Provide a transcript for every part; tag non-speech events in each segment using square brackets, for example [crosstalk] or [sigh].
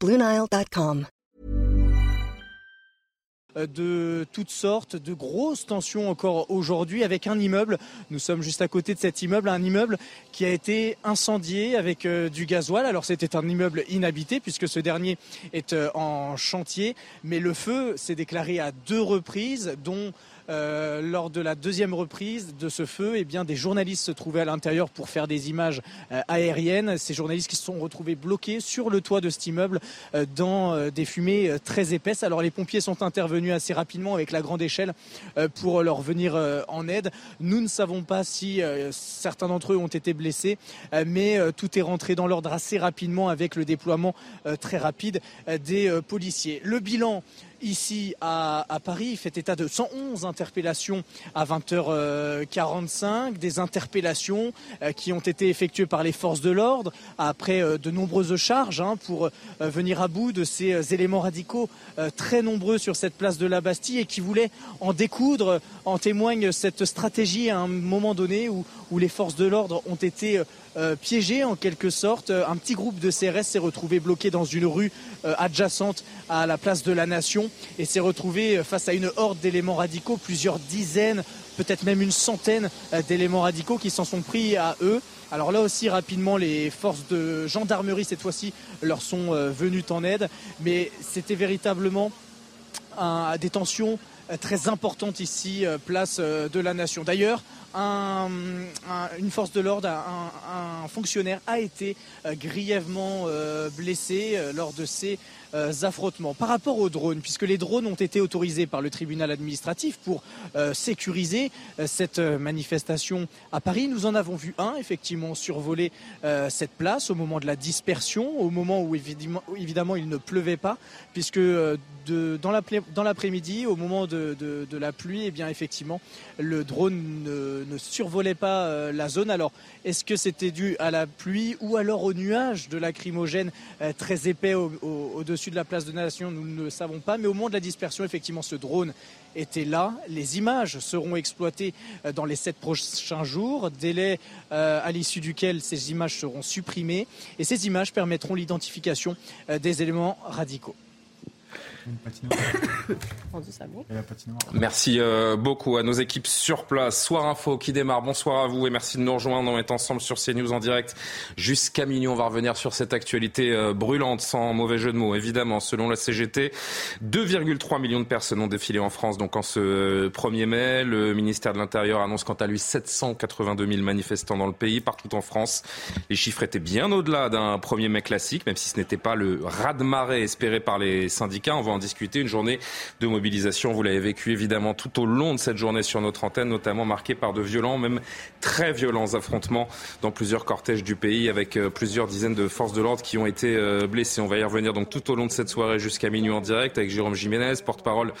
BlueNile.com. De toutes sortes, de grosses tensions encore aujourd'hui avec un immeuble. Nous sommes juste à côté de cet immeuble, un immeuble qui a été incendié avec euh, du gasoil. Alors c'était un immeuble inhabité puisque ce dernier est euh, en chantier, mais le feu s'est déclaré à deux reprises, dont euh, lors de la deuxième reprise de ce feu, eh bien, des journalistes se trouvaient à l'intérieur pour faire des images euh, aériennes. Ces journalistes qui se sont retrouvés bloqués sur le toit de cet immeuble euh, dans des fumées très épaisses. Alors les pompiers sont intervenus assez rapidement avec la grande échelle pour leur venir en aide. Nous ne savons pas si certains d'entre eux ont été blessés, mais tout est rentré dans l'ordre assez rapidement avec le déploiement très rapide des policiers. Le bilan ici à, à, Paris. Il fait état de 111 interpellations à 20h45, des interpellations euh, qui ont été effectuées par les forces de l'ordre après euh, de nombreuses charges hein, pour euh, venir à bout de ces euh, éléments radicaux euh, très nombreux sur cette place de la Bastille et qui voulaient en découdre. En témoigne cette stratégie à un moment donné où, où les forces de l'ordre ont été euh, piégées en quelque sorte. Un petit groupe de CRS s'est retrouvé bloqué dans une rue euh, adjacente à la place de la Nation et s'est retrouvé face à une horde d'éléments radicaux, plusieurs dizaines, peut-être même une centaine euh, d'éléments radicaux qui s'en sont pris à eux. Alors là aussi, rapidement, les forces de gendarmerie, cette fois-ci, leur sont euh, venues en aide. Mais c'était véritablement un, des tensions euh, très importantes ici, euh, place de la Nation. D'ailleurs, un, un, une force de l'ordre, un, fonctionnaire a été euh, grièvement euh, blessé euh, lors de ces euh, affrontements. Par rapport aux drones, puisque les drones ont été autorisés par le tribunal administratif pour euh, sécuriser euh, cette manifestation à Paris, nous en avons vu un effectivement survoler cette place au moment de la dispersion, au moment où évidemment, évidemment il ne pleuvait pas, puisque dans l'après-midi, au moment de, la pluie, eh bien effectivement le drone ne, survolait pas la zone. Alors est-ce que c'était dû à la pluie ou alors au nuage de lacrymogène très épais au-dessus au, au de la place de Nation Nous ne le savons pas, mais au moment de la dispersion, effectivement, ce drone était là. Les images seront exploitées euh, dans les sept prochains jours, délai euh, à l'issue duquel ces images seront supprimées, et ces images permettront l'identification euh, des éléments radicaux. [coughs] Merci euh, beaucoup à nos équipes sur place. Soir Info qui démarre. Bonsoir à vous et merci de nous rejoindre. On est ensemble sur CNews en direct jusqu'à minuit. On va revenir sur cette actualité euh, brûlante, sans mauvais jeu de mots, évidemment. Selon la CGT, 2,3 millions de personnes ont défilé en France donc en ce 1er mai. Le ministère de l'Intérieur annonce quant à lui 782 000 manifestants dans le pays, partout en France. Les chiffres étaient bien au-delà d'un 1er mai classique, même si ce n'était pas le raz-de-marée espéré par les syndicats. On va en discuter. Une journée de mobilisation, vous l'avez vécu évidemment tout au long de cette journée sur notre antenne, notamment marquée par de violents, même très violents affrontements dans plusieurs cortèges du pays avec euh, plusieurs dizaines de forces de l'ordre qui ont été euh, blessées. On va y revenir donc tout au long de cette soirée jusqu'à minuit en direct avec Jérôme Jiménez, porte-parole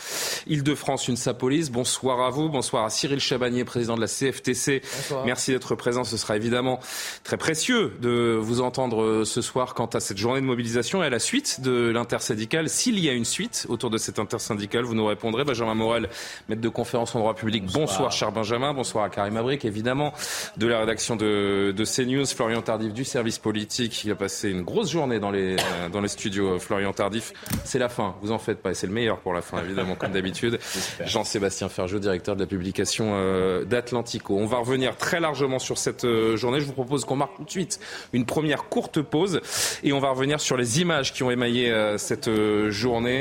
Île-de-France, une Sapolice. Bonsoir à vous, bonsoir à Cyril Chabagnier, président de la CFTC. Bonsoir. Merci d'être présent. Ce sera évidemment très précieux de vous entendre euh, ce soir quant à cette journée de mobilisation et à la suite de l'intersyndicale, s'il y a une suite autour de cette intersyndicale. Vous nous répondrez. Benjamin Morel, maître de conférence en droit public. Bonsoir, Bonsoir cher Benjamin. Bonsoir à Karim Abric, évidemment, de la rédaction de, de CNews. Florian Tardif du service politique. Il a passé une grosse journée dans les, euh, dans les studios. Florian Tardif, c'est la fin. Vous en faites pas. Et c'est le meilleur pour la fin, évidemment, comme d'habitude. Jean-Sébastien Ferjeux, directeur de la publication euh, d'Atlantico. On va revenir très largement sur cette euh, journée. Je vous propose qu'on marque tout de suite une première courte pause et on va revenir sur les images qui ont émaillé euh, cette euh,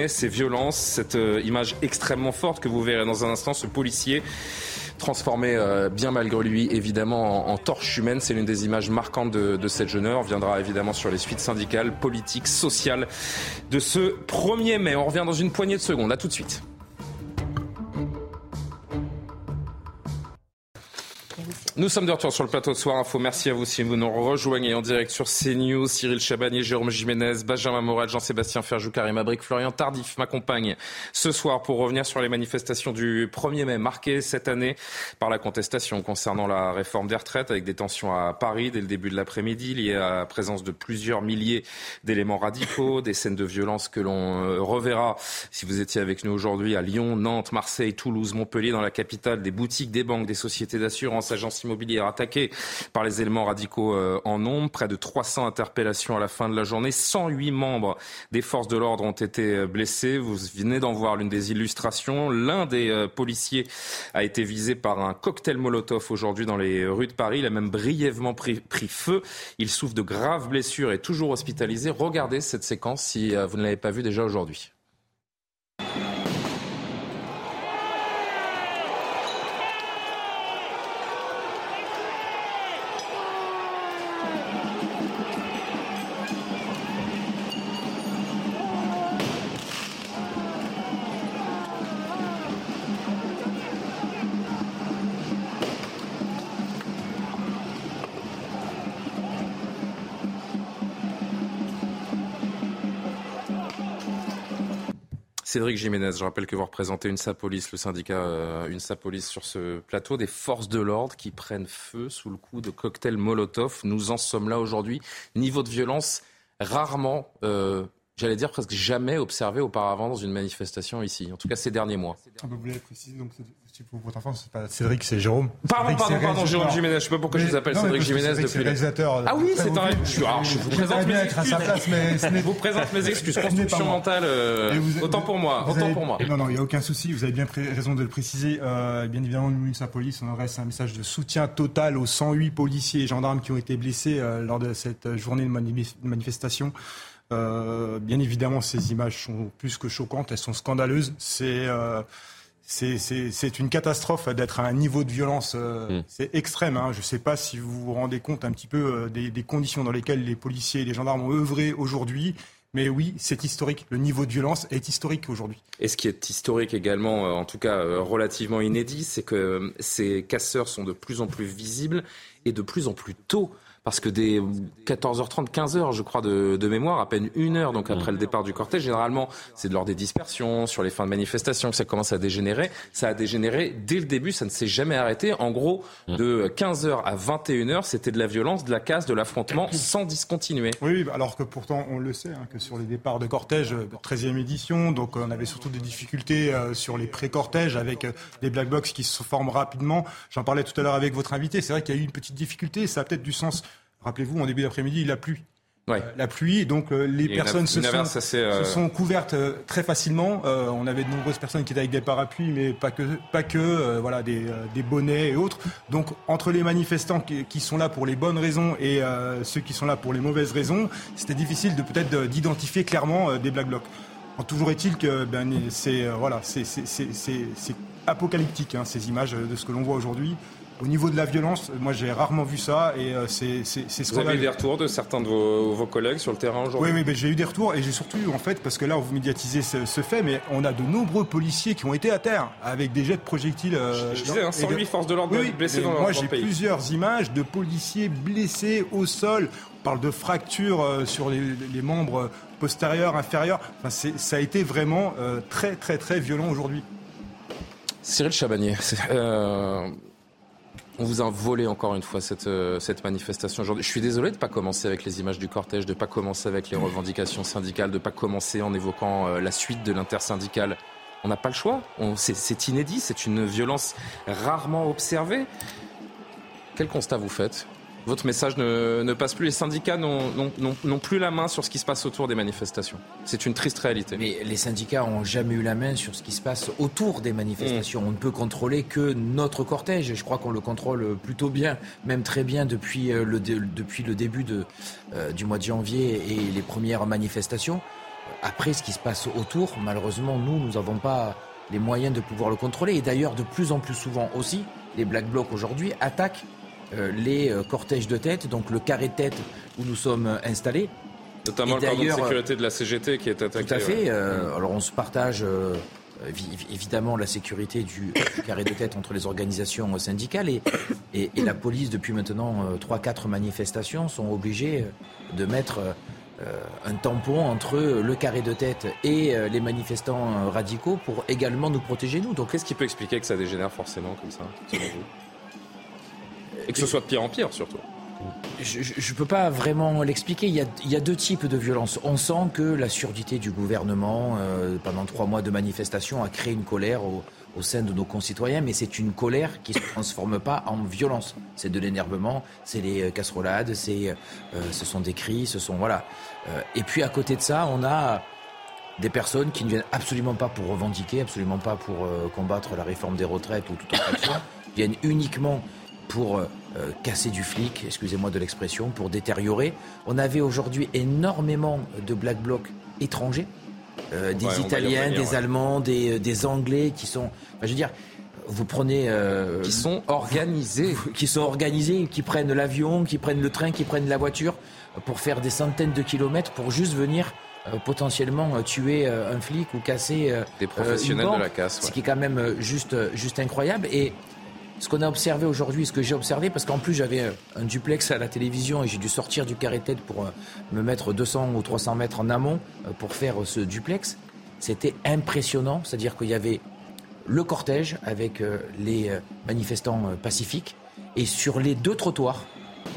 ces violences, cette euh, image extrêmement forte que vous verrez dans un instant, ce policier transformé euh, bien malgré lui évidemment en, torche humaine. C'est l'une des images marquantes de, de, cette jeune heure. On viendra évidemment sur les suites syndicales, politiques, sociales de ce 1er mai. On revient dans une poignée de secondes. À tout de suite. Nous sommes de retour sur le plateau de Soir Info. Merci à vous si vous nous rejoignez en direct sur CNews. Cyril Chabanier, Jérôme Jiménez, Benjamin Morel, Jean-Sébastien Ferjou, Karim Abric, Florian Tardif m'accompagnent ce soir pour revenir sur les manifestations du 1er mai marquées cette année par la contestation concernant la réforme des retraites avec des tensions à Paris dès le début de l'après-midi liées à la présence de plusieurs milliers d'éléments radicaux, des scènes de violence que l'on euh, reverra si vous étiez avec nous aujourd'hui à Lyon, Nantes, Marseille, Toulouse, Montpellier, dans la capitale, des boutiques, des banques, des sociétés d'assurance, agences immobilière attaqué par les éléments radicaux euh, en nombre. Près de 300 interpellations à la fin de la journée. 108 membres des forces de l'ordre ont été euh, blessés. Vous venez d'en voir l'une des illustrations. L'un des euh, policiers a été visé par un cocktail Molotov aujourd'hui dans les rues de Paris. Il a même brièvement pris, pris feu. Il souffre de graves blessures et est toujours hospitalisé. Regardez cette séquence si vous ne l'avez pas vue déjà aujourd'hui. Cédric Jiménez, je rappelle que vous représentez une Sapolis, le syndicat euh, une sur ce plateau, des forces de l'ordre qui prennent feu sous le coup de cocktails Molotov. Nous en sommes là aujourd'hui. Niveau de violence rarement, euh, j'allais dire presque jamais observé auparavant dans une manifestation ici, en tout cas ces derniers mois. vous voulez préciser, donc pour votre enfant, c'est pas Cédric, c'est Jérôme. Pardon, pardon, pardon, Jérôme Jiménez. Je sais pas pourquoi je vous appelle Cédric Jiménez depuis. réalisateur. Ah oui, c'est un. Je, je vous présente mes excuses. Je vous présente mes excuses. Construction mentale. Euh, autant pour moi. Autant pour moi. Non, non, il n'y a aucun souci. Vous avez bien raison de le préciser. Euh, bien évidemment, nous, sa police, on reste un message de soutien total aux 108 policiers et gendarmes qui ont été blessés euh, lors de cette journée de manifestation. Euh, bien évidemment, ces images sont plus que choquantes, elles sont scandaleuses. C'est euh, c'est une catastrophe d'être à un niveau de violence, euh, mm. c'est extrême. Hein. Je ne sais pas si vous vous rendez compte un petit peu euh, des, des, conditions dans lesquelles les policiers et les gendarmes ont œuvré aujourd'hui. Mais oui, c'est historique. Le niveau de violence est historique aujourd'hui. Et ce qui est historique également, en tout cas relativement inédit, c'est que ces casseurs sont de plus en plus visibles et de plus en plus tôt parce que dès 14h30, 15h, je crois, de, de, mémoire, à peine une heure, donc après le départ du cortège, généralement, c'est de l'ordre des dispersions, sur les fins de manifestation, que ça commence à dégénérer. Ça a dégénéré dès le début, ça ne s'est jamais arrêté. En gros, de 15h à 21h, c'était de la violence, de la casse, de l'affrontement, [coughs] sans discontinuer. Oui, alors que pourtant, on le sait, hein, que sur les départs de cortège, 13e euh, édition, donc on avait surtout des difficultés euh, sur les pré-cortèges, avec euh, des black box qui se forment rapidement. J'en parlais tout à l'heure avec votre invité, c'est vrai qu'il y a eu une petite difficulté, ça a peut-être du sens Rappelez-vous, en début d'après-midi, il a plu. Euh, la pluie, donc euh, les personnes se, sont, euh, sont, couvertes très facilement. on avait de nombreuses personnes qui étaient avec des parapluies, mais pas que, pas que voilà, des, des, bonnets et autres. Donc entre les manifestants qui, sont là pour les bonnes raisons et ceux qui sont là pour les mauvaises raisons, c'était difficile de peut-être d'identifier clairement des black blocs. toujours est-il que ben, c'est voilà, c'est apocalyptique hein, ces images de ce que l'on voit aujourd'hui. Au niveau de la violence, moi j'ai rarement vu ça et euh, c'est ce Vous avez eu des retours de certains de vos, collègues sur le terrain aujourd'hui? Oui, oui j'ai eu des retours et j'ai surtout en fait parce que là vous médiatisez ce, fait, mais on a de nombreux policiers qui ont été à terre avec des jets de projectiles. Euh, je, disais, hein, 108 forces de l'ordre blessées dans, Moi j'ai plusieurs images de policiers blessés au sol. On parle de fractures euh, sur les, membres postérieurs, inférieurs. Enfin, ça a été vraiment très très très violent aujourd'hui. Cyril Chabanier, on vous a volé encore une fois cette, euh, manifestation aujourd'hui. Je suis désolé de ne pas commencer avec les images du cortège, de ne pas commencer avec les revendications syndicales, de ne pas commencer en évoquant euh, la suite de l'intersyndicale. On n'a pas le choix. C'est inédit. C'est une violence rarement observée. Quel constat vous faites? Votre message ne, passe plus. Les syndicats n'ont plus la main sur ce qui se passe autour des manifestations. C'est une triste réalité. Mais les syndicats n'ont jamais eu la main sur ce qui se passe autour des manifestations. Mm. On ne peut contrôler que notre cortège. Je crois qu'on le contrôle plutôt bien, même très bien depuis euh, le, depuis le début de, euh, du mois de janvier et les premières manifestations. Après, ce qui se passe autour, malheureusement, nous, nous n'avons pas les moyens de pouvoir le contrôler. Et d'ailleurs, de plus en plus souvent aussi, les Black Blocs aujourd'hui attaquent les euh, cortèges de tête, donc le carré de tête où nous sommes euh, installés. Notamment le cordon de sécurité de la CGT qui est attaqué. Tout à fait. alors on se partage évidemment la sécurité du, carré de tête entre les organisations syndicales et, et, la police, depuis maintenant 3-4 manifestations, sont obligés de mettre un tampon entre le carré de tête et les manifestants radicaux pour également nous protéger, nous. Donc, qu'est-ce qui peut expliquer que ça dégénère forcément comme ça, selon vous? Et que ce soit de pire en pire, surtout je ne peux pas vraiment l'expliquer. Il, y a deux types de violences. On sent que la surdité du gouvernement, euh, pendant trois mois de manifestation, a créé une colère au, sein de nos concitoyens, mais c'est une colère qui ne se transforme pas en violence. C'est de l'énervement, c'est les euh, casserolades, euh, ce sont des cris, ce sont voilà. et puis à côté de ça, on a des personnes qui ne viennent absolument pas pour revendiquer, absolument pas pour combattre la réforme des retraites ou toute autre action, viennent uniquement pour euh, casser du flic, excusez-moi de l'expression, pour détériorer. On avait aujourd'hui énormément de black blocs étrangers, euh, des Italiens, des Allemands, des, euh, des, Anglais qui sont, je veux dire, vous prenez qui sont organisés, qui sont organisés, qui prennent l'avion, qui prennent le train, qui prennent la voiture pour faire des centaines de kilomètres pour juste venir potentiellement tuer un flic ou casser des professionnels de la casse, ce qui est quand même juste juste incroyable. Et ce qu'on a observé aujourd'hui, ce que j'ai observé, parce qu'en plus j'avais un duplex à la télévision et j'ai dû sortir du carré tête pour euh, me mettre 200 ou 300 mètres en amont euh, pour faire ce duplex, c'était impressionnant. C'est-à-dire qu'il y avait le cortège avec euh, les manifestants pacifiques et sur les deux trottoirs,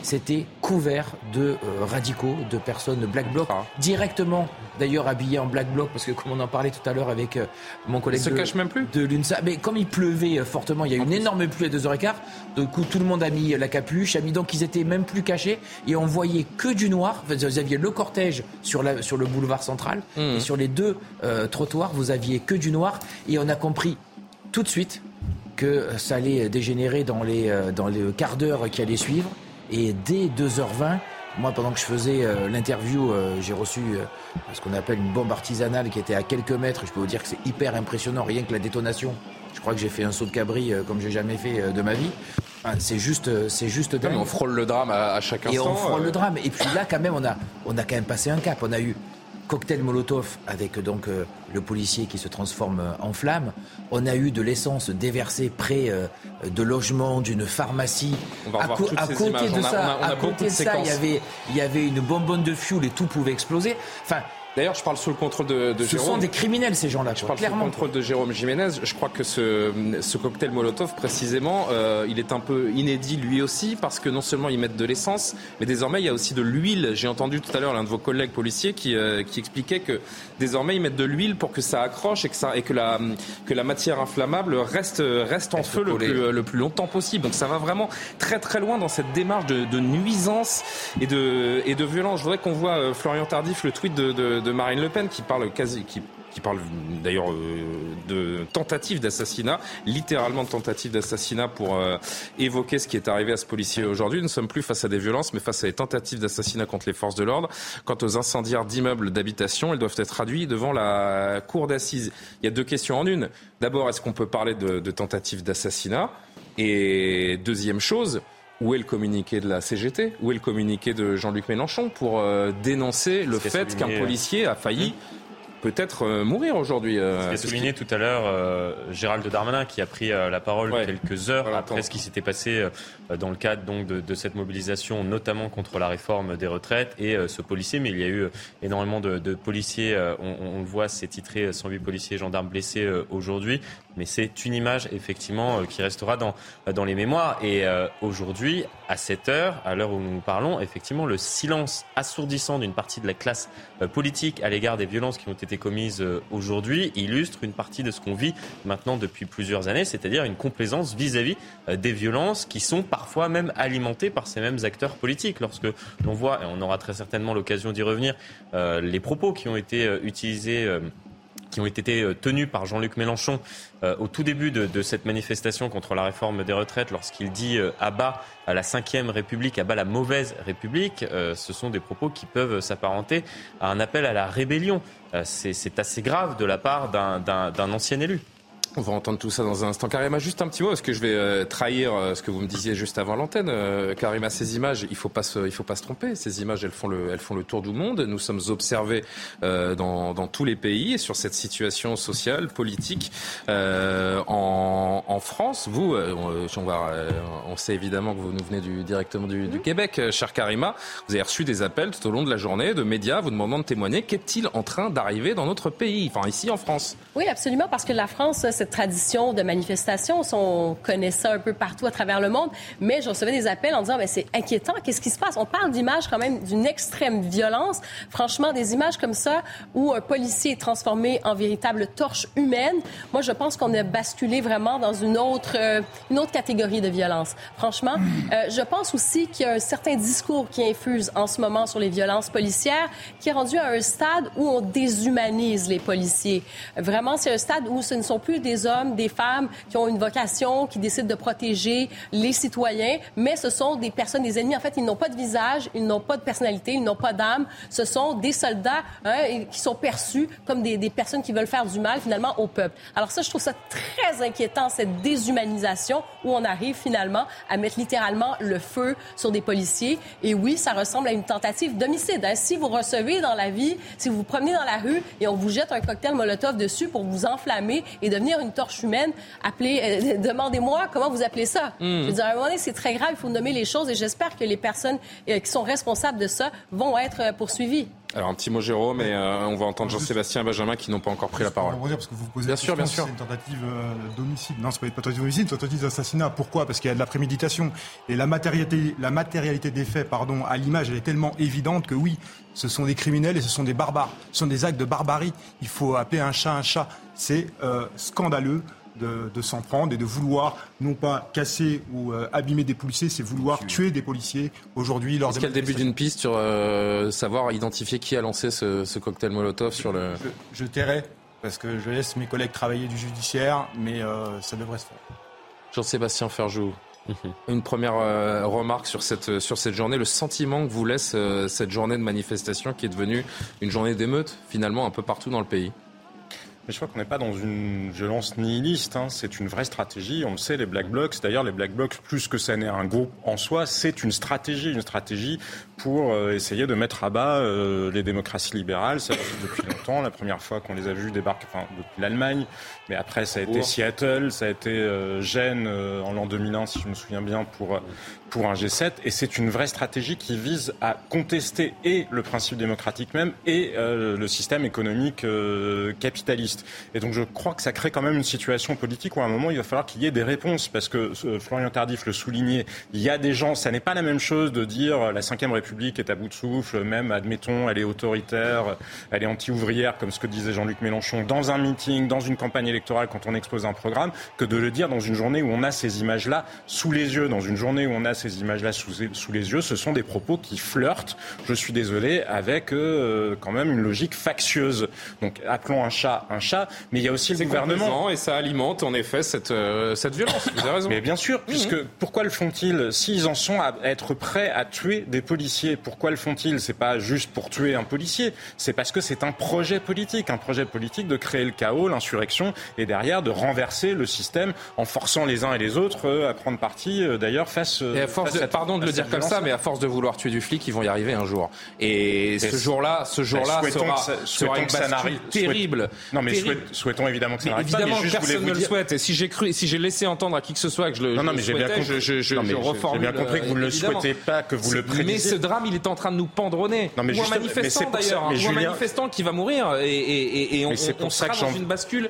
c'était couvert de euh, radicaux, de personnes black bloc, ah. directement d'ailleurs habillés en black bloc, parce que comme on en parlait tout à l'heure avec euh, mon collègue se de, même plus de l'UNSA, mais comme il pleuvait euh, fortement, il y a eu une énorme pluie à 2h15, du coup tout le monde a mis la capuche, a mis donc ils étaient même plus cachés, et on voyait que du noir, vous aviez le cortège sur, la, sur le boulevard central, mmh. et sur les deux trottoirs, vous aviez que du noir, et on a compris tout de suite que ça allait dégénérer dans les, dans les quarts d'heure qui allaient suivre. Et dès 2h20, moi, pendant que je faisais euh, l'interview, euh, j'ai reçu euh, ce qu'on appelle une bombe artisanale qui était à quelques mètres. Je peux vous dire que c'est hyper impressionnant, rien que la détonation. Je crois que j'ai fait un saut de cabri comme j'ai jamais fait de ma vie. c'est juste, c'est juste dingue. on frôle le drame à, chaque instant. Et on frôle le drame. Et puis là, quand même, on a, on a quand même passé un cap. On a eu cocktail Molotov avec donc euh, le policier qui se transforme euh, en flamme. On a eu de l'essence déversée près euh, de logements, d'une pharmacie. à, côté de ça, à côté de, ça, il y avait il y avait une bonbonne de fuel et tout pouvait exploser. Enfin, D'ailleurs, je parle sous le contrôle de, de ce Jérôme. Ce sont des criminels, ces gens-là. Je parle sous le contrôle de Jérôme Jiménez. Je crois que ce, ce cocktail Molotov, précisément, euh, il est un peu inédit lui aussi, parce que non seulement ils mettent de l'essence, mais désormais il y a aussi de l'huile. J'ai entendu tout à l'heure l'un de vos collègues policiers qui, euh, qui expliquait que désormais ils mettent de l'huile pour que ça accroche et que, ça, et que, la, que la matière inflammable reste, reste en feu le plus, le plus, longtemps possible. Donc ça va vraiment très très loin dans cette démarche de, de nuisance et de, et de violence. Je voudrais qu'on voit euh, Florian Tardif, le tweet de, de, de Marine Le Pen qui parle quasi, qui, qui parle d'ailleurs euh, de tentative d'assassinat, littéralement de tentative d'assassinat pour euh, évoquer ce qui est arrivé à ce policier aujourd'hui. Nous ne sommes plus face à des violences, mais face à des tentatives d'assassinat contre les forces de l'ordre. Quant aux incendiaires d'immeubles d'habitation, elles doivent être traduits devant la cour d'assises. Il y a deux questions en une. D'abord, est-ce qu'on peut parler de, de tentative d'assassinat? Et deuxième chose, où est le communiqué de la CGT Où est le communiqué de Jean-Luc Mélenchon pour euh, dénoncer le fait qu'un policier a failli peut-être euh, mourir aujourd'hui. Euh, Ce souligné tout à l'heure euh, Gérald Darmanin qui a pris euh, la parole quelques heures après ce qui s'était passé dans le cadre donc de, de, cette mobilisation, notamment contre la réforme des retraites et ce policier. Mais il y a eu énormément de, de policiers. On, on, le voit, c'est titré 108 policiers gendarmes blessés aujourd'hui. Mais c'est une image effectivement qui restera dans, dans les mémoires. Et aujourd'hui, à cette heure, à l'heure où nous parlons, effectivement, le silence assourdissant d'une partie de la classe politique à l'égard des violences qui ont été commises euh, aujourd'hui illustre une partie de ce qu'on vit maintenant depuis plusieurs années, c'est-à-dire une complaisance vis-à-vis euh, des violences qui sont parfois même alimentées par ces mêmes acteurs politiques. Lorsque l'on voit, et on aura très certainement l'occasion d'y revenir, euh, les propos qui ont été utilisés qui ont été euh, tenus par Jean-Luc Mélenchon euh, au tout début de, cette manifestation contre la réforme des retraites, lorsqu'il dit euh, abat à la cinquième République, abat la mauvaise République, ce sont des propos qui peuvent s'apparenter à un appel à la rébellion. c'est assez grave de la part d'un ancien élu. On va entendre tout ça dans un instant. Karima, juste un petit mot, parce que je vais euh, trahir euh, ce que vous me disiez juste avant l'antenne. Euh, Karima, ces images, il faut pas se, il faut pas se tromper. Ces images, elles font le, elles font le tour du monde. Nous sommes observés dans, dans tous les pays sur cette situation sociale, politique en, en, France. Vous, on, va, on sait évidemment que vous nous venez du, directement du, du Québec, cher Karima. Vous avez reçu des appels tout au long de la journée de médias vous demandant de témoigner. Qu'est-il en train d'arriver dans notre pays, enfin ici en France? Oui, absolument, parce que la France cette tradition de manifestation. On connaît ça un peu partout à travers le monde. Mais je recevais des appels en disant, mais c'est inquiétant, qu'est-ce qui se passe? On parle d'images quand même d'une extrême violence. Franchement, des images comme ça où un policier est transformé en véritable torche humaine. Moi, je pense qu'on a basculé vraiment dans une autre, euh, une autre catégorie de violence. Franchement, euh, je pense aussi qu'il y a un certain discours qui infuse en ce moment sur les violences policières qui est rendu à un stade où on déshumanise les policiers. Vraiment, c'est un stade où ce ne sont plus des des hommes, des femmes qui ont une vocation, qui décident de protéger les citoyens, mais ce sont des personnes, des ennemis. En fait, ils n'ont pas de visage, ils n'ont pas de personnalité, ils n'ont pas d'âme. Ce sont des soldats hein, qui sont perçus comme des, personnes qui veulent faire du mal finalement au peuple. Alors ça, je trouve ça très inquiétant, cette déshumanisation où on arrive finalement à mettre littéralement le feu sur des policiers. Et oui, ça ressemble à une tentative d'homicide. Hein. Si vous recevez dans la vie, si vous vous promenez dans la rue et on vous jette un cocktail Molotov dessus pour vous enflammer et devenir une torche humaine, appelez, euh, [laughs] demandez-moi comment vous appelez ça. Hmm. Je veux dire, à un moment donné, c'est très grave, il faut nommer les choses et j'espère que les personnes euh, qui sont responsables de ça vont être euh, poursuivies. Alors un petit mot Jérôme, mais on va entendre Jean-Sébastien et Benjamin qui n'ont pas encore pris la parole. parce que vous posez bien sûr, bien sûr. C'est une tentative d'homicide. Non, c'est pas une tentative d'homicide, c'est une tentative d'assassinat. Pourquoi? Parce qu'il y a de la préméditation et la matérialité, la matérialité des faits, pardon, à l'image, elle est tellement évidente que oui, ce sont des criminels et ce sont des barbares. Ce sont des actes de barbarie. Il faut appeler un chat un chat. C'est scandaleux de, s'en prendre et de vouloir non pas casser ou euh, abîmer des policiers, c'est vouloir tuer des policiers aujourd'hui lors Est-ce qu'il y a le début d'une piste sur euh, savoir identifier qui a lancé ce, cocktail Molotov sur le... Je, je, tairai parce que je laisse mes collègues travailler du judiciaire, mais euh, ça devrait se faire. Jean-Sébastien Ferjou, mhm. une première remarque sur cette, sur cette journée, le sentiment que vous laisse cette journée de manifestation qui est devenue une journée d'émeute finalement un peu partout dans le pays mais je crois qu'on n'est pas dans une violence nihiliste. Hein. C'est une vraie stratégie. On le sait, les Black Blocs. D'ailleurs, les Black Blocs, plus que ça n'est un groupe en soi, c'est une stratégie, une stratégie pour euh, essayer de mettre à bas euh, les démocraties libérales. Ça depuis longtemps. La première fois qu'on les a vus débarquer, enfin, depuis l'Allemagne, mais après ça a été Seattle, ça a été euh, Gênes en l'an 2001, si je me souviens bien, pour pour un G7. Et c'est une vraie stratégie qui vise à contester et le principe démocratique même et le système économique capitaliste. Et donc je crois que ça crée quand même une situation politique où à un moment il va falloir qu'il y ait des réponses parce que Florian Tardif le soulignait. Il y a des gens, ça n'est pas la même chose de dire la Ve République République est à bout de souffle, même, admettons, elle est autoritaire, elle est anti-ouvrière, comme ce que disait Jean-Luc Mélenchon, dans un meeting, dans une campagne électorale, quand on expose un programme, que de le dire dans une journée où on a ces images-là sous les yeux. Dans une journée où on a ces images-là sous, sous, les yeux, ce sont des propos qui flirtent, je suis désolé, avec euh, quand même une logique factieuse. Donc appelons un chat un chat, mais il y a aussi le gouvernement. Et ça alimente en effet cette, euh, cette violence. Vous avez raison. Mais bien sûr, puisque pourquoi le font-ils S'ils en sont à être prêts à tuer des policiers? Pourquoi le font-ils? C'est pas juste pour tuer un policier, c'est parce que c'est un projet politique, un projet politique de créer le chaos, l'insurrection, et derrière de renverser le système en forçant les uns et les autres euh, à prendre parti, euh, d'ailleurs, face, euh, et à force Pardon de le dire comme ça, mais à force de vouloir tuer du flic, ils vont y arriver un jour. Et, ce jour-là, ce jour-là sera, ça, sera une terrible. Non, mais souhaitons évidemment que ça n'arrive pas. Évidemment, personne ne le souhaite. Et si j'ai cru, si j'ai laissé entendre à qui que ce soit que je le, non, non, mais j'ai bien compris. Je, je, J'ai bien compris que vous ne le souhaitez pas, que vous le prédisez drame, il est en train de nous pendronner. Non, mais ou un manifestant d'ailleurs, ou un manifestant qui va mourir et, et, et on, on sera dans une bascule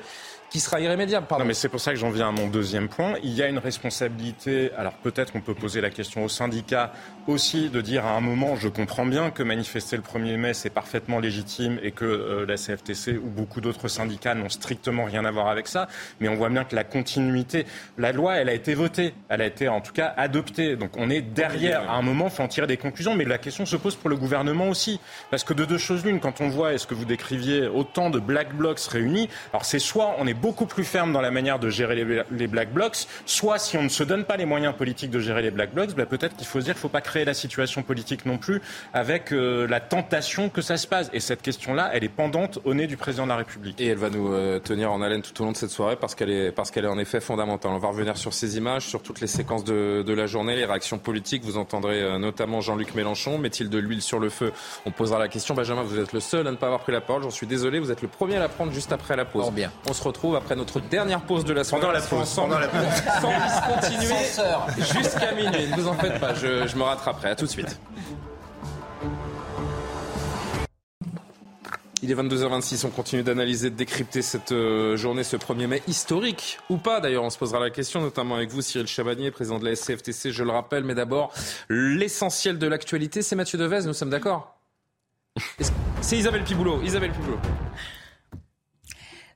qui sera irrémédiable. Pardon. Non, mais c'est pour ça que j'en viens à mon deuxième point. Il y a une responsabilité. Alors peut-être on peut poser la question aux syndicats aussi de dire à un moment, je comprends bien que manifester le 1er mai c'est parfaitement légitime et que euh, la CFTC ou beaucoup d'autres syndicats n'ont strictement rien à voir avec ça. Mais on voit bien que la continuité, la loi, elle a été votée, elle a été en tout cas adoptée. Donc on est derrière. À un moment, faut en tirer des conclusions. Mais la question se pose pour le gouvernement aussi, parce que de deux choses l'une, quand on voit, est-ce que vous décriviez autant de black blocs réunis, alors c'est soit on est beaucoup plus ferme dans la manière de gérer les, black blocs, soit si on ne se donne pas les moyens politiques de gérer les black blocs, bah, peut-être qu'il faut se dire qu'il ne faut pas créer la situation politique non plus avec euh, la tentation que ça se passe. Et cette question-là, elle est pendante au nez du président de la République. Et elle va nous euh, tenir en haleine tout au long de cette soirée parce qu'elle est, parce qu'elle est en effet fondamentale. On va revenir sur ces images, sur toutes les séquences de, de la journée, les réactions politiques. Vous entendrez euh, notamment Jean-Luc Mélenchon. Met-il de l'huile sur le feu? On posera la question. Benjamin, vous êtes le seul à ne pas avoir pris la parole. J'en suis désolé. Vous êtes le premier à la prendre juste après la pause. bien. On se retrouve après notre dernière pause de la soirée. Pendant la pause. Pendant la pause. Sans continuer jusqu'à minuit. Ne vous en faites pas. Je, je me rattraperai. À tout de suite. Il est 22h26, on continue d'analyser, de décrypter cette euh, journée, ce 1er mai historique ou pas. D'ailleurs, on se posera la question, notamment avec vous, Cyril Chabanier, président de la SCFTC, je le rappelle. Mais d'abord, l'essentiel de l'actualité, c'est Mathieu Devez, nous sommes d'accord? C'est Isabelle Piboulot. Isabelle Piboulot.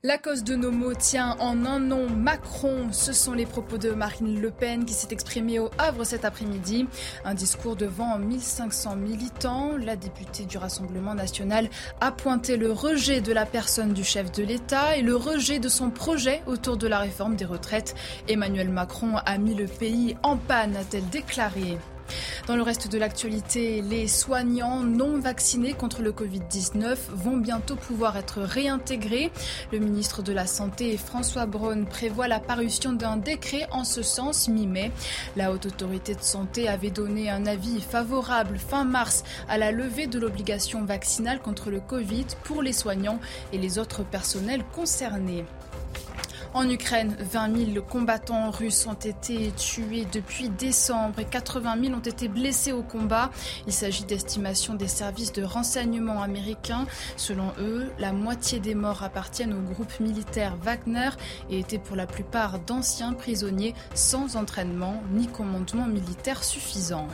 La cause de nos mots tient en un nom Macron. Ce sont les propos de Marine Le Pen qui s'est exprimée au Havre cet après-midi. Un discours devant 1500 militants. La députée du Rassemblement national a pointé le rejet de la personne du chef de l'État et le rejet de son projet autour de la réforme des retraites. Emmanuel Macron a mis le pays en panne, a-t-elle déclaré. Dans le reste de l'actualité, les soignants non vaccinés contre le Covid-19 vont bientôt pouvoir être réintégrés. Le ministre de la Santé, François Braun, prévoit la parution d'un décret en ce sens mi-mai. La Haute Autorité de Santé avait donné un avis favorable fin mars à la levée de l'obligation vaccinale contre le Covid pour les soignants et les autres personnels concernés. En Ukraine, 20 000 combattants russes ont été tués depuis décembre et 80 000 ont été blessés au combat. Il s'agit d'estimations des services de renseignement américains. Selon eux, la moitié des morts appartiennent au groupe militaire Wagner et étaient pour la plupart d'anciens prisonniers sans entraînement ni commandement militaire suffisant.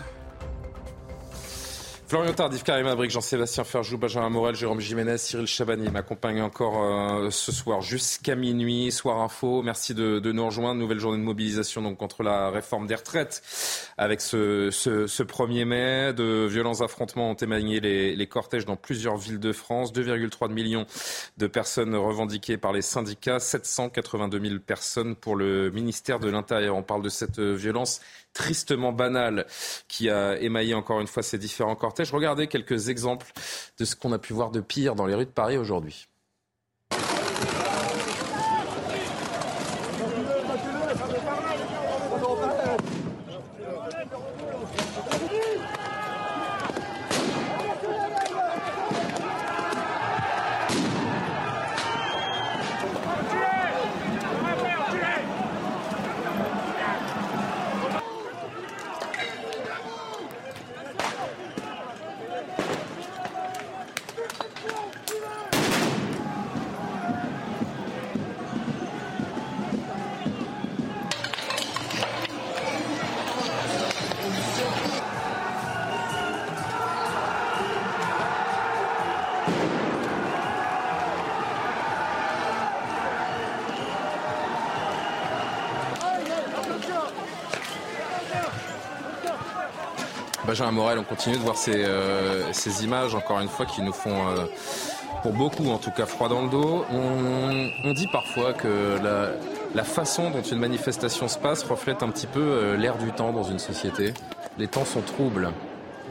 Florian Tardif, Karim Abric, Jean-Sébastien Ferjou, Benjamin Morel, Jérôme Jiménez, Cyril Chabani m'accompagnent encore euh, ce soir jusqu'à minuit. Soir Info, merci de, nous rejoindre. Nouvelle journée de mobilisation donc contre la réforme des retraites avec ce, ce, 1er mai. De violents affrontements ont émaillé les, les cortèges dans plusieurs villes de France. 2,3 millions de personnes revendiquées par les syndicats, 782 000 personnes pour le ministère de l'Intérieur. On parle de cette violence tristement banal qui a émaillé encore une fois ces différents cortèges. Regardez quelques exemples de ce qu'on a pu voir de pire dans les rues de Paris aujourd'hui. Benjamin Morel, on continue de voir ces, euh, ces, images, encore une fois, qui nous font, euh, pour beaucoup en tout cas, froid dans le dos. On, dit parfois que la, la, façon dont une manifestation se passe reflète un petit peu euh, l'air du temps dans une société. Les temps sont troubles.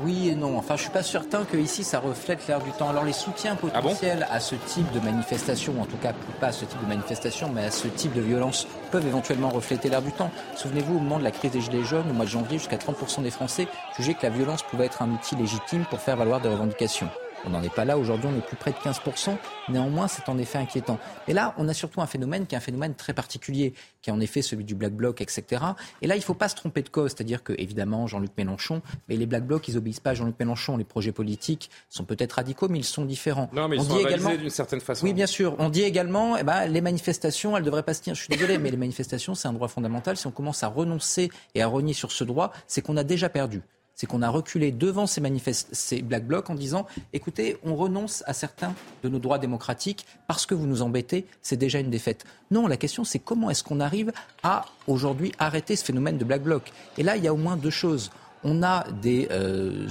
Oui et non. Enfin, je suis pas certain que ici ça reflète l'air du temps. Alors, les soutiens ah potentiels à ce type de manifestation, en tout cas pas à ce type de manifestation, mais à ce type de violence, peuvent éventuellement refléter l'air du temps. Souvenez-vous, au moment de la crise des Gilets jaunes, au mois de janvier, jusqu'à 30% des Français jugeaient que la violence pouvait être un outil légitime pour faire valoir des revendications. On n'en est pas là. Aujourd'hui, on est plus près de 15%. Néanmoins, c'est en effet inquiétant. Et là, on a surtout un phénomène qui est un phénomène très particulier, qui est en effet celui du Black Bloc, etc. Et là, il ne faut pas se tromper de cause. C'est-à-dire que, évidemment, Jean-Luc Mélenchon, mais les Black Blocs, ils obéissent pas à Jean-Luc Mélenchon. Les projets politiques sont peut-être radicaux, mais ils sont différents. Non, mais ils sont également... d'une certaine façon. Oui, bien sûr. On dit également, eh ben, les manifestations, elles devraient pas se tenir. Je suis désolé, mais les manifestations, c'est un droit fondamental. Si on commence à renoncer et à renier sur ce droit, c'est qu'on a déjà perdu c'est qu'on a reculé devant ces, ces Black Blocs en disant écoutez, on renonce à certains de nos droits démocratiques parce que vous nous embêtez, c'est déjà une défaite. Non, la question c'est comment est-ce qu'on arrive à aujourd'hui arrêter ce phénomène de Black Bloc? Et là, il y a au moins deux choses. On a des, euh,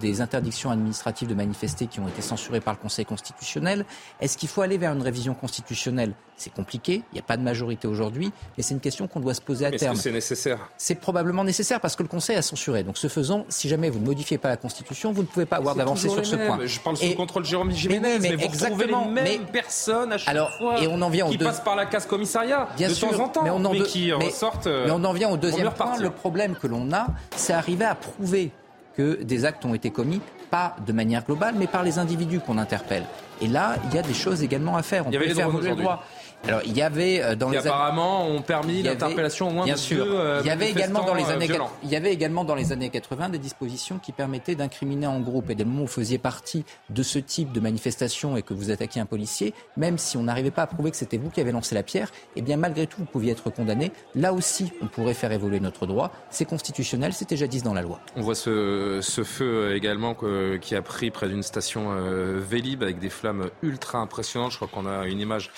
des interdictions administratives de manifester qui ont été censurées par le Conseil constitutionnel. Est-ce qu'il faut aller vers une révision constitutionnelle? C'est compliqué, il n'y a pas de majorité aujourd'hui, mais c'est une question qu'on doit se poser à mais terme. Est-ce que c'est nécessaire? C'est probablement nécessaire parce que le Conseil a censuré. Donc ce faisant, si jamais vous ne modifiez pas la Constitution, vous ne pouvez pas avoir d'avancée sur ce point. Je parle sous le contrôle de Jérôme Jiménez, mais, vous exactement, les mêmes personnes à chaque alors, fois et on en vient qui passent par la case commissariat Bien de sûr, temps en temps, mais, on en mais qui ressortent. Mais on en vient au deuxième point. Le problème que l'on a, c'est arriver à prouver que des actes ont été commis, pas de manière globale, mais par les individus qu'on interpelle. Et là, il y a des choses également à faire. On il y avait les faire le droit. Alors, il y avait euh, dans qui les apparemment ont permis l'interpellation au moins bien de sûr. deux euh, il y avait également dans les années violents. il y avait également dans les années 80 des dispositions qui permettaient d'incriminer en groupe et dès le moment où vous faisiez partie de ce type de manifestation et que vous attaquiez un policier, même si on n'arrivait pas à prouver que c'était vous qui avez lancé la pierre, eh bien malgré tout vous pouviez être condamné. Là aussi, on pourrait faire évoluer notre droit. C'est constitutionnel, c'était jadis dans la loi. On voit ce, ce feu également que, qui a pris près d'une station euh, Vélib avec des flammes ultra impressionnantes. Je crois qu'on a une image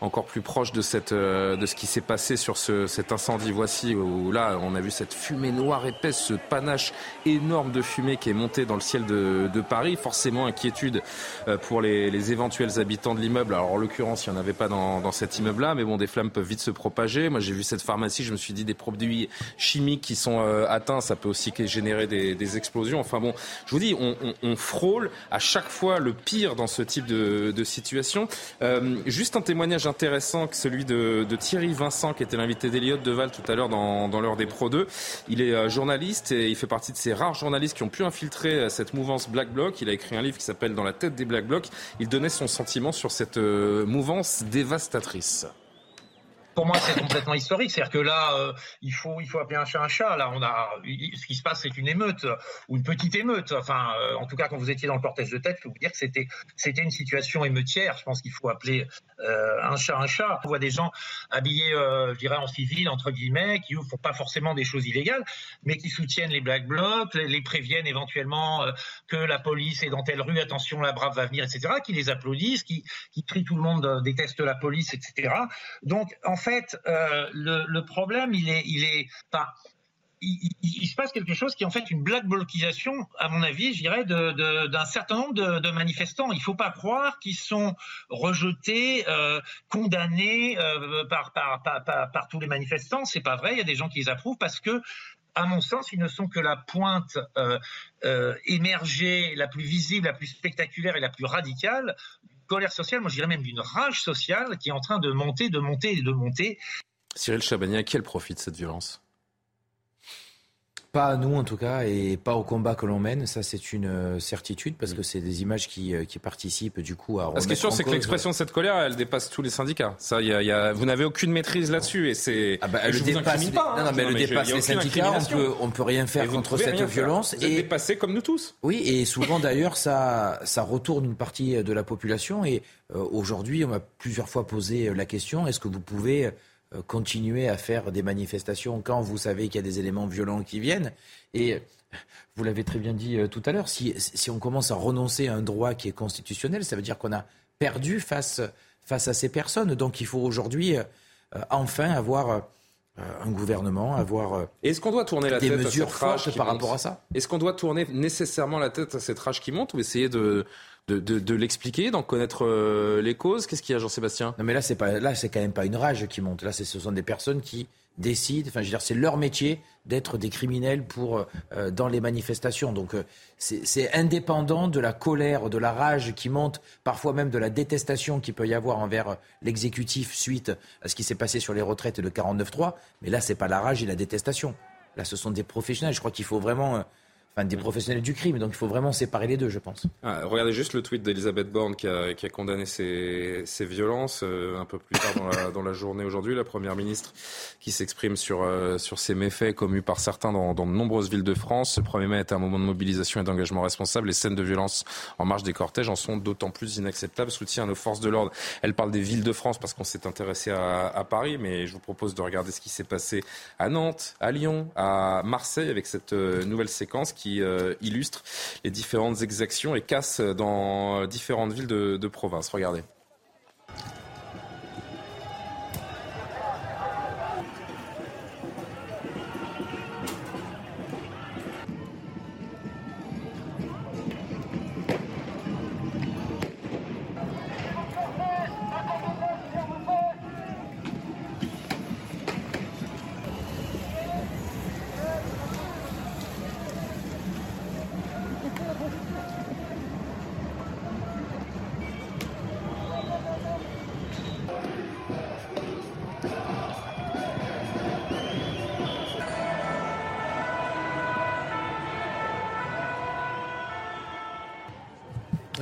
encore plus proche de cette euh, de ce qui s'est passé sur ce, cet incendie. Voici où là, on a vu cette fumée noire épaisse, ce panache énorme de fumée qui est monté dans le ciel de, Paris. Forcément, inquiétude euh, pour les, éventuels habitants de l'immeuble. Alors, en l'occurrence, il n'y en avait pas dans, cet immeuble-là, mais bon, des flammes peuvent vite se propager. Moi, j'ai vu cette pharmacie, je me suis dit des produits chimiques qui sont euh, atteints, ça peut aussi générer des, explosions. Enfin bon, je vous dis, on, frôle à chaque fois le pire dans ce type de, situation. Juste un témoignage intéressant que celui de Thierry Vincent, qui était l'invité d'Eliott Deval tout à l'heure dans, dans l'heure des Pro 2. Il est euh, journaliste et il fait partie de ces rares journalistes qui ont pu infiltrer euh, cette mouvance Black Bloc. Il a écrit un livre qui s'appelle Dans la tête des Black Blocs. Il donnait son sentiment sur cette euh, mouvance dévastatrice pour moi, c'est complètement historique. C'est-à-dire que là, euh, il faut il faut appeler un chat un chat. Là, on a ce qui se passe, c'est une émeute ou une petite émeute. Enfin, euh, en tout cas, quand vous étiez dans le cortège de tête, je peux vous dire que c'était c'était une situation émeutière. Je pense qu'il faut appeler euh, un chat un chat. On voit des gens habillés, je dirais, en civil entre guillemets, qui ne font pas forcément des choses illégales, mais qui soutiennent les black blocs, les, préviennent éventuellement que la police est dans telle rue, attention, la brave va venir, etc. Qui les applaudissent, qui qui tout le monde déteste la police, etc. Donc, en fait fait, euh, le, problème, il est, il est, il, se passe quelque chose qui est en fait une black blocisation, à mon avis, je dirais, d'un certain nombre de, manifestants. Il ne faut pas croire qu'ils sont rejetés, euh, condamnés euh, par, tous les manifestants. C'est pas vrai. Il y a des gens qui les approuvent parce que à mon sens, ils ne sont que la pointe émergée, la plus visible, la plus spectaculaire et la plus radicale colère sociale, moi je dirais même d'une rage sociale qui est en train de monter, de monter et de monter. Cyril Chabagny, à qui elle profite cette violence? Pas à nous en tout cas et pas au combat que l'on mène, ça c'est une euh, certitude parce que c'est des images qui, euh, qui participent du coup à. Ce qui est sûr, c'est que l'expression de cette colère, elle dépasse tous les syndicats. Ça, y a, y a, vous n'avez aucune maitrise là-dessus et c'est. Ah bah, elle dépasse. Pas, hein. Non, non, mais elle dépasse les syndicats. On peut, on peut rien faire contre cette violence. Vous et dépassé comme nous tous. Oui, et souvent d'ailleurs, ça, ça retourne une partie de la population et euh, aujourd'hui, on m'a plusieurs fois posé la question est-ce que vous pouvez continuer à faire des manifestations quand vous savez qu'il y a des éléments violents qui viennent. Et vous l'avez très bien dit euh, tout à l'heure, si, si, on commence à renoncer à un droit qui est constitutionnel, ça veut dire qu'on a perdu face, face à ces personnes. Donc il faut aujourd'hui euh, enfin avoir un gouvernement, avoir Est-ce qu'on doit tourner la des tête mesures à cette rage fortes par rapport à ça? Est-ce qu'on doit tourner nécessairement la tête à cette rage qui monte ou essayer de, de, de, de l'expliquer, d'en connaître euh, les causes Qu'est-ce qu'il y a, Jean-Sébastien? Non, mais là, c'est pas, là, c'est quand même pas une rage qui monte. Là, ce sont des personnes qui décident. Enfin, je veux dire, c'est leur métier d'être des criminels pour euh, dans les manifestations. Donc, euh, c'est indépendant de la colère, de la rage qui monte, parfois même de la détestation qu'il peut y avoir envers l'exécutif suite à ce qui s'est passé sur les retraites de 49.3. Mais là, c'est pas la rage et la détestation. Là, ce sont des professionnels. Je crois qu'il faut vraiment des professionnels du crime. Donc il faut vraiment séparer les deux, je pense. Ah, regardez juste le tweet d'Elisabeth Borne qui a, condamné ces, ces violences euh, un peu plus tard dans la, journée aujourd'hui. La Première ministre qui s'exprime sur, euh, sur ces méfaits commis par certains dans, dans de nombreuses villes de France. Ce 1er mai est un moment de mobilisation et d'engagement responsable. Les scènes de violence en marge des cortèges en sont d'autant plus inacceptables. Soutien à nos forces de l'ordre. Elle parle des villes de France parce qu'on s'est intéressé à, à Paris, mais je vous propose de regarder ce qui s'est passé à Nantes, à Lyon, à Marseille avec cette euh, nouvelle séquence qui euh, illustre les différentes exactions et casses dans différentes villes de, de province. Regardez.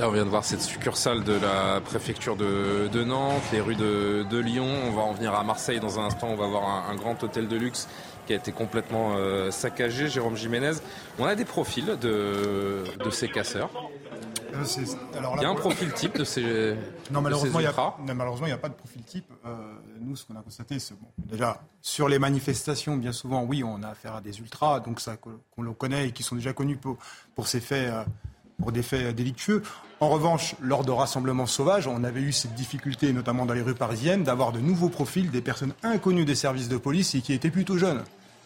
On vient de voir cette succursale de la préfecture de, Nantes, les rues de, Lyon. On va en venir à Marseille dans un instant. On va voir un, grand hôtel de luxe qui a été complètement euh, saccagé. Jérôme Jiménez, on a des profils de, de ces casseurs. Euh, il y a un profil type de ces. [laughs] Non, malheureusement, il n'y a, pas de profil type. Euh, nous, ce qu'on a constaté, c'est bon, déjà sur les manifestations, bien souvent, oui, on a affaire à des ultras, donc ça qu'on le connaît et qui sont déjà connus pour, pour ces faits pour des faits délictueux. En revanche, lors de rassemblements sauvages, on avait eu cette difficulté, notamment dans les rues parisiennes, d'avoir de nouveaux profils, des personnes inconnues des services de police et qui étaient plutôt jeunes.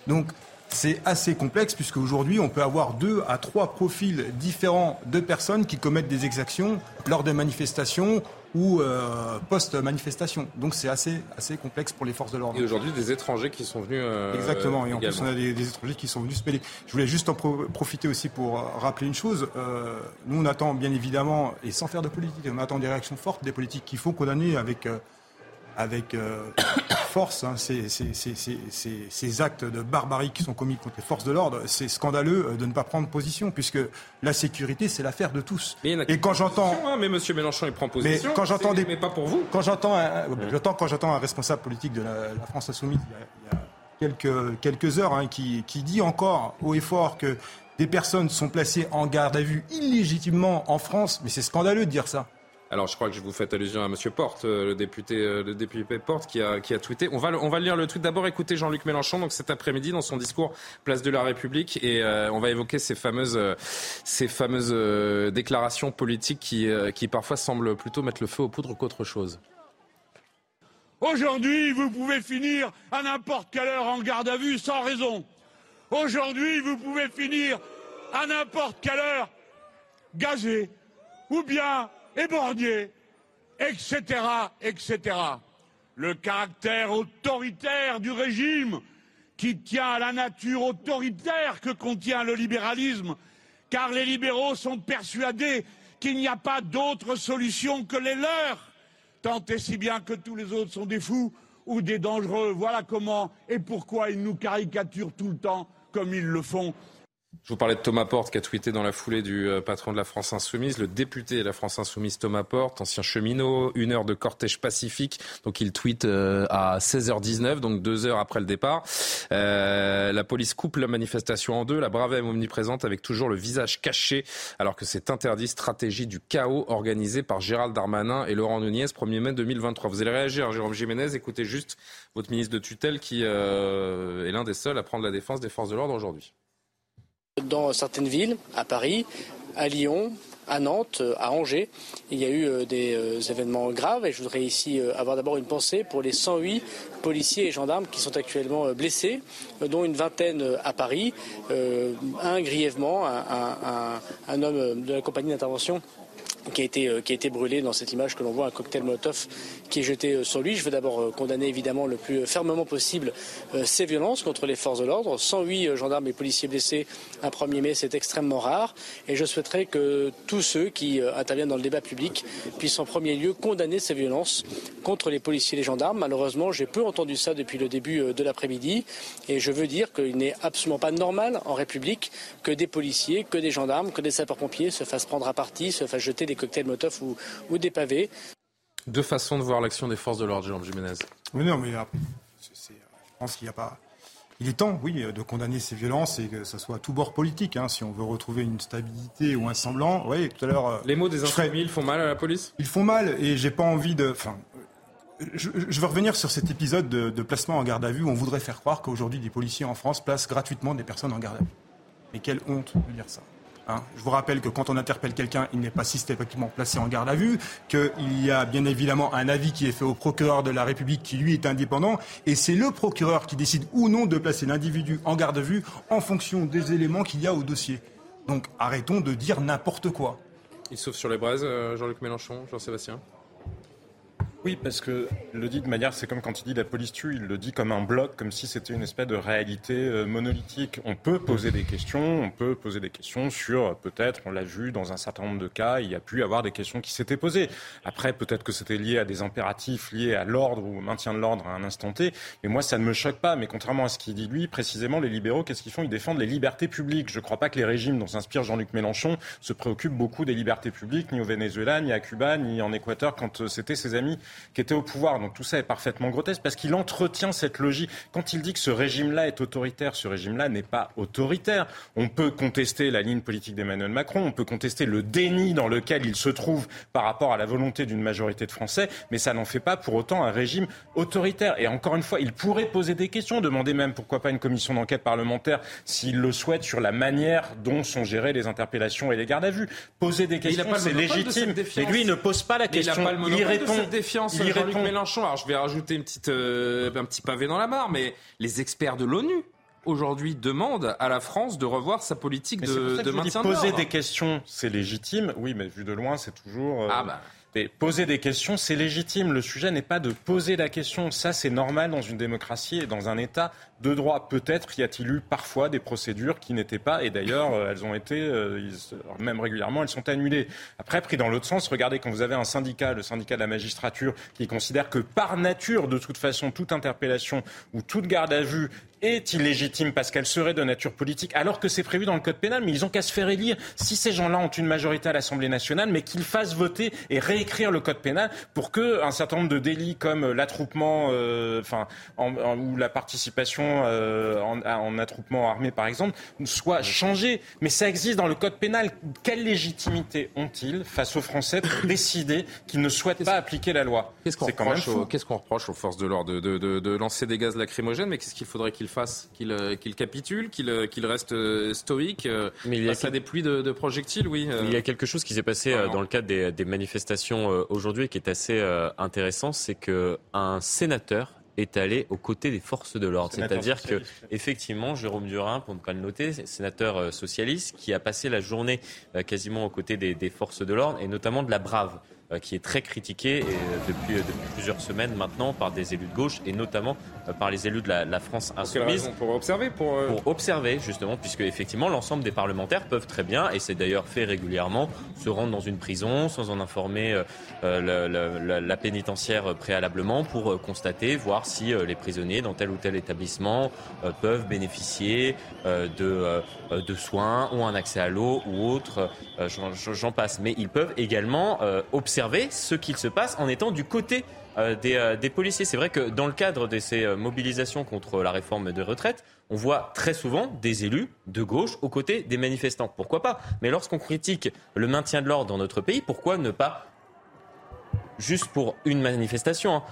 Donc, c'est assez complexe puisque aujourd'hui on peut avoir deux à trois profils différents de personnes qui commettent des exactions lors de manifestations ou euh, post-manifestation. Donc c'est assez, assez complexe pour les forces de l'ordre. Et aujourd'hui des étrangers qui sont venus. Euh, Exactement, et en plus on a des, étrangers qui sont venus se mêler. Je voulais juste en profiter aussi pour euh, rappeler une chose. nous on attend bien évidemment, et sans faire de politique, on attend des réactions fortes des politiques qu'il faut condamner avec avec euh, [coughs] force hein, ces, ces, actes de barbarie qui sont commis contre les forces de l'ordre. C'est scandaleux euh, de ne pas prendre position, puisque la sécurité, c'est l'affaire de tous. et quand j'entends... Hein, mais M. Mélenchon, il prend position. Mais quand j'entends des... Mais pas pour vous. Quand j'entends un... quand j'entends un responsable politique de la, France Insoumise, il y a, quelques, quelques heures, hein, qui, qui dit encore haut et fort que des personnes sont placées en garde à vue illégitimement en France, mais c'est scandaleux de dire ça. Alors, je crois que je vous fais allusion à M. Porte, euh, le député, euh, le député Porte, qui a, qui a tweeté. On va, on lire le tweet. D'abord, écouter Jean-Luc Mélenchon, donc cet après-midi, dans son discours Place de la République, et euh, on va évoquer ces fameuses, déclarations politiques qui, qui parfois semblent plutôt mettre le feu aux poudres qu'autre chose. Aujourd'hui, vous pouvez finir à n'importe quelle heure en garde à vue sans raison. Aujourd'hui, vous pouvez finir à n'importe quelle heure gazé ou bien éborgné, etc., etc. Le caractère autoritaire du régime qui tient à la nature autoritaire que contient le libéralisme, car les libéraux sont persuadés qu'il n'y a pas d'autre solution que les leurs, tant et si bien que tous les autres sont des fous ou des dangereux. Voilà comment et pourquoi ils nous caricaturent tout le temps comme ils le font je vous parlais de Thomas Porte qui a tweeté dans la foulée du euh, patron de la France Insoumise, le député de la France Insoumise Thomas Porte, ancien cheminot, une heure de cortège pacifique. Donc il tweet euh, à 16h19, donc deux heures après le départ. Euh, la police coupe la manifestation en deux, la Bravem omniprésente avec toujours le visage caché, alors que c'est interdit stratégie du chaos organisée par Gérald Darmanin et Laurent Nunez, 1er mai 2023. Vous allez réagir, Jérôme Jiménez, écoutez juste votre ministre de tutelle qui est l'un des seuls à prendre la défense des forces de l'ordre aujourd'hui. Dans certaines villes, à Paris, à Lyon, à Nantes, à Angers. Il y a eu euh, des euh, événements graves et je voudrais ici euh, avoir d'abord une pensée pour les 108 policiers et gendarmes qui sont actuellement blessés, dont une vingtaine à Paris, un grièvement, un homme de la compagnie d'intervention qui a été euh, qui a été brûlé dans cette image que l'on voit un cocktail Molotov qui est jeté euh, sur lui. Je veux d'abord euh, condamner évidemment le plus fermement possible ces violences contre les forces de l'ordre. 108 gendarmes et policiers blessés un 1er mai, c'est extrêmement rare et je souhaiterais que tous ceux qui interviennent dans le débat public puissent en premier lieu condamner ces violences contre les policiers et les gendarmes. Malheureusement, j'ai peu entendu ça depuis le début de l'après-midi et je veux dire qu'il n'est absolument pas normal en République que des policiers, que des gendarmes, que des sapeurs-pompiers se fassent prendre à partie, se fassent jeter des cocktails Molotov ou, ou des pavés. Deux façons de voir l'action des forces de l'ordre, Jérôme Jiménez. Oui, non, mais je pense qu'il n'y a pas. Il est temps, oui, de condamner ces violences et que ce soit à tout bord politique. Hein, si on veut retrouver une stabilité ou un semblant. Oui, tout à l'heure. Euh, Les mots des insoumis, ils font mal à la police? Ils font mal et j'ai pas envie de. Enfin, je, veux revenir sur cet épisode de, de, placement en garde à vue où on voudrait faire croire qu'aujourd'hui des policiers en France placent gratuitement des personnes en garde à vue. Mais quelle honte de dire ça. Hein. Je vous rappelle que quand on interpelle quelqu'un, il n'est pas systématiquement placé en garde à vue, qu'il y a bien évidemment un avis qui est fait au procureur de la République qui lui est indépendant, et c'est le procureur qui décide ou non de placer l'individu en garde à vue en fonction des éléments qu'il y a au dossier. Donc arrêtons de dire n'importe quoi. Il sauve sur les braises, euh, Jean-Luc Mélenchon, Jean-Sébastien? Oui, parce que le dit de manière, c'est comme quand il dit la police tue, il le dit comme un bloc, comme si c'était une espèce de réalité euh, monolithique. On peut poser des questions, on peut poser des questions sur, peut-être, on l'a vu dans un certain nombre de cas, il y a pu avoir des questions qui s'étaient posées. Après, peut-être que c'était lié à des impératifs liés à l'ordre ou au maintien de l'ordre à un instant T. Mais moi, ça ne me choque pas. Mais contrairement à ce qu'il dit lui, précisément, les libéraux, qu'est-ce qu'ils font? Ils défendent les libertés publiques. Je ne crois pas que les régimes dont s'inspire Jean-Luc Mélenchon se préoccupent beaucoup des libertés publiques, ni au Venezuela, ni à Cuba, ni en Équateur, quand euh, c'était ses amis qui était au pouvoir. Donc tout ça est parfaitement grotesque parce qu'il entretient cette logique. Quand il dit que ce régime-là est autoritaire, ce régime-là n'est pas autoritaire. On peut contester la ligne politique d'Emmanuel Macron, on peut contester le déni dans lequel il se trouve par rapport à la volonté d'une majorité de Français, mais ça n'en fait pas pour autant un régime autoritaire. Et encore une fois, il pourrait poser des questions, demander même pourquoi pas une commission d'enquête parlementaire s'il le souhaite sur la manière dont sont gérées les interpellations et les gardes à vue. Poser des questions, c'est légitime. Mais lui, il ne pose pas la question. Il, a pas le il répond. De cette Jean-Luc Mélenchon. Alors je vais rajouter une petite, euh, un petit pavé dans la mare, mais les experts de l'ONU aujourd'hui demandent à la France de revoir sa politique de, de maintien de Poser des questions, c'est légitime. Oui, mais vu de loin, c'est toujours. Euh, ah bah poser des questions, c'est légitime. Le sujet n'est pas de poser la question. Ça, c'est normal dans une démocratie et dans un État de droit. Peut-être y a-t-il eu parfois des procédures qui n'étaient pas, et d'ailleurs, euh, elles ont été, euh, même régulièrement, elles sont annulées. Après, pris dans l'autre sens, regardez, quand vous avez un syndicat, le syndicat de la magistrature, qui considère que par nature, de toute façon, toute interpellation ou toute garde à vue est illégitime parce qu'elle serait de nature politique, alors que c'est prévu dans le code pénal. Mais ils ont qu'à se faire élire si ces gens-là ont une majorité à l'Assemblée nationale, mais qu'ils fassent voter et réécrire le code pénal pour que un certain nombre de délits comme l'attroupement, euh, enfin, ou la participation euh, en, en, attroupement armé, par exemple, soient changés. Mais ça existe dans le code pénal. Quelle légitimité ont-ils face aux Français pour [coughs] décider qu'ils ne souhaitent pas appliquer la loi? Qu'est-ce qu'on reproche, reproche, aux forces de l'ordre de, de, de, lancer des gaz lacrymogènes? Mais qu'est-ce qu'il faudrait qu'ils fasse, qu'il euh, capitule, qu'il euh, reste euh, stoïque Mais il y a face des pluies de, projectiles, oui. Il y a quelque chose qui s'est passé dans le cadre des, manifestations aujourd'hui qui est assez intéressant, c'est qu'un sénateur est allé aux côtés des forces de l'ordre. C'est-à-dire que, effectivement, Jérôme Durin, pour ne pas le noter, sénateur socialiste, qui a passé la journée quasiment aux côtés des, des forces de l'ordre et notamment de la Brave. Euh, qui est très critiqué et, euh, depuis, euh, depuis, plusieurs semaines maintenant par des élus de gauche et notamment par les élus de la, France insoumise. Pour observer pour, pour, observer, justement, puisque effectivement l'ensemble des parlementaires peuvent très bien, et c'est d'ailleurs fait régulièrement, se rendre dans une prison sans en informer la, la, pénitentiaire préalablement pour constater, voir si les prisonniers dans tel ou tel établissement peuvent bénéficier de, de soins, ont un accès à l'eau ou autre, j'en passe. Mais ils peuvent également observer ce qu'il se passe en étant du côté euh, euh, des, policiers. C'est vrai que dans le cadre de ces euh, mobilisations contre la réforme des retraites, on voit très souvent des élus de gauche aux côtés des manifestants. Pourquoi pas? Mais lorsqu'on critique le maintien de l'ordre dans notre pays, pourquoi ne pas juste pour une manifestation, hein,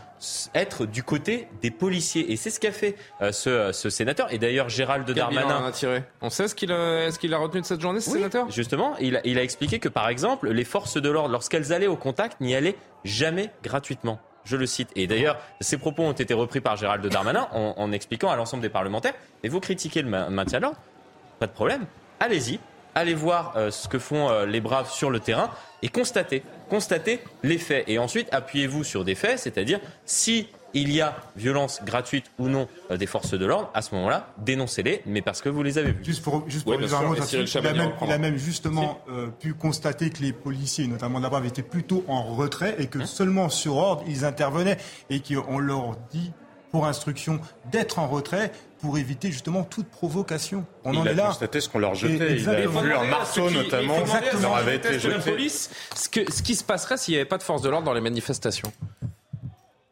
être du côté des policiers. Et c'est ce qu'a fait euh, ce, ce, sénateur. Et d'ailleurs, Gérald Darmanin. A tiré? On sait ce qu'il a, ce qu'il a retenu de cette journée, ce sénateur? Justement, il a, il a expliqué que, par exemple, les forces de l'ordre, lorsqu'elles allaient au contact, n'y allaient jamais gratuitement. Je le cite. Et d'ailleurs, ces propos ont été repris par Gérald Darmanin en, en expliquant à l'ensemble des parlementaires. Et vous critiquez le maintien de l'ordre? Pas de problème. Allez-y. Allez voir euh, ce que font euh, les braves sur le terrain et constatez constatez les faits. Et ensuite, appuyez-vous sur des faits, c'est-à-dire si il y a violence gratuite ou non euh, des forces de l'ordre, à ce moment-là, dénoncez-les, mais parce que vous les avez vus. Juste pour, juste pour dire un mot, il, a même, il a même justement euh, pu constater que les policiers, notamment d'abord, étaient plutôt en retrait et que hein seulement sur ordre, ils intervenaient et qu'on leur dit pour instruction d'être en retrait pour éviter justement toute provocation. On il en a est là. constaté ce qu'on leur jetait. il a vu un marteau notamment qui leur avait été jeté. Police, ce, que, ce qui se passerait s'il n'y avait pas de force de l'ordre dans les manifestations.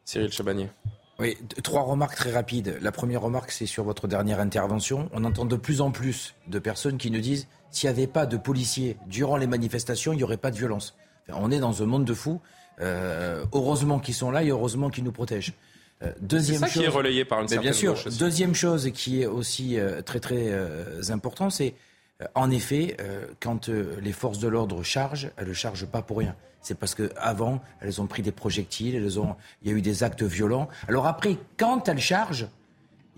Cyril Chabanier. Oui, trois remarques très rapides. La première remarque, c'est sur votre dernière intervention. On entend de plus en plus de personnes qui nous disent s'il n'y avait pas de policiers durant les manifestations, il n'y aurait pas de violence. on est dans un monde de fous. Euh, heureusement qu'ils sont là et heureusement qu'ils nous protègent. Euh, deuxième chose, qui est relayé par une bien sûr. Deuxième chose qui est aussi euh, très très euh, important, c'est en effet quand les forces de l'ordre chargent, elles ne chargent pas pour rien. C'est parce qu'avant, elles ont pris des projectiles, elles ont, il y a eu des actes violents. Alors après, quand elles chargent,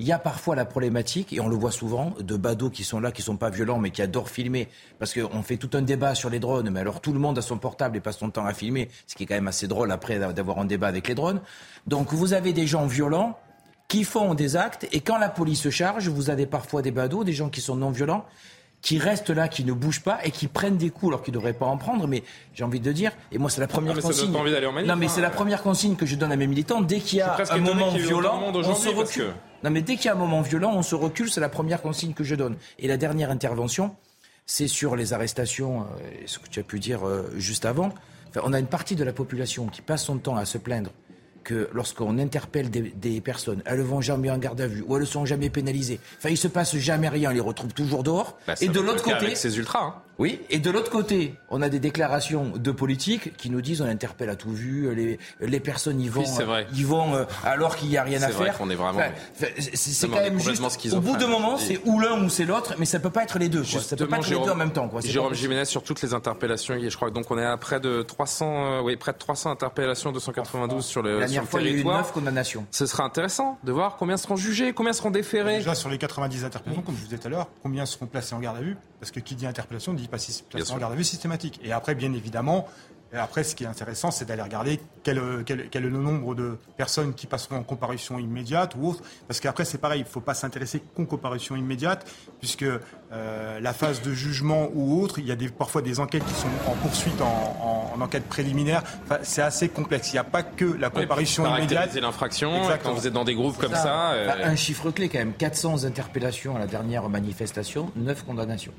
il y a parfois la problématique, et on le voit souvent, de badauds qui sont là, qui sont pas violents, mais qui adorent filmer. Parce qu'on fait tout un débat sur les drones, mais alors tout le monde a son portable et passe son temps à filmer, ce qui est quand même assez drôle après d'avoir un débat avec les drones. Donc vous avez des gens violents qui font des actes, et quand la police se charge, vous avez parfois des badauds, des gens qui sont non violents, qui restent là, qui ne bougent pas et qui prennent des coups alors qu'ils ne devraient pas en prendre. Mais j'ai envie de dire, et moi c'est la première consigne. non mais c'est la première consigne que je donne à mes militants. Dès qu'il y a un moment violent, on se recule. Non mais dès qu'il y a un moment violent, on se recule. C'est la première consigne que je donne. Et la dernière intervention, c'est sur les arrestations, euh, ce que tu as pu dire euh, juste avant. on a une partie de la population qui passe son temps à se plaindre que lorsqu'on interpelle des, personnes, elles ne vont jamais en garde à vue ou elles ne sont jamais pénalisées. Enfin, il se passe jamais rien, on les retrouve toujours dehors. Bah, et de l'autre côté, ces ultras. Hein. Oui, et de l'autre côté, on a des déclarations de politiques qui nous disent on interpelle à tout vu, les, les personnes y vont, vrai. y vont euh, alors qu'il n'y a rien à vrai faire. On est vraiment. c'est quand même juste. Au bout de moment, c'est ou l'un ou c'est l'autre, mais ça peut pas être les deux. Quoi. Ça peut pas être les deux en même temps. Quoi. Jérôme Jiménez sur toutes les interpellations, je crois donc on est à près de 300, euh, oui, près de 300 interpellations, 292 sur le, sur le fois, Il y a eu 9 condamnations. Ce sera intéressant de voir combien seront jugés, combien seront déférés. Déjà sur les 90 interpellations, comme je vous disais tout à l'heure, combien seront placés en garde à vue? Parce que qui dit interpellation dit pas placé en garde garde systématique. Et après, bien évidemment, et après, ce qui est intéressant, c'est d'aller regarder quel, quel, quel, est le nombre de personnes qui passeront en comparution immédiate ou autre. Parce qu'après, c'est pareil, il ne faut pas s'intéresser qu'en comparution immédiate, puisque euh, la phase de jugement ou autre, il y a des, parfois des enquêtes qui sont en poursuite, en, en, enquête préliminaire. Enfin, c'est assez complexe. Il n'y a pas que la comparution oui, immédiate. l'infraction, quand vous êtes dans des groupes comme ça. Euh, un chiffre clé quand même 400 interpellations à la dernière manifestation, 9 condamnations.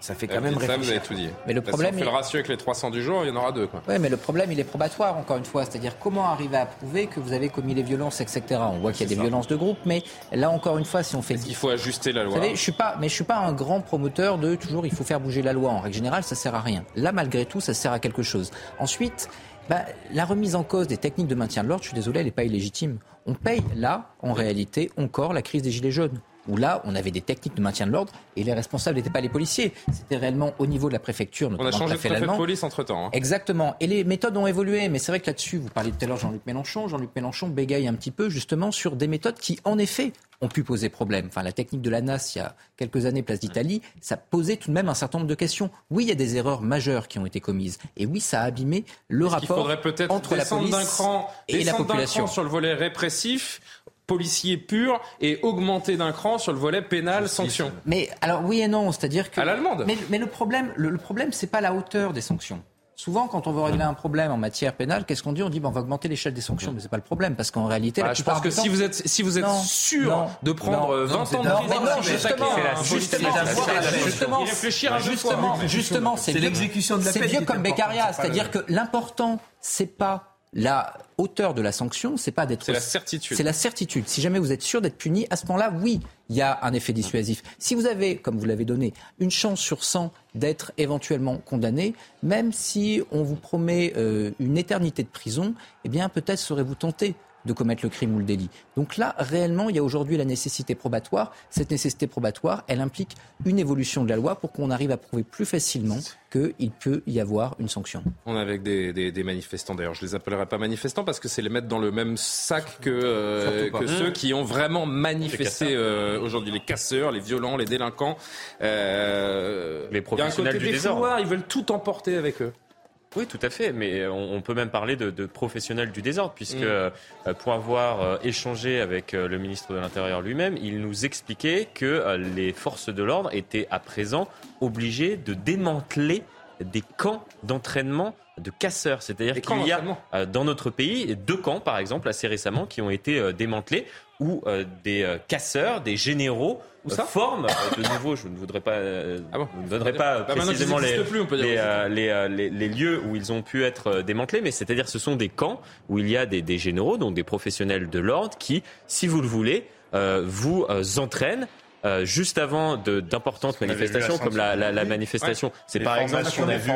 Ça fait quand même ça, vous avez tout dit. Mais le problème, si on fait le ratio avec les 300 du jour, il y en aura deux. Oui, mais le problème, il est probatoire, encore une fois. C'est-à-dire comment arriver à prouver que vous avez commis les violences, etc. On voit qu'il y a des violences de groupe, mais là, encore une fois, si on fait... Il faut ajuster la loi? Vous savez, je suis pas, mais je suis pas un grand promoteur de toujours il faut faire bouger la loi. En règle générale, ça sert à rien. Là, malgré tout, ça sert à quelque chose. Ensuite, bah, la remise en cause des techniques de maintien de l'ordre, je suis désolé, elle n'est pas illégitime. On paye là, en réalité, encore la crise des Gilets jaunes où là, on avait des techniques de maintien de l'ordre et les responsables n'étaient pas les policiers. C'était réellement au niveau de la préfecture. On a changé de préfet de police entre-temps. Hein. Exactement. Et les méthodes ont évolué. Mais c'est vrai que là-dessus, vous parliez tout à l'heure Jean-Luc Mélenchon. Jean-Luc Mélenchon bégaye un petit peu justement sur des méthodes qui, en effet, ont pu poser problème. Enfin, la technique de la NAS, il y a quelques années, place d'Italie, ça posait tout de même un certain nombre de questions. Oui, il y a des erreurs majeures qui ont été commises. Et oui, ça a abîmé le rapport entre la police cran, et la population. sur le volet répressif policier pur et augmenté d'un cran sur le volet pénal sanction. Mais alors oui et non, c'est-à-dire que à l'allemande. Mais, mais, le problème, le, le problème, c'est pas la hauteur des sanctions. Souvent, quand on veut régler un problème en matière pénale, qu'est-ce qu'on dit? On dit ben, on va augmenter l'échelle des sanctions, mais c'est pas le problème parce qu'en réalité, bah, je pense que si vous êtes si vous êtes sûr de prendre 20 ans de prison, justement, justement, justement, justement, justement, c'est l'exécution de la peine. C'est vieux comme Beccaria, c'est-à-dire que l'important, c'est pas la hauteur de la sanction, c'est pas d'être. C'est la certitude. C'est la certitude. Si jamais vous êtes sûr d'être puni, à ce moment-là, oui, il y a un effet dissuasif. Si vous avez, comme vous l'avez donné, une chance sur 100 d'être éventuellement condamné, même si on vous promet euh, une éternité de prison, eh bien peut-être serez-vous tenté de commettre le crime ou le délit. Donc là, réellement, il y a aujourd'hui la nécessité probatoire. Cette nécessité probatoire, elle implique une évolution de la loi pour qu'on arrive à prouver plus facilement qu'il peut y avoir une sanction. On est avec des, manifestants, d'ailleurs, je les appellerai pas manifestants parce que c'est les mettre dans le même sac que, euh, que ceux qui ont vraiment manifesté euh, aujourd'hui, les casseurs, les violents, les délinquants. Euh, les professionnels du désordre. Ils veulent tout emporter avec eux. Oui, tout à fait, mais on, peut même parler de, professionnels du désordre, puisque mm. euh, pour avoir euh, échangé avec euh, le ministre de l'Intérieur lui-même, il nous expliquait que les forces de l'ordre étaient à présent obligées de démanteler des camps d'entraînement de casseurs. C'est-à-dire qu'il y a dans notre pays deux camps, par exemple, assez récemment, qui ont été démantelés, où des casseurs, des généraux ça forme de nouveau, je ne voudrais pas, ah bon ne donnerai pas bah, précisément les, euh, euh, les, les, lieux où ils ont pu être euh, démantelés, mais c'est-à-dire ce sont des camps où il y a des, des généraux, donc des professionnels de l'ordre, qui, si vous le voulez, vous entraînent euh, juste avant d'importantes manifestations comme la, la, la manifestation. C'est par exemple qu'on a vu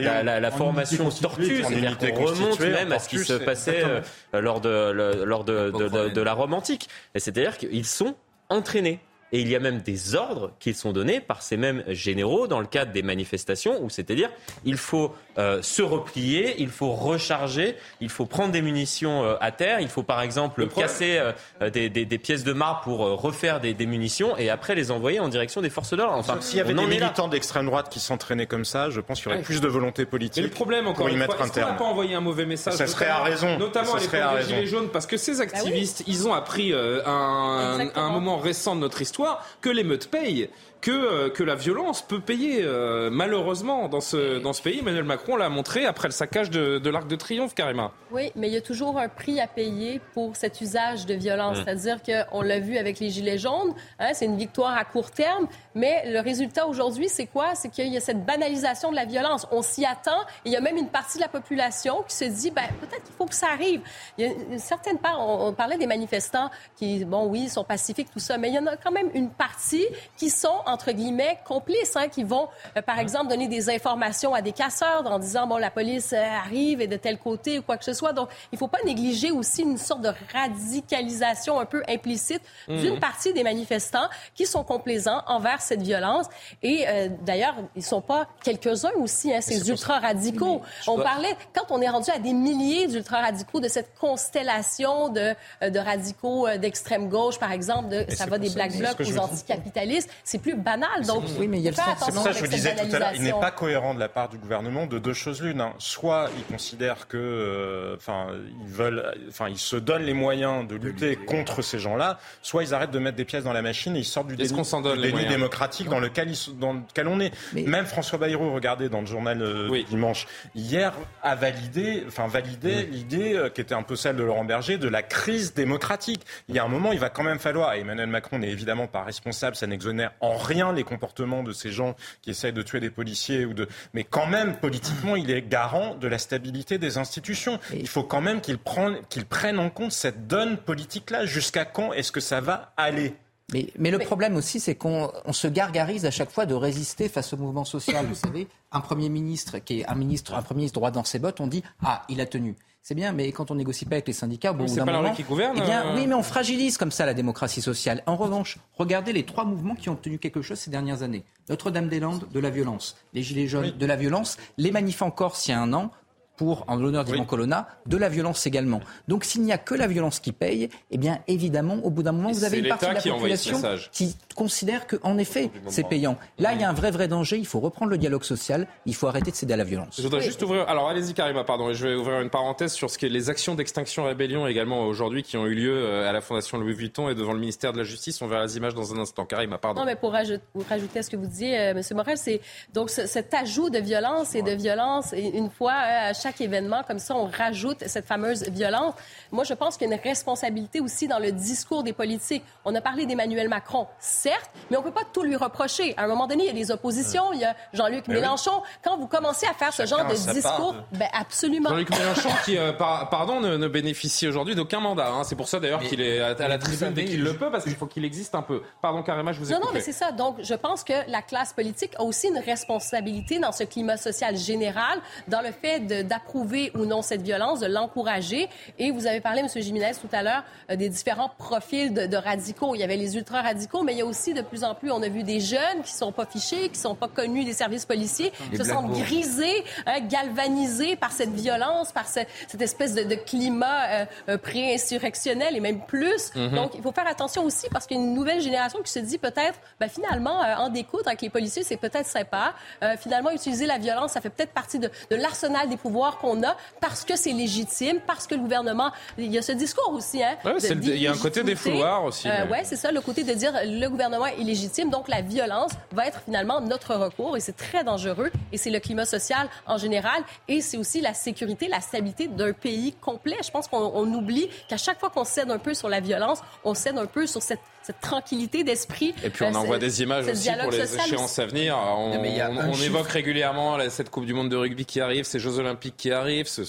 la, la, formation tortue, c'est-à-dire qu'on remonte même à ce qui se passait lors de, lors de, de, de, de la Rome antique. C'est-à-dire qu'ils sont entraînés. Et il y a même des ordres qui sont donnés par ces mêmes généraux dans le cadre des manifestations, où c'est-à-dire il faut euh, se replier, il faut recharger, il faut prendre des munitions euh, à terre, il faut par exemple casser euh, des, des, des, pièces de marbre pour refaire des, des, munitions et après les envoyer en direction des forces de l'ordre. Enfin, s'il y avait des militants d'extrême droite qui s'entraînaient comme ça, je pense qu'il y aurait plus de volonté politique. Mais le problème, encore pour y une mettre fois, un terme. Pas envoyé un mauvais message. Ça serait à raison. Notamment ça à l'époque des Gilets jaunes, parce que ces Bah activistes, ils ont appris un, un moment récent de notre histoire que l'émeute paye que, euh, que la violence peut payer euh, malheureusement dans ce, dans ce pays. Emmanuel Macron l'a montré après le saccage de, de l'Arc de Triomphe, carrément. Oui, mais il y a toujours un prix à payer pour cet usage de violence. Mmh. C'est-à-dire qu'on l'a vu avec les Gilets jaunes, hein, c'est une victoire à court terme, mais le résultat aujourd'hui, c'est quoi? C'est qu'il y a cette banalisation de la violence. On s'y attend. Il y a même une partie de la population qui se dit, ben, peut-être qu'il faut que ça arrive. Il y a une certaine part, on, on parlait des manifestants qui, bon, oui, sont pacifiques, tout ça, mais il y en a quand même une partie qui sont entre guillemets, complices, hein, qui vont, euh, par exemple, donner des informations à des casseurs en disant, bon, la police euh, arrive et de tel côté ou quoi que ce soit. Donc, il ne faut pas négliger aussi une sorte de radicalisation un peu implicite Mhm. d'une partie des manifestants qui sont complaisants envers cette violence. Et euh, d'ailleurs, ils ne sont pas quelques-uns aussi, hein, ces ultra-radicaux. On parlait, quand on est rendu à des milliers d'ultra-radicaux, de cette constellation de, de radicaux d'extrême gauche, par exemple, de, ça va des Black Blocs aux anticapitalistes, c'est plus banal. Donc, Oui, mais il y a C'est pour ça que je vous disais tout à l'heure, il n'est pas cohérent de la part du gouvernement de deux choses l'une. hein. Soit ils considèrent que, euh, enfin, ils veulent, enfin, ils se donnent les moyens de lutter contre ces gens-là. Soit ils arrêtent de mettre des pièces dans la machine et ils sortent du Est-ce déni, qu'on s'en donne du les déni démocratique dans lequel, ils, dans lequel on est. Même François Bayrou, regardez dans le journal euh, du dimanche hier, a validé, enfin validé l'idée euh, qui était un peu celle de Laurent Berger de la crise démocratique. Il y a un moment, il va quand même falloir. Et Emmanuel Macron n'est évidemment pas responsable, ça n'exonère en rien les comportements de ces gens qui essayent de tuer des policiers ou de. Mais quand même, politiquement, il est garant de la stabilité des institutions. Il faut quand même qu'il prenne, qu'il prenne en compte cette donne politique-là. Jusqu'à quand est-ce que ça va aller? Mais, mais le problème aussi, c'est qu'on on se gargarise à chaque fois de résister face au mouvement social. Vous savez, un Premier ministre qui est un ministre, un Premier ministre droit dans ses bottes, on dit Ah, il a tenu. C'est bien, mais quand on négocie pas avec les syndicats, Oui, c'est pas moment, qui gouverne, eh bien, euh. oui, mais on fragilise comme ça la démocratie sociale. En revanche, regardez les trois mouvements qui ont obtenu quelque chose ces dernières années. Notre-Dame-des-Landes, de la violence. Les Gilets jaunes, de la violence. Les manifs en Corse, il y a un an, pour, en l'honneur d'Ivan Colonna, de la violence également. Donc s'il n'y a que la violence qui paye, eh bien évidemment, au bout d'un moment, Et vous avez une partie de la population qui considère qu'en effet, c'est payant. Là, il y a un vrai, vrai danger. Il faut reprendre le dialogue social. Il faut arrêter de céder à la violence. Je voudrais juste ouvrir. Alors, allez-y, Karima, pardon. Et je vais ouvrir une parenthèse sur ce qui est les actions d'extinction rébellion également aujourd'hui qui ont eu lieu euh, à la Fondation Louis Vuitton et devant le ministère de la Justice. On verra les images dans un instant. Karima, pardon. Non, mais pour rajouter, à ce que vous disiez, euh, M. Morel, c'est donc ce- cet ajout de violence et de violence, et une fois euh, à chaque événement, comme ça, on rajoute cette fameuse violence. Moi, je pense qu'il y a une responsabilité aussi dans le discours des politiques. On a parlé d'Emmanuel Macron, certes, mais on ne peut pas tout lui reprocher. À un moment donné, il y a des oppositions, il y a Jean-Luc Mais oui. Mélenchon. Quand vous commencez à faire ce genre de discours, de- ben absolument. Jean-Luc Mélenchon, qui, euh, par- pardon, ne, ne bénéficie aujourd'hui d'aucun mandat. hein. C'est pour ça d'ailleurs qu'il est à, à la tribune dès qu'il le peut, parce qu'il faut qu'il existe un peu. Pardon, Karima, je vous ai Non, non, mais c'est ça. Donc, je pense que la classe politique a aussi une responsabilité dans ce climat social général, dans le fait d'approuver ou non cette violence, de l'encourager. Et vous avez parlé, M. Jiménez, tout à l'heure, euh, des différents profils de, de radicaux. Il y avait les ultra-radicaux, mais il y a aussi de plus en plus, on a vu des jeunes qui sont pas fichés, qui sont pas connus des services policiers, Les se sentent grisés, hein, galvanisés par cette violence, par ce- cette espèce de, de climat euh, euh, pré-insurrectionnel et même plus. Mhm. Donc, il faut faire attention aussi parce qu'il y a une nouvelle génération qui se dit peut-être, ben, finalement, euh, en découdre avec les policiers, c'est peut-être sympa. Euh, finalement, utiliser la violence, ça fait peut-être partie de, de l'arsenal des pouvoirs qu'on a parce que c'est légitime, parce que le gouvernement... Il y a ce discours aussi, hein, Ouais, de- il y a un côté d'illégitimité. défouloir aussi, mais- ouais, c'est ça, le côté de dire le gouvernement est illégitime, donc la violence va être finalement notre recours et c'est très dangereux. Et c'est le climat social en général et c'est aussi la sécurité, la stabilité d'un pays complet. Je pense qu'on on oublie qu'à chaque fois qu'on cède un peu sur la violence, on cède un peu sur cette, cette tranquillité d'esprit. Et puis on Euh, envoie des images aussi pour les échéances à venir. On, on- on évoque régulièrement là, cette Coupe du Monde de rugby qui arrive, ces Jeux Olympiques qui arrivent. ce-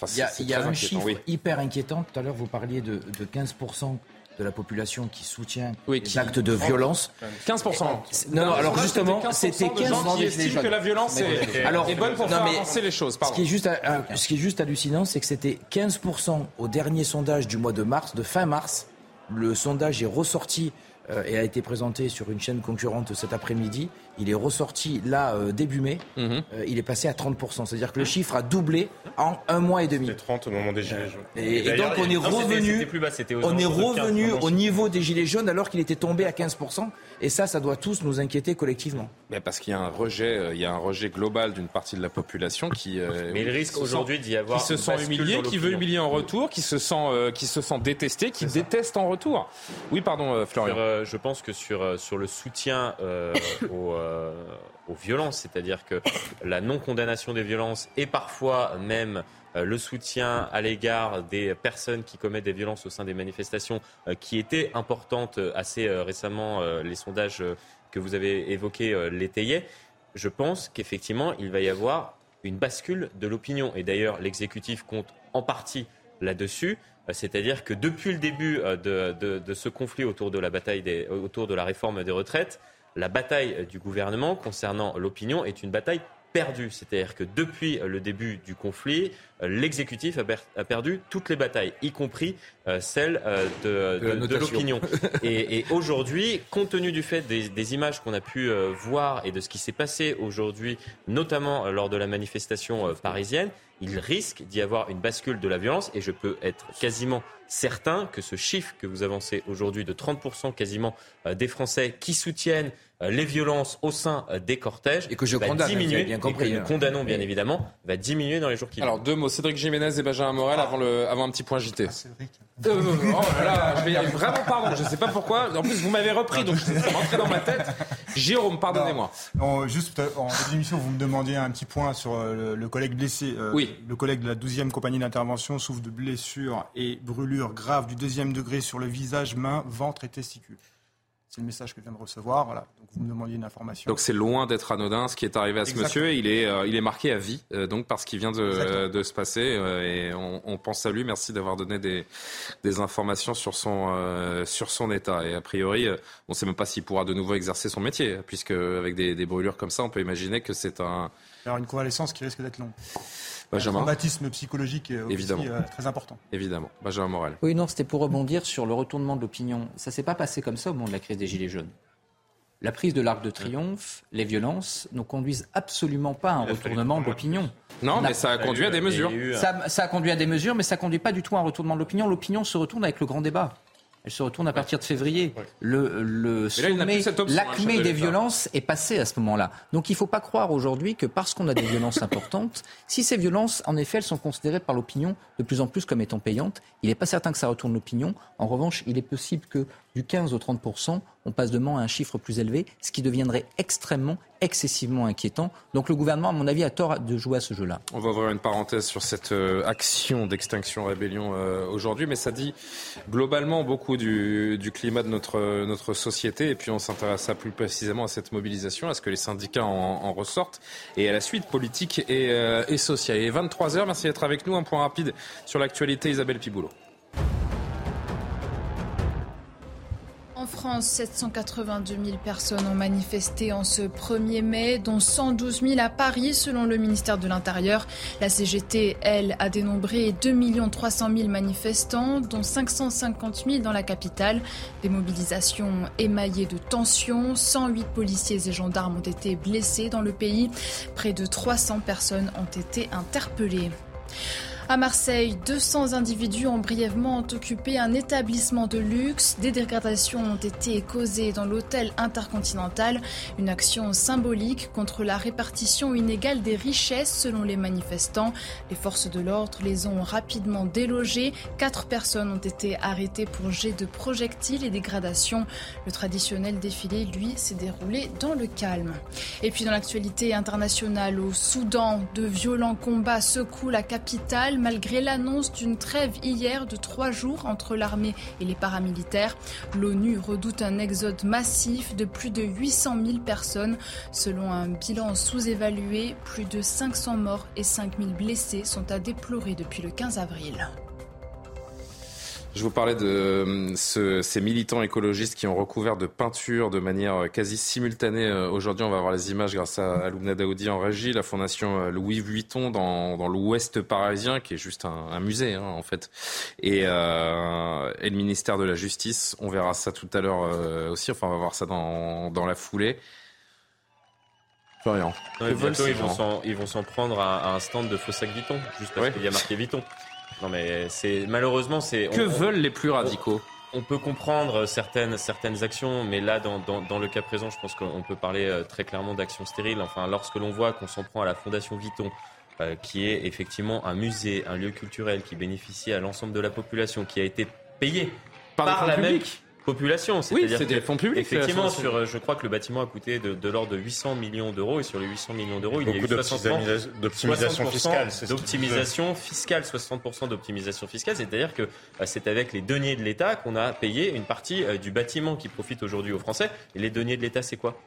Enfin, Il y a, il y un inquiétant, chiffre oui. hyper inquiétant. Tout à l'heure, vous parliez de, de 15% de la population qui soutient Oui, les qui- actes de violence. 15%. Non, non, alors justement, c'était 15% c'était de gens 15 qui des estiment jeunes. que la violence est- est bonne pour faire avancer les choses, Ce qui, est juste, euh, ce qui est juste hallucinant, c'est que c'était 15% au dernier sondage du mois de mars, de fin mars. Le sondage est ressorti euh, et a été présenté sur une chaîne concurrente cet après-midi. Il est ressorti là début mai. Mhm. il est passé à 30%. C'est-à-dire que le chiffre a doublé en un mois et demi. 30 au moment des Gilets jaunes. Et, donc on est revenu, on est revenu au niveau des Gilets jaunes alors qu'il était tombé à 15%. Et ça, ça doit tous nous inquiéter collectivement. Mais parce qu'il y a un rejet, il y a un rejet global d'une partie de la population qui. Mais il risque aujourd'hui d'y avoir. Qui se sent humilié, qui veut humilier en retour, qui se sent, qui se sent détesté, qui déteste en retour. Oui, pardon, Florian je pense que sur, euh, sur le soutien euh, [coughs] euh, aux, violences, c'est-à-dire que la non-condamnation des violences et parfois même le soutien à l'égard des personnes qui commettent des violences au sein des manifestations, qui était importante assez récemment, les sondages que vous avez évoqués l'étayaient, je pense qu'effectivement, il va y avoir une bascule de l'opinion. Et d'ailleurs, l'exécutif compte en partie là-dessus. Euh, c'est-à-dire que depuis le début euh, de, ce conflit autour de la bataille autour de la réforme des retraites, la bataille du gouvernement concernant l'opinion est une bataille perdue. C'est-à-dire que depuis le début du conflit, euh, l'exécutif a, perdu toutes les batailles, y compris celle de, l'opinion. [laughs] Et, aujourd'hui, compte tenu du fait des, des images qu'on a pu voir et de ce qui s'est passé aujourd'hui, notamment lors de la manifestation parisienne, il risque d'y avoir une bascule de la violence et je peux être quasiment certain que ce chiffre que vous avancez aujourd'hui de 30% quasiment euh, des Français qui soutiennent euh, les violences au sein euh, des cortèges et que je va diminuer, bien compris, et que nous hein. condamnons bien évidemment, va diminuer dans les jours qui viennent. Alors deux mots, Cédric Jiménez et Benjamin Morel avant, le, avant un petit point JT. Ah, oh là je vais vraiment pardon, je ne sais pas pourquoi. En plus, vous m'avez repris, donc c'est rentré dans ma tête. Jérôme, pardonnez-moi. Juste en début d'émission, vous me demandiez un petit point sur le, collègue blessé. oui. Le collègue de la 12e compagnie d'intervention souffre de blessures et brûlures graves du deuxième degré sur le visage, main, ventre et testicules. C'est le message que je viens de recevoir. Voilà. Donc vous me demandiez une information. Donc c'est loin d'être anodin ce qui est arrivé à ce monsieur. Il est, euh, il est marqué à vie, euh, donc parce qu'il vient de, de, se passer. Euh, et on, pense à lui. Merci d'avoir donné des, des, informations sur son, sur son état. Et a priori, on ne sait même pas s'il pourra de nouveau exercer son métier, puisque avec des, des brûlures comme ça, on peut imaginer que c'est un. Alors une convalescence qui risque d'être longue. Benjamin. Un traumatisme psychologique est aussi euh, très important. Évidemment. Benjamin Morel. Oui, non, c'était pour rebondir sur le retournement de l'opinion. Ça s'est pas passé comme ça au moment de la crise des Gilets jaunes. La prise de l'Arc de Triomphe, les violences ne conduisent absolument pas à un retournement de l'opinion. Non, mais ça a conduit à des mesures. Ça, ça, a conduit à des mesures, mais ça ne conduit pas du tout à un retournement de l'opinion. L'opinion se retourne avec le grand débat. Elle se retourne à partir de février. Le, le sommet, l'acmé des violences est passé à ce moment-là. Donc il ne faut pas croire aujourd'hui que parce qu'on a des violences [laughs] importantes, si ces violences, en effet, elles sont considérées par l'opinion de plus en plus comme étant payantes, il n'est pas certain que ça retourne l'opinion. En revanche, il est possible que du 15 au 30 on passe demain à un chiffre plus élevé, ce qui deviendrait extrêmement, excessivement inquiétant. Donc le gouvernement, à mon avis, a tort de jouer à ce jeu-là. On va ouvrir une parenthèse sur cette euh, action d'extinction rébellion euh, aujourd'hui, mais ça dit globalement beaucoup du, climat de notre, notre société. Et puis on s'intéresse plus précisément à cette mobilisation, à ce que les syndicats en, ressortent, et à la suite politique et, euh, et sociale. Et 23h, merci d'être avec nous. Un point rapide sur l'actualité, Isabelle Piboulot. France, 782 000 personnes ont manifesté en ce 1er mai, dont 112 000 à Paris, selon le ministère de l'Intérieur. La CGT, elle, a dénombré 2 300 000 manifestants, dont 550 000 dans la capitale. Des mobilisations émaillées de tensions. 108 policiers et gendarmes ont été blessés dans le pays. Près de 300 personnes ont été interpellées. À Marseille, 200 individus ont brièvement occupé un établissement de luxe. Des dégradations ont été causées dans l'hôtel intercontinental. Une action symbolique contre la répartition inégale des richesses selon les manifestants. Les forces de l'ordre les ont rapidement délogés. Quatre personnes ont été arrêtées pour jet de projectiles et dégradations. Le traditionnel défilé, lui, s'est déroulé dans le calme. Et puis dans l'actualité internationale, au Soudan, de violents combats secouent la capitale malgré l'annonce d'une trêve hier de trois jours entre l'armée et les paramilitaires. L'ONU redoute un exode massif de plus de 800 000 personnes. Selon un bilan sous-évalué, plus de 500 morts et 5 000 blessés sont à déplorer depuis le 15 avril. Je vous parlais de euh, ce, ces militants écologistes qui ont recouvert de peinture de manière quasi simultanée. Euh, aujourd'hui, on va voir les images grâce à, à Daoudi en régie, la fondation euh, Louis Vuitton dans, dans l'ouest parisien, qui est juste un, un musée hein, en fait, et, euh, et, le ministère de la Justice. On verra ça tout à l'heure aussi. Enfin, on va voir ça dans, dans la foulée. Florian. ils vont s'en prendre à, à, un stand de Fossac Vuitton, juste parce qu'il y a marqué Vuitton. Non, mais c'est malheureusement c'est. Que veulent les plus radicaux? On, peut comprendre certaines certaines actions, mais là, dans, dans, dans le cas présent, je pense qu'on peut parler euh, très clairement d'actions stériles. Enfin, lorsque l'on voit qu'on s'en prend à la Fondation Vuitton, euh, qui est effectivement un musée, un lieu culturel qui bénéficie à l'ensemble de la population, qui a été payé par, par la même population. Oui, c'est des fonds publics. Effectivement, sur, euh, je crois que le bâtiment a coûté de, de l'ordre de 800 millions d'euros et sur les 800 millions d'euros, il y a eu 60% d'optimisation fiscale. D'optimisation fiscale, 60% d'optimisation fiscale. C'est-à-dire que euh, c'est avec les deniers de l'État qu'on a payé une partie euh, du bâtiment qui profite aujourd'hui aux Français. Et les deniers de l'État, c'est quoi?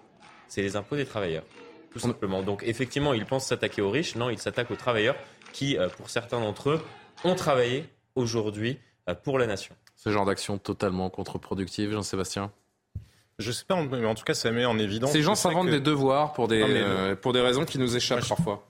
C'est les impôts des travailleurs. Tout simplement. Donc effectivement, ils pensent s'attaquer aux riches. Non, ils s'attaquent aux travailleurs qui, pour certains d'entre eux, ont travaillé aujourd'hui pour la nation. Ce genre d'action totalement contre-productive, Jean-Sébastien? Je sais pas, mais en tout cas, ça met en évidence. Ces gens s'inventent des devoirs pour des, euh, pour des raisons qui nous échappent parfois.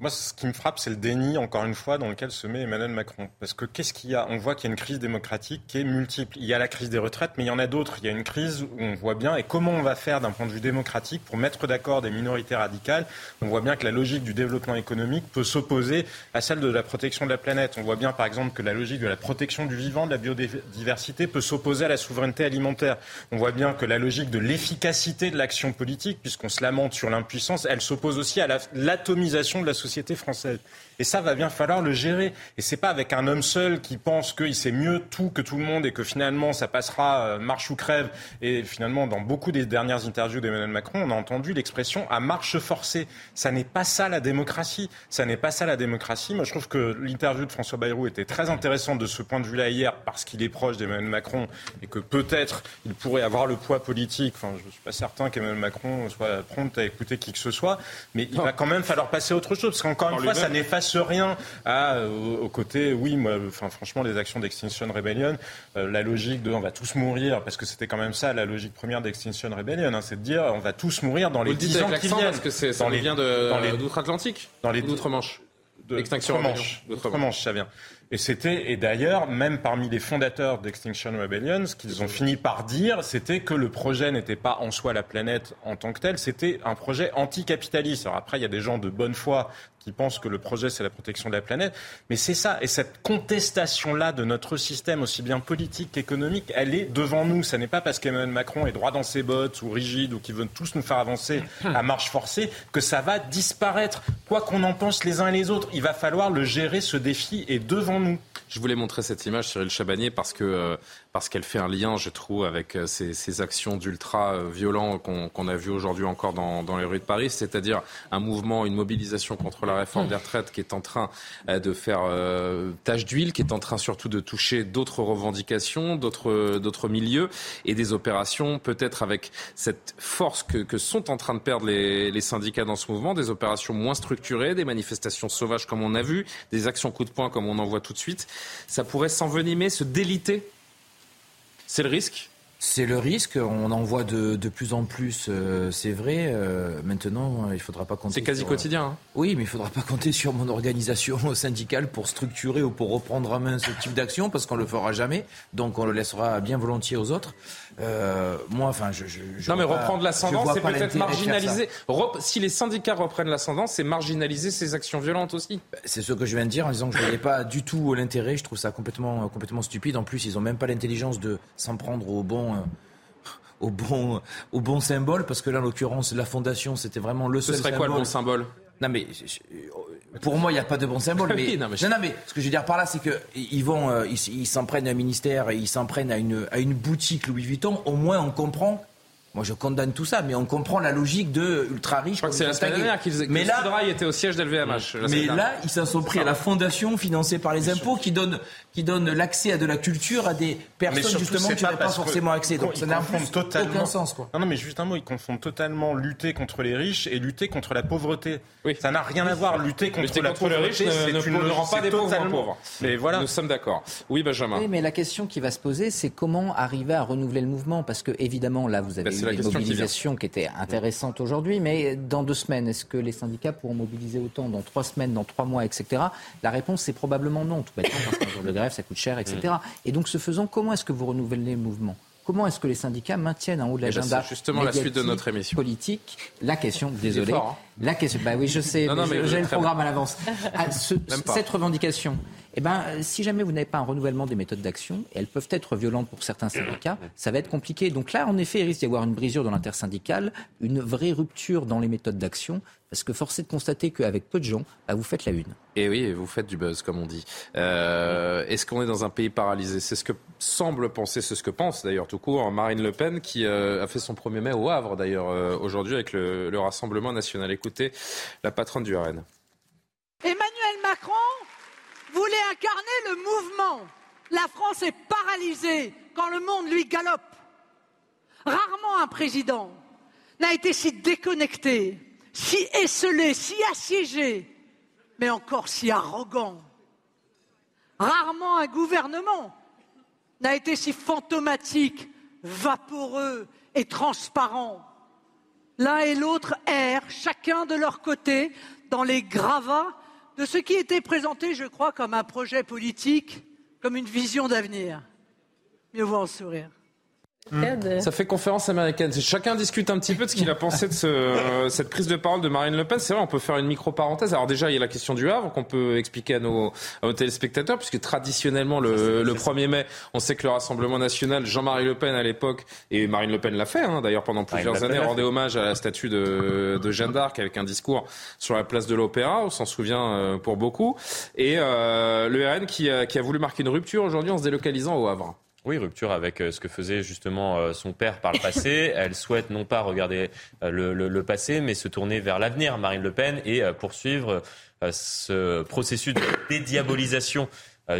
Moi, ce qui me frappe, c'est le déni, encore une fois, dans lequel se met Emmanuel Macron. Parce que qu'est-ce qu'il y a? On voit qu'il y a une crise démocratique qui est multiple. Il y a la crise des retraites, mais il y en a d'autres. Il y a une crise où on voit bien, et comment on va faire d'un point de vue démocratique pour mettre d'accord des minorités radicales? On voit bien que la logique du développement économique peut s'opposer à celle de la protection de la planète. On voit bien, par exemple, que la logique de la protection du vivant, de la biodiversité, peut s'opposer à la souveraineté alimentaire. On voit bien que la logique de l'efficacité de l'action politique, puisqu'on se lamente sur l'impuissance, elle s'oppose aussi à l'atomisation de la société française. Et ça va bien falloir le gérer. Et c'est pas avec un homme seul qui pense qu'il sait mieux tout que tout le monde et que finalement ça passera euh, marche ou crève. Et finalement, dans beaucoup des dernières interviews d'Emmanuel Macron, on a entendu l'expression à marche forcée. Ça n'est pas ça la démocratie. Ça n'est pas ça la démocratie. Moi, je trouve que l'interview de François Bayrou était très intéressante de ce point de vue-là hier parce qu'il est proche d'Emmanuel Macron et que peut-être il pourrait avoir le poids politique. Enfin, je ne suis pas certain qu'Emmanuel Macron soit prompt à écouter qui que ce soit, mais il va quand même falloir passer à autre chose parce qu'encore une fois, ça n'efface rien à, au, côté, oui, moi, enfin, franchement, les actions d'Extinction Rebellion, euh, la logique de on va tous mourir, parce que c'était quand même ça la logique première d'Extinction Rebellion, hein, c'est de dire on va tous mourir dans les 10 ans qui viennent. Parce que ça dans les, vient d'outre-Atlantique, dans les d'outre-Manche. Extinction Outre-Manche, ça vient. Et c'était, et d'ailleurs, même parmi les fondateurs d'Extinction Rebellion, ce qu'ils ont fini par dire, c'était que le projet n'était pas en soi la planète en tant que tel, c'était un projet anticapitaliste. Alors après, il y a des gens de bonne foi qui pensent que le projet c'est la protection de la planète, mais c'est ça. Et cette contestation-là de notre système, aussi bien politique qu'économique, elle est devant nous. Ce n'est pas parce qu'Emmanuel Macron est droit dans ses bottes ou rigide ou qu'il veut tous nous faire avancer à marche forcée que ça va disparaître. Quoi qu'on en pense les uns et les autres, il va falloir le gérer. Ce défi est devant nous. Je voulais montrer cette image, Cyril Chabanier, parce que euh, parce qu'elle fait un lien, je trouve, avec euh, ces, ces actions d'ultra euh, violents qu'on a vu aujourd'hui encore dans, dans, les rues de Paris, c'est-à-dire un mouvement, une mobilisation contre la réforme des retraites qui est en train de faire euh, tâche d'huile, qui est en train surtout de toucher d'autres revendications, d'autres d'autres milieux et des opérations, peut-être avec cette force que, que, sont en train de perdre les, les syndicats dans ce mouvement, des opérations moins structurées, des manifestations sauvages comme on a vu, des actions coup de poing comme on en voit tout de suite ça pourrait s'envenimer, se déliter. C'est le risque? C'est le risque. On en voit de, de plus en plus, euh, c'est vrai. Euh, maintenant, il ne faudra pas compter. C'est quasi quotidien. Hein. Oui, mais il ne faudra pas compter sur mon organisation [laughs] syndicale pour structurer ou pour reprendre en main ce type d'action, parce qu'on ne le fera jamais. Donc, on le laissera bien volontiers aux autres. Euh, moi, enfin, je, je, Non, mais reprendre l'ascendant, c'est peut-être marginaliser. Si les syndicats reprennent l'ascendant, c'est marginaliser ces actions violentes aussi. Bah, c'est ce que je viens de dire en disant que je ne voyais pas du tout l'intérêt. Je trouve ça complètement, complètement stupide. En plus, ils n'ont même pas l'intelligence de s'en prendre au bon euh, [laughs] au bon, au bon symbole, parce que là, en l'occurrence, la fondation, c'était vraiment le seul symbole. Ce serait quoi le bon symbole? Non, mais pour moi, il n'y a pas de bon symbole. [laughs] Mais, non, mais, non, mais ce que je veux dire par là, c'est qu'ils vont, euh, ils s'en prennent à un ministère et ils s'en prennent à une, à une boutique Louis Vuitton. Au moins, on comprend moi, je condamne tout ça, mais on comprend la logique de ultra riche. Je crois que c'est la semaine dernière qu'ils mais là, était au siège d'LVMH. Mais là, ils s'en sont pris à la fondation financée par les impôts qui donne, qui donne l'accès à de la culture à des personnes justement qui n'ont pas forcément accès. Donc ça n'a aucun sens. Quoi. Non, non, mais juste un mot, ils confondent totalement lutter contre les riches et lutter contre la pauvreté. Oui. Ça n'a rien à voir. Lutter contre la pauvreté, ne, ne, rend pas des pauvres pauvres. Mais voilà. Nous sommes d'accord. Oui, Benjamin. Oui, mais la question qui va se poser, c'est comment arriver à renouveler le mouvement? Parce que évidemment, là, vous avez eu une mobilisation qui, était intéressante aujourd'hui, mais dans deux semaines, est-ce que les syndicats pourront mobiliser autant dans trois semaines, dans trois mois, etc. La réponse, c'est probablement non. Tout bêtement, parce qu'un jour de grève, ça coûte cher, etc. Et donc, ce faisant, comment est-ce que vous renouvelez le mouvement? Comment est-ce que les syndicats maintiennent en haut de eh ben, l'agenda justement la suite de notre émission politique? La question, désolé, hein. La question. Bah oui, je sais, j'ai le programme à l'avance. Ah, [laughs] cette revendication, eh ben, si jamais vous n'avez pas un renouvellement des méthodes d'action, et elles peuvent être violentes pour certains syndicats, ça va être compliqué. Donc là, en effet, il risque d'y avoir une brisure dans l'intersyndicale, une vraie rupture dans les méthodes d'action, parce que force est de constater qu'avec peu de gens, bah, vous faites la une. Et oui, vous faites du buzz, comme on dit. Euh, est-ce qu'on est dans un pays paralysé? C'est ce que semble penser, c'est ce que pense d'ailleurs tout court Marine Le Pen, qui euh, a fait son premier mai au Havre d'ailleurs euh, aujourd'hui avec le, le Rassemblement national. Écoutez la patronne du RN. Emmanuel Macron voulait incarner le mouvement. La France est paralysée quand le monde lui galope. Rarement un président n'a été si déconnecté, si esselé, si assiégé, mais encore si arrogant. Rarement un gouvernement n'a été si fantomatique, vaporeux et transparent. L'un et l'autre errent, chacun de leur côté, dans les gravats de ce qui était présenté, je crois, comme un projet politique, comme une vision d'avenir. Mieux vaut en sourire. Mmh. Ça fait conférence américaine. Chacun discute un petit peu de ce qu'il a pensé de ce, cette prise de parole de Marine Le Pen. C'est vrai, on peut faire une micro-parenthèse. Alors déjà, il y a la question du Havre qu'on peut expliquer à nos, à nos, téléspectateurs, puisque traditionnellement, le, le 1er mai, on sait que le Rassemblement national, Jean-Marie Le Pen à l'époque, et Marine Le Pen l'a fait, hein, d'ailleurs pendant plusieurs années, rendait hommage à la statue de, de Jeanne d'Arc avec un discours sur la place de l'Opéra, on s'en souvient euh, pour beaucoup. Et euh, le RN qui a, qui a voulu marquer une rupture aujourd'hui en se délocalisant au Havre. Oui, rupture avec euh, ce que faisait justement euh, son père par le passé. [laughs] Elle souhaite non pas regarder euh, le, passé, mais se tourner vers l'avenir, Marine Le Pen, et poursuivre ce processus de dédiabolisation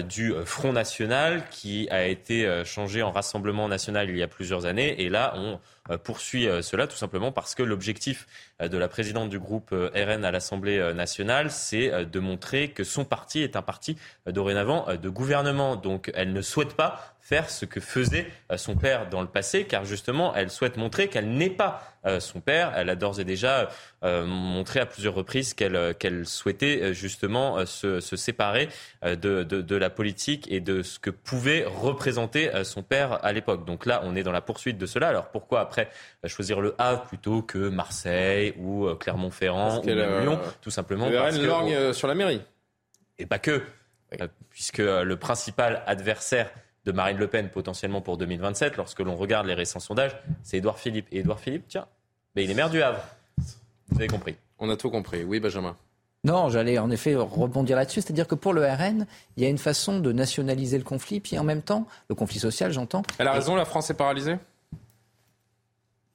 du Front National qui a été changé en Rassemblement National il y a plusieurs années. Et là, on poursuit cela tout simplement parce que l'objectif de la présidente du groupe RN à l'Assemblée nationale, c'est de montrer que son parti est un parti dorénavant de gouvernement. Donc elle ne souhaite pas faire ce que faisait euh, son père dans le passé, car justement, elle souhaite montrer qu'elle n'est pas euh, son père. Elle a d'ores et déjà euh, montré à plusieurs reprises qu'elle souhaitait justement se, séparer de, de, la politique et de ce que pouvait représenter son père à l'époque. Donc là, on est dans la poursuite de cela. Alors pourquoi après choisir le Havre plutôt que Marseille ou Clermont-Ferrand ou Lyon Tout simplement parce que... sur la mairie. Et pas que. Puisque le principal adversaire de Marine Le Pen potentiellement pour 2027, lorsque l'on regarde les récents sondages, c'est Édouard Philippe. Et Édouard Philippe, tiens, mais il est maire du Havre. Vous avez compris. On a tout compris. Oui, Benjamin. Non, j'allais en effet rebondir là-dessus. C'est-à-dire que pour le RN, il y a une façon de nationaliser le conflit, puis en même temps, le conflit social, j'entends. Elle a raison, la France est paralysée?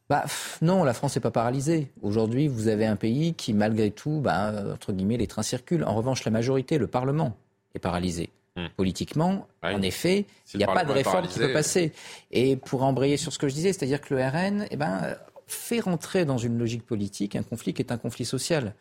Bah, non, la France n'est pas paralysée. Aujourd'hui, vous avez un pays qui, malgré tout, bah, entre guillemets, les trains circulent. En revanche, la majorité, le Parlement, est paralysé. Hmm. Politiquement, en effet, il n'y a pas de réforme qui peut passer. Et pour embrayer sur ce que je disais, c'est-à-dire que le RN eh ben, fait rentrer dans une logique politique un conflit qui est un conflit social.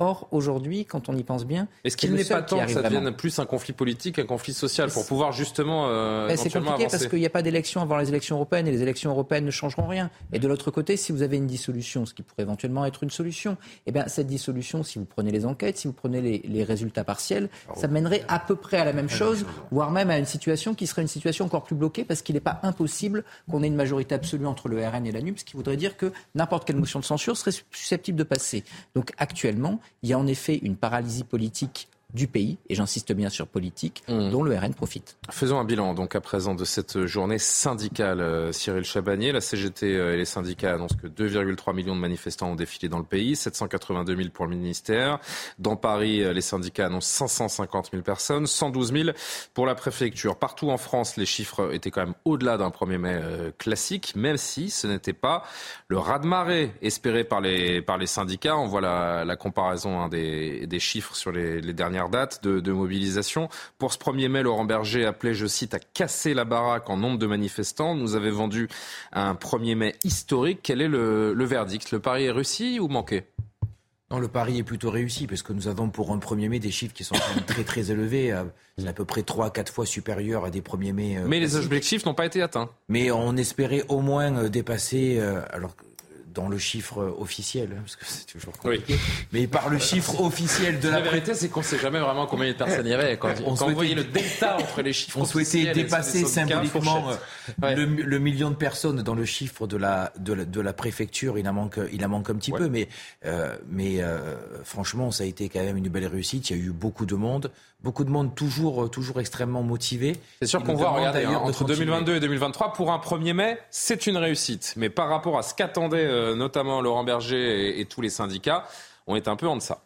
Or, aujourd'hui, quand on y pense bien, est-ce qu'il n'est pas temps que ça devienne plus un conflit politique qu'un conflit social pour pouvoir justement euh, C'est compliqué parce qu'il n'y a pas d'élection avant les élections européennes et les élections européennes ne changeront rien. Et de l'autre côté, si vous avez une dissolution, ce qui pourrait éventuellement être une solution, eh bien cette dissolution, si vous prenez les enquêtes, si vous prenez les, résultats partiels, ça mènerait à peu près à la même chose, voire même à une situation qui serait une situation encore plus bloquée parce qu'il n'est pas impossible qu'on ait une majorité absolue entre le RN et la NUP, ce qui voudrait dire que n'importe quelle motion de censure serait susceptible de passer. Donc actuellement, il y a en effet une paralysie politique du pays, et j'insiste bien sur politique, mmh. dont le RN profite. Faisons un bilan donc à présent de cette journée syndicale. Euh, Cyril Chabagnier, la CGT euh, et les syndicats annoncent que 2,3 millions de manifestants ont défilé dans le pays, 782 000 pour le ministère. Dans Paris, euh, les syndicats annoncent 550 000 personnes, 112 000 pour la préfecture. Partout en France, les chiffres étaient quand même au-delà d'un 1er mai classique, même si ce n'était pas le raz-de-marée espéré par les, par les syndicats. On voit la, comparaison hein, des, des chiffres sur les, les dernières dernière date de, de, mobilisation. Pour ce 1er mai, Laurent Berger appelait, je cite, à casser la baraque en nombre de manifestants. Nous avait vendu un 1er mai historique. Quel est le, le verdict? Le pari est réussi ou manqué? Non, le pari est plutôt réussi parce que nous avons pour un 1er mai des chiffres qui sont très très élevés, à, à peu près 3 4 fois supérieurs à des 1er mai. Euh, Mais les objectifs n'ont pas été atteints. Mais on espérait au moins euh, dépasser euh, alors dans le chiffre officiel, hein, parce que c'est toujours compliqué, oui. mais par le chiffre [laughs] officiel de la... La vérité, c'est qu'on ne sait jamais vraiment combien de personnes il y avait. Quand, on, quand souhaitait... le delta entre les chiffres On souhaitait dépasser symboliquement ouais. le, le, million de personnes dans le chiffre de la, de la, de la préfecture. Il en manque, il en manque un petit ouais. peu, mais, euh, mais euh, franchement, ça a été quand même une belle réussite. Il y a eu beaucoup de monde. Beaucoup de monde toujours, toujours extrêmement motivé. C'est sûr qu'on voit, regardez, hein, entre 2022 et 2023, pour un 1er mai, c'est une réussite. Mais par rapport à ce qu'attendaient euh, notamment Laurent Berger et, et, tous les syndicats, on est un peu en deçà.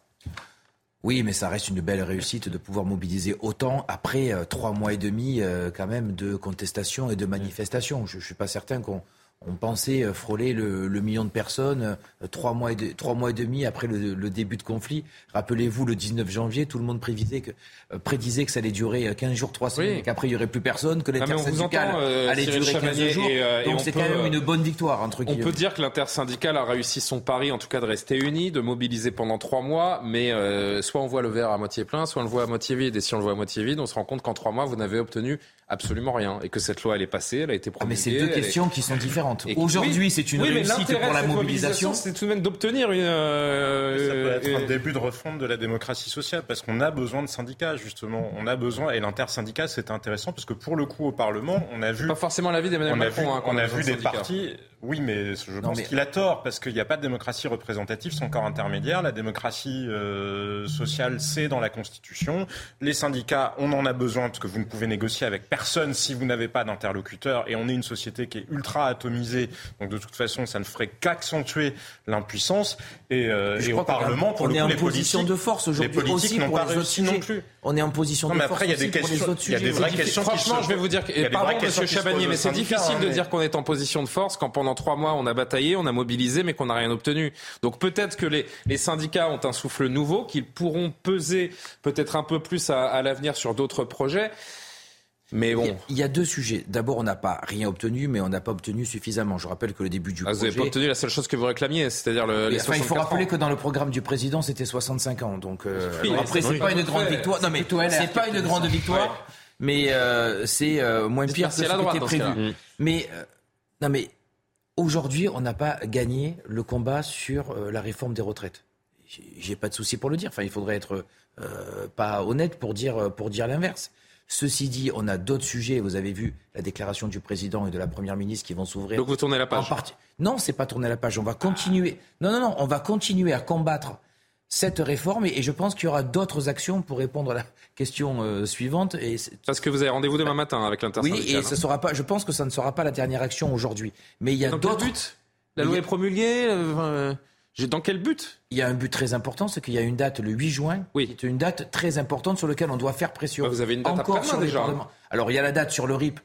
Oui, mais ça reste une belle réussite de pouvoir mobiliser autant après euh, trois mois et demi euh, quand même de contestation et de manifestation. Je ne suis pas certain qu'on on pensait frôler le, le, million de personnes euh, trois mois et, de, trois mois et demi après le, le début de conflit. Rappelez-vous, le 19 janvier, tout le monde prédisait que, euh, prédisait que ça allait durer 15 jours, 3 semaines, oui. qu'après il n'y aurait plus personne, que l'intersyndicale euh, allait durer 15 jours. Et, euh, Donc c'est quand même une bonne victoire. Entre on peut dire que l'intersyndicale a réussi son pari, en tout cas de rester uni, de mobiliser pendant trois mois, mais euh, soit on voit le verre à moitié plein, soit on le voit à moitié vide. Et si on le voit à moitié vide, on se rend compte qu'en trois mois, vous n'avez obtenu absolument rien et que cette loi elle est passée, elle a été promulguée. Ah mais c'est deux questions est... qui sont différentes. Aujourd'hui, oui, c'est une oui, réussite pour la mobilisation. C'est tout de même d'obtenir une. Euh, ça peut être un début de refonte de la démocratie sociale parce qu'on a besoin de syndicats justement. On a besoin et l'intersyndicat c'est intéressant parce que pour le coup au Parlement, on a vu. Pas forcément l'avis d'Emmanuel Macron. On a vu, hein, on a vu des partis. Oui, mais je pense mais... qu'il a tort parce qu'il n'y a pas de démocratie représentative sans corps intermédiaire. La démocratie euh, sociale, c'est dans la Constitution. Les syndicats, on en a besoin parce que vous ne pouvez négocier avec personne si vous n'avez pas d'interlocuteur. Et on est une société qui est ultra atomisée. Donc de toute façon, ça ne ferait qu'accentuer l'impuissance. Et, euh, et au Parlement, pour on le est coup, en les position politiques, de force aujourd'hui. Les politiques n'ont pas réussi non plus. On est en position non, de mais force après, il y a des questions. Il y a des vraies questions. Franchement, je vais vous dire, et pardon, Monsieur Chabanier, mais c'est difficile de dire qu'on est en position de force quand pendant trois mois on a bataillé, on a mobilisé, mais qu'on n'a rien obtenu. Donc peut-être que les, les syndicats ont un souffle nouveau, qu'ils pourront peser peut-être un peu plus à, à l'avenir sur d'autres projets. Mais bon. Il y a deux sujets. D'abord, on n'a pas rien obtenu, mais on n'a pas obtenu suffisamment. Je rappelle que le début du ah, projet. Vous n'avez pas obtenu la seule chose que vous réclamiez, c'est-à-dire le. Les enfin, il faut rappeler ans. que dans le programme du président, c'était 65 ans. Donc euh, oui, alors après, c'est pas une grande victoire. Non, mais c'est pas une grande victoire. Mais euh, c'est euh, moins pire que ce qui était prévu. Mmh. Mais non, mais aujourd'hui, on n'a pas gagné le combat sur la réforme des retraites. J'ai pas de souci pour le dire. Enfin, il faudrait être pas honnête pour dire pour dire l'inverse. Ceci dit, on a d'autres sujets. Vous avez vu la déclaration du président et de la première ministre qui vont s'ouvrir. Donc vous tournez la page. Partie... Non, c'est pas tourner la page. On va continuer. Non, non, non. On va continuer à combattre cette réforme et je pense qu'il y aura d'autres actions pour répondre à la [laughs] question euh, suivante. Et Parce que vous avez rendez-vous demain matin avec l'intersyndicale. Oui, et ça sera pas. Je pense que ça ne sera pas la dernière action aujourd'hui. Mais il y a d'autres. La loi est promulguée. Euh... Dans quel but? Il y a un but très important, c'est qu'il y a une date le 8 juin, oui. qui est une date très importante sur laquelle on doit faire pression. Bah vous avez une date Encore sur déjà. Alors il y a la date sur le RIP.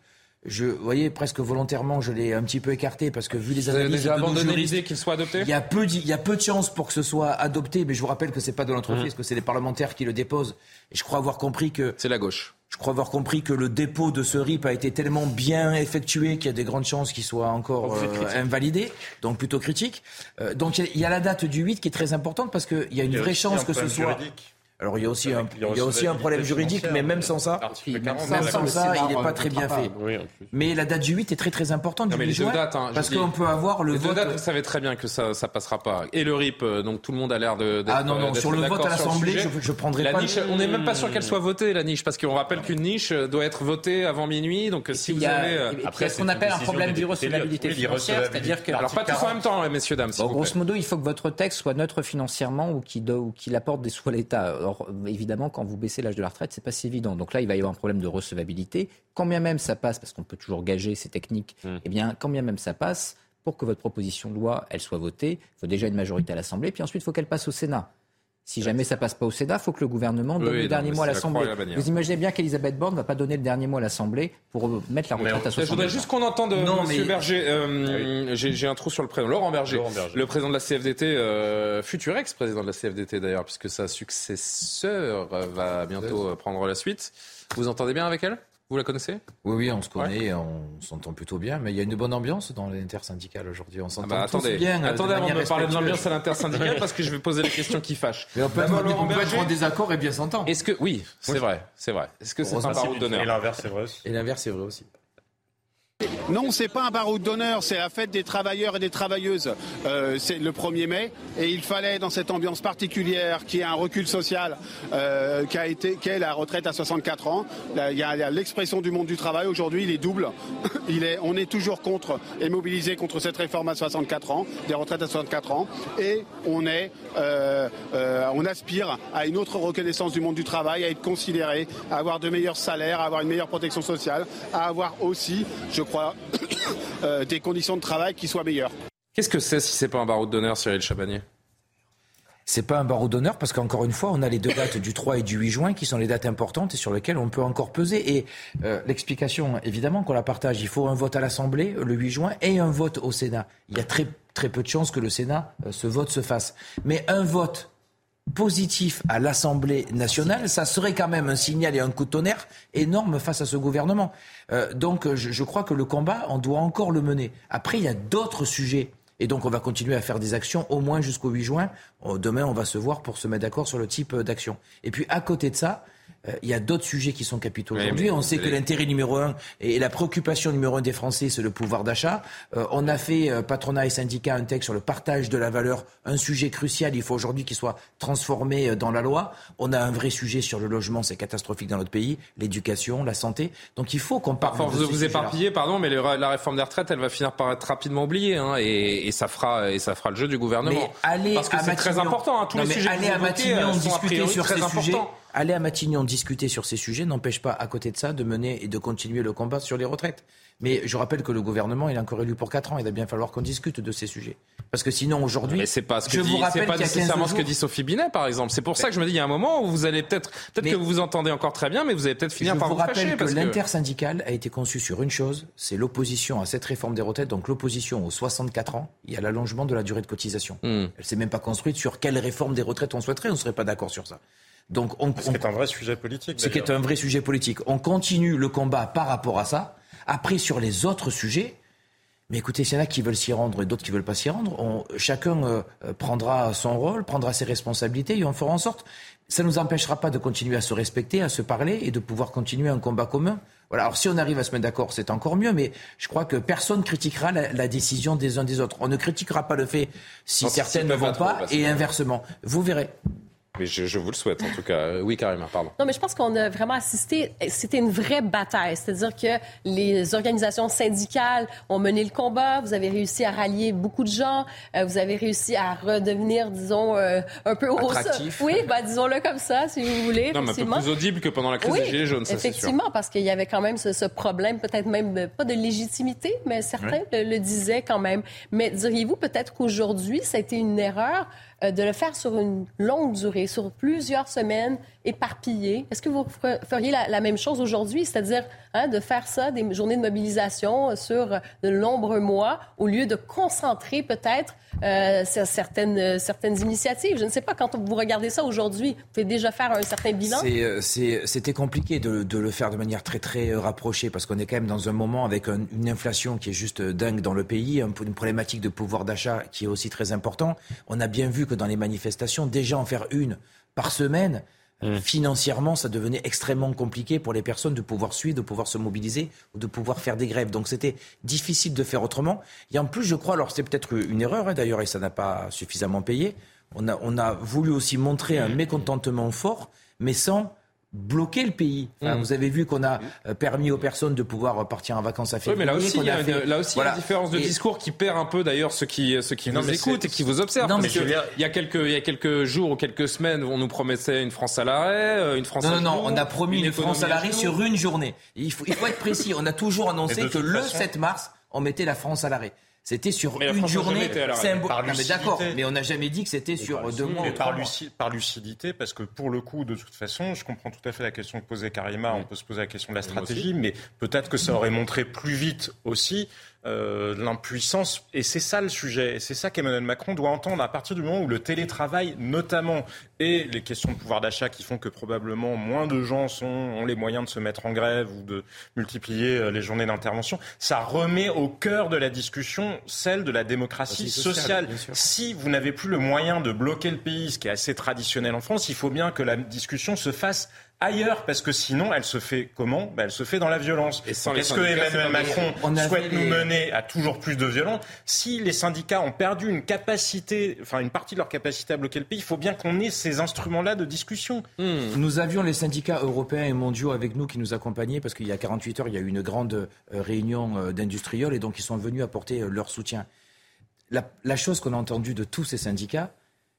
Je, vous voyez, presque volontairement, je l'ai un petit peu écarté parce que vu les vous analyses avez déjà abandonné l'idée qu'il soit adopté. Il y a peu, il y a peu de chances pour que ce soit adopté, mais je vous rappelle que c'est pas de l'entreprise, mmh. que c'est les parlementaires qui le déposent. Et je crois avoir compris que c'est la gauche. Je crois avoir compris que le dépôt de ce RIP a été tellement bien effectué qu'il y a des grandes chances qu'il soit encore euh, invalidé, donc plutôt critique. Euh, donc il y, y, a la date du 8 qui est très importante parce qu'il y a une vraie chance que ce soit. Juridique. Alors il y a aussi un, il y a aussi un problème juridique, mais même sans ça, même sans ça, il n'est pas très bien fait. Mais la date du 8 est très très importante. Non, mais les deux dates, hein, parce qu'on peut avoir le les vote. deux dates, vous savez très bien que ça ça passera pas. Et le RIP, donc tout le monde a l'air de. Ah non non, sur le vote à l'Assemblée, je, je prendrai la pas. Niche, on n'est même pas sûr qu'elle soit votée la niche, parce qu'on rappelle qu'une niche doit être votée avant minuit. Donc si vous avez après ce qu'on appelle un problème d'irrecevabilité financière, c'est-à-dire que alors pas tous en même temps, messieurs dames. Grosso modo, il faut que votre texte soit neutre financièrement ou qu'il apporte des sous à l'État. Alors évidemment, quand vous baissez l'âge de la retraite, c'est pas si évident. Donc là, il va y avoir un problème de recevabilité. Quand bien même ça passe, parce qu'on peut toujours gager ces techniques, mmh. eh bien, quand bien même ça passe, pour que votre proposition de loi, elle soit votée, il faut déjà une majorité à l'Assemblée, puis ensuite, il faut qu'elle passe au Sénat. Si jamais ça passe pas au Sénat, il faut que le gouvernement donne le dernier mot à l'Assemblée. Vous imaginez bien qu'Elisabeth Borne ne va pas donner le dernier mot à l'Assemblée pour mettre la retraite à 60 Je voudrais juste qu'on entende non, M. Berger. Euh, j'ai un trou sur le prénom. Laurent Berger, le président de la CFDT, euh, futur ex-président de la CFDT d'ailleurs, puisque sa successeur va bientôt prendre la suite. Vous entendez bien avec elle? Vous la connaissez? Oui, oui, on se connaît, on s'entend plutôt bien, mais il y a une bonne ambiance dans l'intersyndicale aujourd'hui. On s'entend ah bah, attendez, bien. Attendez avant de me parler de l'ambiance à l'intersyndicale, parce que je vais poser des questions qui fâchent. Mais on peut, être, en désaccord et bien s'entendre. Est-ce que oui, c'est vrai, c'est vrai. Est-ce que c'est un baroud d'honneur Et l'inverse, c'est vrai aussi. Et l'inverse, c'est vrai aussi. Non, c'est pas un baroud d'honneur, c'est la fête des travailleurs et des travailleuses. Euh, c'est le 1er mai et il fallait dans cette ambiance particulière qui est un recul social, euh, qui a été, qui est la retraite à 64 ans. il y a, l'expression du monde du travail aujourd'hui, il est double. [coughs] On est toujours contre et mobilisé contre cette réforme à 64 ans, des retraites à 64 ans, et euh, on aspire à une autre reconnaissance du monde du travail, à être considéré, à avoir de meilleurs salaires, à avoir une meilleure protection sociale, à avoir aussi, je crois, [coughs] euh, des conditions de travail qui soient meilleures. Qu'est-ce que c'est si c'est pas un barreau d'honneur, Cyril Chabanier c'est pas un barreau d'honneur parce qu'encore une fois, on a les deux dates du 3 et du 8 juin qui sont les dates importantes et sur lesquelles on peut encore peser. Et euh, l'explication, évidemment, qu'on la partage, il faut un vote à l'Assemblée le 8 juin et un vote au Sénat. Il y a très, très peu de chances que le Sénat, euh, ce vote se fasse. Mais un vote positif à l'Assemblée nationale, ça serait quand même un signal et un coup de tonnerre énorme face à ce gouvernement. Euh, donc je, je, crois que le combat, on doit encore le mener. Après, il y a d'autres sujets. Et donc on va continuer à faire des actions au moins jusqu'au 8 juin. Oh, demain, on va se voir pour se mettre d'accord sur le type d'action. Et puis à côté de ça, euh, il y a d'autres sujets qui sont capitaux aujourd'hui. on sait que l'intérêt numéro un et la préoccupation numéro un des Français, c'est le pouvoir d'achat. Euh, on a fait, euh, patronat et syndicats, un texte sur le partage de la valeur, un sujet crucial. Il faut aujourd'hui qu'il soit transformé dans la loi. On a un vrai sujet sur le logement, c'est catastrophique dans notre pays, l'éducation, la santé. Donc il faut qu'on parle. Parfois, vous vous éparpillez, pardon, mais la réforme des retraites, elle va finir par être rapidement oubliée, hein, et, ça fera et ça fera le jeu du gouvernement. Mais Parce que c'est très important. Hein, tous les sujets allez à Matignon discuter sur ces sujets aller à Matignon discuter sur ces sujets n'empêche pas, à côté de ça, de mener et de continuer le combat sur les retraites. Mais je rappelle que le gouvernement, il est encore élu pour 4 ans. Il va bien falloir qu'on discute de ces sujets. Parce que sinon, aujourd'hui. Mais c'est pas ce que dit, c'est pas nécessairement ce que dit Sophie Binet, par exemple. C'est pour ça que je me dis, il y a un moment où vous allez peut-être, peut-être que vous vous entendez encore très bien, mais vous allez peut-être finir par vous, vous rappelle que l'intersyndicale a été conçu sur une chose, c'est l'opposition à cette réforme des retraites, donc l'opposition aux 64 ans et à l'allongement de la durée de cotisation. Hmm. Elle s'est même pas construite sur quelle réforme des retraites on souhaiterait. On ne serait pas d'accord sur ça. Donc on, ce qui est un vrai sujet politique. Ce qui est un vrai sujet politique. On continue le combat par rapport à ça. Après, sur les autres sujets, mais écoutez, s'il y en a qui veulent s'y rendre et d'autres qui veulent pas s'y rendre, on, chacun euh, prendra son rôle, prendra ses responsabilités et on fera en sorte. Ça ne nous empêchera pas de continuer à se respecter, à se parler et de pouvoir continuer un combat commun. Voilà. Alors si on arrive à se mettre d'accord, c'est encore mieux, mais je crois que personne critiquera la, décision des uns des autres. On ne critiquera pas le fait si certaines ne vont pas et inversement. Vous verrez. Mais je, vous le souhaite, en tout cas. Oui, carrément, pardon. Non, mais je pense qu'on a vraiment assisté. C'était une vraie bataille. C'est-à-dire que les organisations syndicales ont mené le combat. Vous avez réussi à rallier beaucoup de gens. Euh, vous avez réussi à redevenir, disons, euh, un peu Attractif. Oui, bah, disons-le comme ça, si vous voulez. Non, mais un peu plus audible que pendant la crise des Gilets jaunes, ça, Effectivement, parce qu'il y avait quand même ce, problème, peut-être même pas de légitimité, mais certains le, le disaient quand même. Mais diriez-vous peut-être qu'aujourd'hui, ça a été une erreur? Euh, de le faire sur une longue durée, sur plusieurs semaines, éparpillées. Est-ce que vous feriez la, même chose aujourd'hui, c'est-à-dire hein, de faire ça, des journées de mobilisation sur de nombreux mois, au lieu de concentrer peut-être euh, certaines, certaines initiatives? Je ne sais pas, quand vous regardez ça aujourd'hui, vous pouvez déjà faire un certain bilan? Euh, c'était compliqué de, de, le faire de manière très, très rapprochée, parce qu'on est quand même dans un moment avec une inflation qui est juste dingue dans le pays, une problématique de pouvoir d'achat qui est aussi très important. On a bien vu que dans les manifestations, déjà en faire une par semaine, mmh. financièrement, ça devenait extrêmement compliqué pour les personnes de pouvoir suivre, de pouvoir se mobiliser ou de pouvoir faire des grèves. Donc c'était difficile de faire autrement. Et en plus, je crois, alors c'est peut-être une erreur hein, d'ailleurs, et ça n'a pas suffisamment payé, on a, on a voulu aussi montrer un mécontentement fort, mais sans bloquer le pays. Mmh. Vous avez vu qu'on a euh, permis aux personnes de pouvoir partir en vacances à février. Oui, mais là aussi, il y a, là aussi, une différence de discours qui perd un peu d'ailleurs ceux qui, ceux qui nous écoutent et qui vous observent. Non, mais il, y a quelques, il y a quelques jours ou quelques semaines, on nous promettait une France à l'arrêt, euh, une France non, à Non, non, on a promis une, France à l'arrêt sur une journée. Il faut, il faut être précis. On a toujours [laughs] annoncé que le 7 mars, on mettait la France à l'arrêt. C'était sur une journée symbolique. mais d'accord, mais on n'a jamais dit que c'était sur deux mois. par, par, lucidité, parce que pour le coup, de toute façon, je comprends tout à fait la question que posait Karima. On peut se poser la question de la stratégie, mais peut-être que ça aurait montré plus vite aussi euh, l'impuissance. Et c'est ça le sujet. Et c'est ça qu'Emmanuel Macron doit entendre à partir du moment où le télétravail, notamment, et les questions de pouvoir d'achat qui font que probablement moins de gens sont, ont les moyens de se mettre en grève ou de multiplier euh, les journées d'intervention, ça remet au cœur de la discussion celle de la démocratie sociale. Si vous n'avez plus le moyen de bloquer le pays, ce qui est assez traditionnel en France, il faut bien que la discussion se fasse ailleurs, parce que sinon, elle se fait comment? Ben, Elle se fait dans la violence. Est-ce que Emmanuel Macron souhaite nous mener à toujours plus de violence? Si les syndicats ont perdu une capacité, enfin une partie de leur capacité à bloquer le pays, il faut bien qu'on ait ces instruments-là de discussion. Hmm. Nous avions les syndicats européens et mondiaux avec nous qui nous accompagnaient, parce qu'il y a 48 heures, il y a eu une grande euh, réunion euh, d'industriels, et donc ils sont venus apporter euh, leur soutien. La, la chose qu'on a entendue de tous ces syndicats,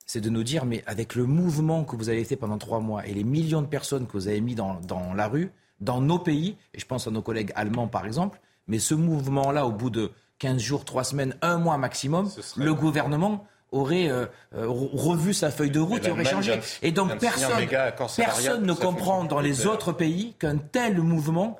c'est de nous dire, mais avec le mouvement que vous avez fait pendant trois mois et les millions de personnes que vous avez mis dans, la rue, dans nos pays, et je pense à nos collègues allemands par exemple, mais ce mouvement-là, au bout de 15 jours, 3 semaines, un mois maximum, le gouvernement aurait euh, euh, revu sa feuille de route et aurait changé. Et donc personne, personne ne comprend dans les autres pays qu'un tel mouvement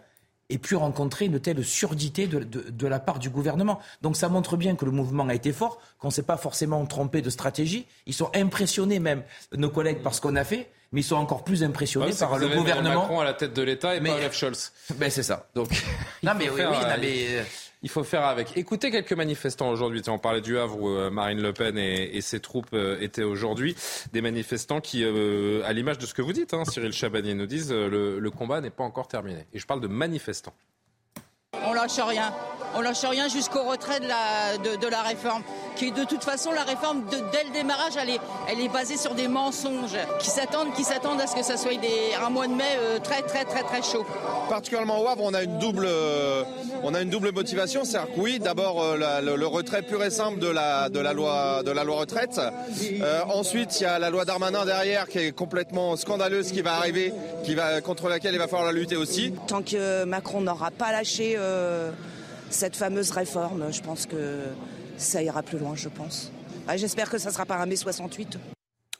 ait pu rencontrer une telle surdité de, de, la part du gouvernement. Donc ça montre bien que le mouvement a été fort, qu'on ne s'est pas forcément trompé de stratégie. Ils sont impressionnés même, nos collègues, par ce qu'on a fait mais ils sont encore plus impressionnés par le gouvernement. Macron à la tête de l'État et pas Olaf Scholz. [laughs] Ben c'est ça. Donc [laughs] non mais oui, oui mais euh, il faut faire avec. Écoutez quelques manifestants aujourd'hui. On parlait du Havre où euh, Marine Le Pen et, ses troupes euh, étaient aujourd'hui. Des manifestants qui, euh, à l'image de ce que vous dites, hein, Cyril Chabanier nous disent, le, le combat n'est pas encore terminé. Et je parle de manifestants. On lâche rien. On lâche rien jusqu'au retrait de la, de, la réforme. Qui, de toute façon, la réforme, dès le démarrage, elle est, elle est basée sur des mensonges qui s'attendent, qui s'attendent à ce que ça soit des, un mois de mai euh, très, très, très, très chaud. Particulièrement au Havre, on a une double, euh, on a une double motivation. C'est-à-dire que oui, d'abord euh, le, retrait pur et simple de la, de la, loi, de la loi retraite. ensuite, il y a la loi Darmanin derrière qui est complètement scandaleuse qui va arriver, qui va, contre laquelle il va falloir la lutter aussi. Tant que Macron n'aura pas lâché cette fameuse réforme. Je pense que ça ira plus loin, je pense. J'espère que ça ne sera pas un mai 68.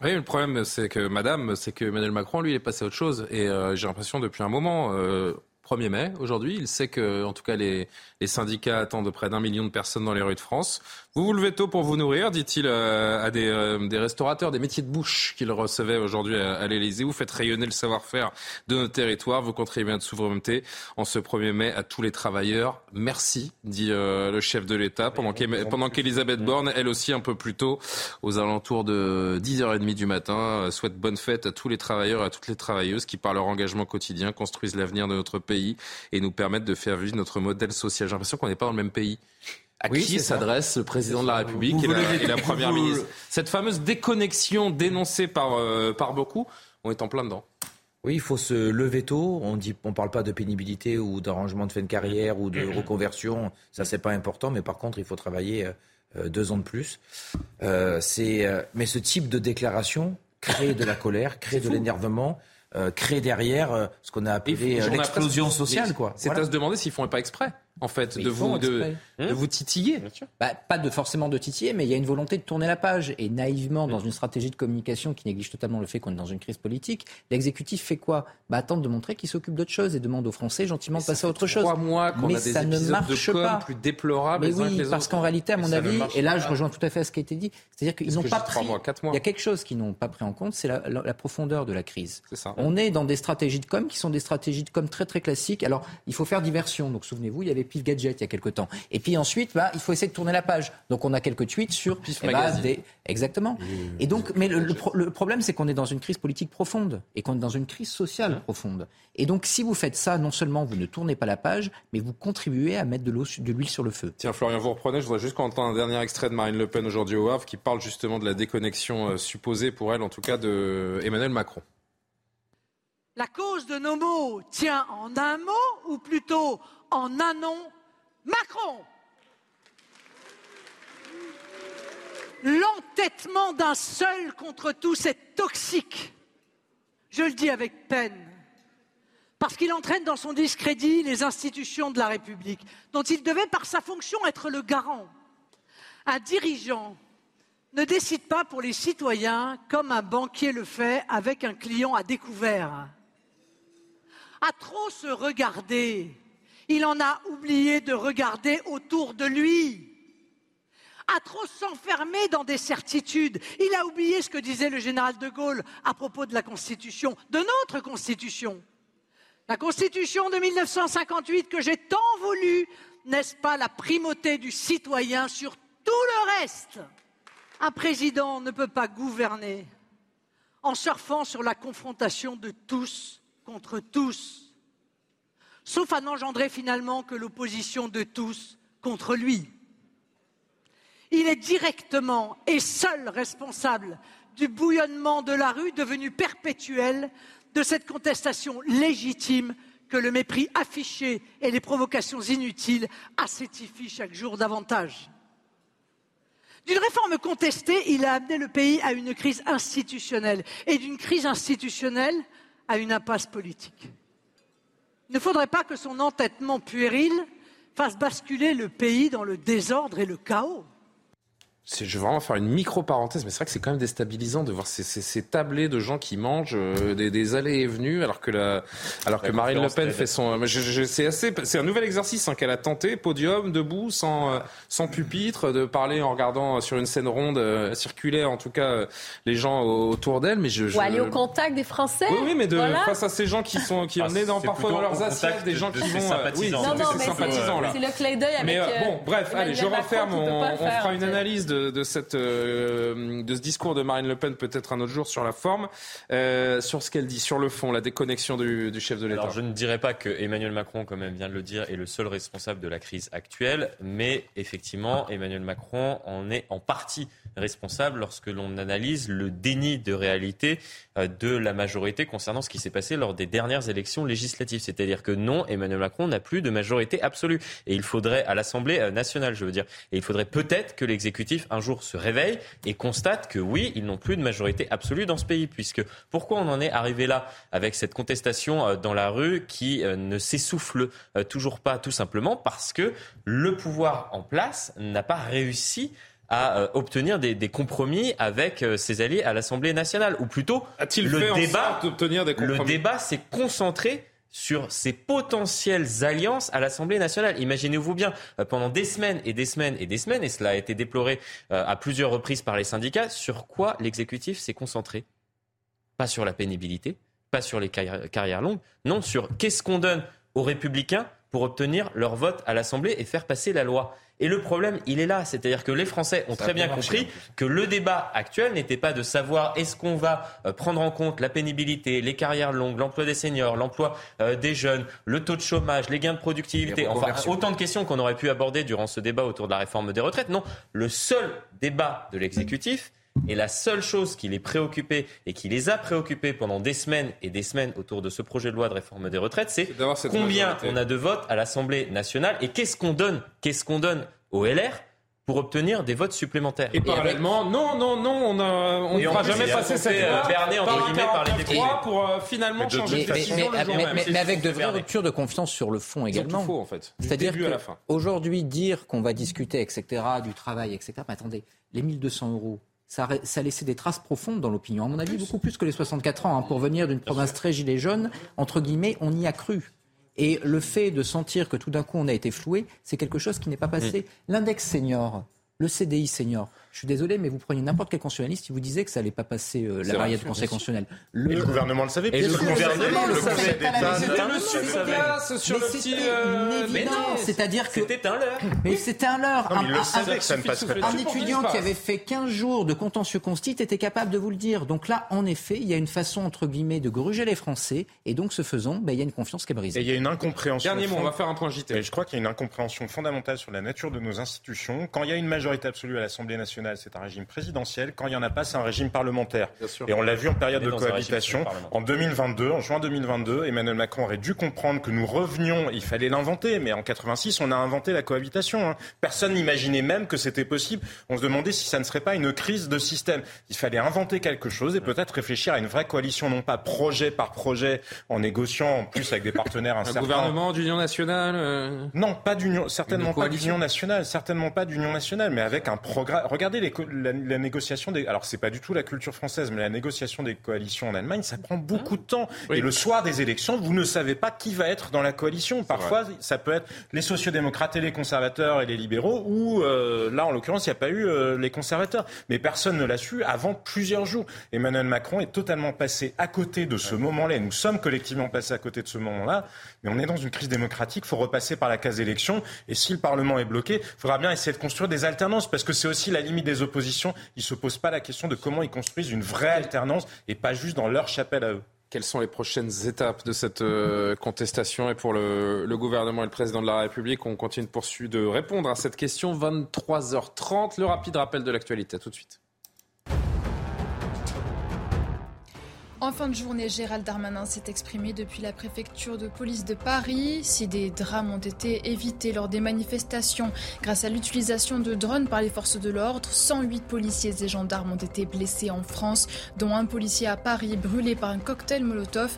Oui, le problème, c'est que, madame, c'est que Emmanuel Macron, lui, il est passé à autre chose. Et euh, j'ai l'impression, depuis un moment, euh, 1er mai aujourd'hui. Il sait que, en tout cas, les, syndicats attendent près d'un million de personnes dans les rues de France. Vous vous levez tôt pour vous nourrir, dit-il euh, à euh, des, restaurateurs, des métiers de bouche qu'il recevait aujourd'hui à, l'Élysée. Vous faites rayonner le savoir-faire de nos territoires. Vous contribuez à notre souveraineté en ce 1er mai à tous les travailleurs. Merci, dit euh, le chef de l'État, pendant qu'Elisabeth Borne, elle aussi un peu plus tôt, aux alentours de 10h30 du matin, souhaite bonne fête à tous les travailleurs et à toutes les travailleuses qui, par leur engagement quotidien, construisent l'avenir de notre pays et nous permettre de faire vivre notre modèle social. J'ai l'impression qu'on n'est pas dans le même pays. À qui s'adresse le président de la République et, la, première ministre Cette fameuse déconnexion dénoncée par, euh, par beaucoup, on est en plein dedans. Oui, il faut se lever tôt. On dit, on parle pas de pénibilité ou d'arrangement de fin de carrière ou de reconversion. Ça, c'est pas important. Mais par contre, il faut travailler euh, euh, deux ans de plus. c'est, mais ce type de déclaration crée de la colère, [laughs] crée de l'énervement. Euh, créer derrière euh, ce qu'on a appelé euh, l'explosion sociale. C'est à se demander s'ils font pas exprès en fait, de vous, de, vous titiller. Bah, pas de forcément de titiller, mais il y a une volonté de tourner la page. Et naïvement, dans une stratégie de communication qui néglige totalement le fait qu'on est dans une crise politique, l'exécutif fait quoi? Bah, Attendre de montrer qu'il s'occupe d'autre chose et demande aux Français gentiment de passer à autre chose. Mois mais a des ça ne marche pas. plus déplorables. Mais oui, parce qu'en réalité, à mon avis, et là je rejoins tout à fait à ce qui a été dit, c'est-à-dire qu'ils n'ont pas pris. Mois, mois. Il y a quelque chose qu'ils n'ont pas pris en compte, c'est la, la, profondeur de la crise. Ça. On est dans des stratégies de com qui sont des stratégies de com très très classiques. Alors, il faut faire diversion. Donc, souvenez-vous, il y avait Pif Gadget il y a quelques temps. Et puis ensuite, bah, il faut essayer de tourner la page. Donc on a quelques tweets sur Pif eh bah, des... Exactement. Et donc, mais le, problème, c'est qu'on est dans une crise politique profonde et qu'on est dans une crise sociale profonde. Et donc, si vous faites ça, non seulement vous ne tournez pas la page, mais vous contribuez à mettre de l'huile sur le feu. Tiens, Florian, vous reprenez. Je voudrais juste qu'on entende un dernier extrait de Marine Le Pen aujourd'hui au Havre qui parle justement de la déconnexion euh, supposée pour elle, en tout cas, de Emmanuel Macron. La cause de nos mots tient en un mot ou plutôt en un nom Macron. L'entêtement d'un seul contre tous est toxique. Je le dis avec peine. Parce qu'il entraîne dans son discrédit les institutions de la République, dont il devait, par sa fonction, être le garant. Un dirigeant ne décide pas pour les citoyens comme un banquier le fait avec un client à découvert. À trop se regarder, il en a oublié de regarder autour de lui. À trop s'enfermer dans des certitudes, il a oublié ce que disait le général de Gaulle à propos de la Constitution, de notre Constitution. La Constitution de 1958 que j'ai tant voulu, n'est-ce pas la primauté du citoyen sur tout le reste? Un président ne peut pas gouverner en surfant sur la confrontation de tous contre tous, sauf à n'engendrer finalement que l'opposition de tous contre lui. Il est directement et seul responsable du bouillonnement de la rue devenu perpétuel de cette contestation légitime que le mépris affiché et les provocations inutiles acétifient chaque jour davantage. D'une réforme contestée, il a amené le pays à une crise institutionnelle et d'une crise institutionnelle à une impasse politique. Il ne faudrait pas que son entêtement puéril fasse basculer le pays dans le désordre et le chaos je vais vraiment faire une micro-parenthèse, mais c'est vrai que c'est quand même déstabilisant de voir ces, ces, ces tablés de gens qui mangent euh, des, des, allées et venues, alors que, la, alors que Marine Le Pen fait son... c'est assez, c'est un nouvel exercice hein, qu'elle a tenté, podium, debout, sans, euh, sans pupitre, de parler en regardant sur une scène ronde, euh, circulaire, en tout cas, les gens autour d'elle. Mais je, je... Ou aller au contact des Français. Oui, oui mais de, face à ces gens qui sont qui ah, dans, parfois dans leurs assiettes, des gens qui vont... Oui, non, non, mais c'est le clin d'œil avec... Mais bon, bref, allez, je referme, on, on fera une analyse de de, cette, euh, de ce discours de Marine Le Pen peut-être un autre jour sur la forme, euh, sur ce qu'elle dit, sur le fond, la déconnexion du, du chef de l'État. Alors je ne dirais pas que Emmanuel Macron, comme elle vient de le dire, est le seul responsable de la crise actuelle, mais effectivement, Emmanuel Macron en est en partie responsable lorsque l'on analyse le déni de réalité de la majorité concernant ce qui s'est passé lors des dernières élections législatives. C'est-à-dire que non, Emmanuel Macron n'a plus de majorité absolue. Et il faudrait, à l'Assemblée nationale, je veux dire, et il faudrait peut-être que l'exécutif un jour se réveille et constate que oui, ils n'ont plus de majorité absolue dans ce pays. Puisque pourquoi on en est arrivé là avec cette contestation euh, dans la rue qui euh, ne s'essouffle toujours pas, tout simplement parce que le pouvoir en place n'a pas réussi à euh, obtenir des, des, compromis avec euh, ses alliés à l'Assemblée nationale. Ou plutôt, le débat, le débat s'est concentré sur ces potentielles alliances à l'Assemblée nationale. Imaginez-vous bien, euh, pendant des semaines et des semaines et des semaines, et cela a été déploré à plusieurs reprises par les syndicats, sur quoi l'exécutif s'est concentré Pas sur la pénibilité, pas sur les carrières longues, non, sur qu'est-ce qu'on donne aux républicains pour obtenir leur vote à l'Assemblée et faire passer la loi. Et le problème, il est là. C'est-à-dire que les Français ont très bien compris que le débat actuel n'était pas de savoir est-ce qu'on va euh, prendre en compte la pénibilité, les carrières longues, l'emploi des seniors, l'emploi euh, des jeunes, le taux de chômage, les gains de productivité. Enfin, autant de questions qu'on aurait pu aborder durant ce débat autour de la réforme des retraites. Non, le seul débat de l'exécutif, et la seule chose qui les préoccupait et qui les a préoccupés pendant des semaines et des semaines autour de ce projet de loi de réforme des retraites, c'est combien on a de votes à l'Assemblée nationale et qu'est-ce qu'on donne, qu'est-ce qu'on donne au LR pour obtenir des votes supplémentaires. Et, parallèlement, non, non, non, on ne fera jamais passer cette loi euh, entre guillemets par les députés pour euh, finalement changer mais, mais, mais, avec de vraies ruptures de confiance sur le fond également. Faux, en fait. C'est-à-dire qu'aujourd'hui, dire qu'on va discuter, etc., du travail, etc., mais attendez, les 1200 euros, ça, ça a laissé des traces profondes dans l'opinion. À mon avis, beaucoup plus que les 64 ans. Hein, pour venir d'une province très gilet jaune, entre guillemets, on y a cru. Et le fait de sentir que tout d'un coup on a été floué, c'est quelque chose qui n'est pas passé. L'index senior, le CDI senior, je suis désolé, mais vous preniez n'importe quel constitutionnaliste, il vous disait que ça n'allait pas passer euh, la variété du Conseil constitutionnel. Le... Et le gouvernement le savait. Et le, gouvernement le savait. C'était monsieur Lucas sur le petit. Euh, mais non, c'est-à-dire que. C'était un leurre. Mais c'était un leurre. Un, il le savait que ça ne passerait pas. Un étudiant qui avait fait 15 jours de contentieux constit était capable de vous le dire. Donc là, en effet, il y a une façon, entre guillemets, de gruger les Français. Et donc, ce faisant, ben, il y a une confiance qui est brisée. Et il y a une incompréhension. Dernier mot, on va faire un point JT. je crois qu'il y a une incompréhension fondamentale sur la nature de nos institutions. Quand il y a une majorité absolue à l'Assemblée nationale, c'est un régime présidentielle. Quand il n'y en a pas, c'est un régime parlementaire. Et on l'a vu en période de cohabitation. En 2022, en juin 2022, Emmanuel Macron aurait dû comprendre que nous revenions, il fallait l'inventer, mais en 86, on a inventé la cohabitation. Hein. Personne n'imaginait même que c'était possible. On se demandait si ça ne serait pas une crise de système. Il fallait inventer quelque chose et peut-être réfléchir à une vraie coalition, non pas projet par projet, en négociant en plus avec des partenaires incertains. Un gouvernement d'union nationale euh, Non, pas d'union, certainement pas d'union nationale, certainement pas d'union nationale, mais avec un programme. Regardez les, la, négociation des. Alors, c'est pas du tout la culture française, mais la négociation des coalitions en Allemagne, ça prend beaucoup de temps. Et le soir des élections, vous ne savez pas qui va être dans la coalition. Parfois, ça peut être les sociodémocrates et les conservateurs et les libéraux, ou euh, là, en l'occurrence, il n'y a pas eu euh, les conservateurs. Mais personne ne l'a su avant plusieurs jours. Emmanuel Macron est totalement passé à côté de ce moment-là. Nous sommes collectivement passés à côté de ce moment-là. Mais on est dans une crise démocratique. Il faut repasser par la case élection. Et si le Parlement est bloqué, il faudra bien essayer de construire des alternances. Parce que c'est aussi la limite des oppositions. Ils ne se posent pas la question de comment ils construisent une vraie alternance et pas juste dans leur chapelle à eux. Quelles sont les prochaines étapes de cette euh, contestation Et pour le, gouvernement et le président de la République, on continue de poursuivre de répondre à cette question. 23h30, le rapide rappel de l'actualité. À tout de suite. En fin de journée, Gérald Darmanin s'est exprimé depuis la préfecture de police de Paris. Si des drames ont été évités lors des manifestations grâce à l'utilisation de drones par les forces de l'ordre, 108 policiers et gendarmes ont été blessés en France, dont un policier à Paris brûlé par un cocktail Molotov.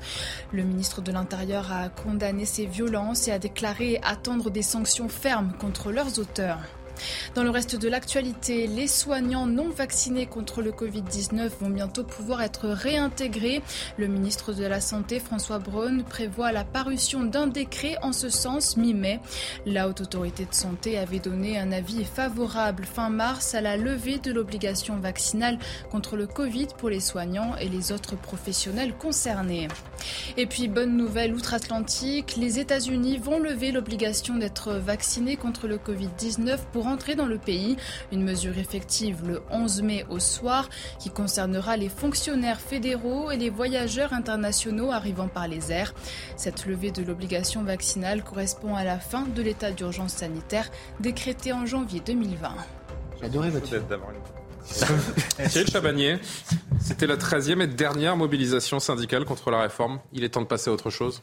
Le ministre de l'Intérieur a condamné ces violences et a déclaré attendre des sanctions fermes contre leurs auteurs. Dans le reste de l'actualité, les soignants non vaccinés contre le Covid-19 vont bientôt pouvoir être réintégrés. Le ministre de la Santé, François Braun, prévoit la parution d'un décret en ce sens mi-mai. La Haute Autorité de Santé avait donné un avis favorable fin mars à la levée de l'obligation vaccinale contre le Covid pour les soignants et les autres professionnels concernés. Et puis, bonne nouvelle outre-Atlantique, les États-Unis vont lever l'obligation d'être vaccinés contre le Covid-19 pour entrer dans le pays. Une mesure effective le 11 mai au soir qui concernera les fonctionnaires fédéraux et les voyageurs internationaux arrivant par les airs. Cette levée de l'obligation vaccinale correspond à la fin de l'état d'urgence sanitaire décrété en janvier 2020. J'adorais votre Thierry [laughs] Chabagnier, c'était la 13e et dernière mobilisation syndicale contre la réforme. Il est temps de passer à autre chose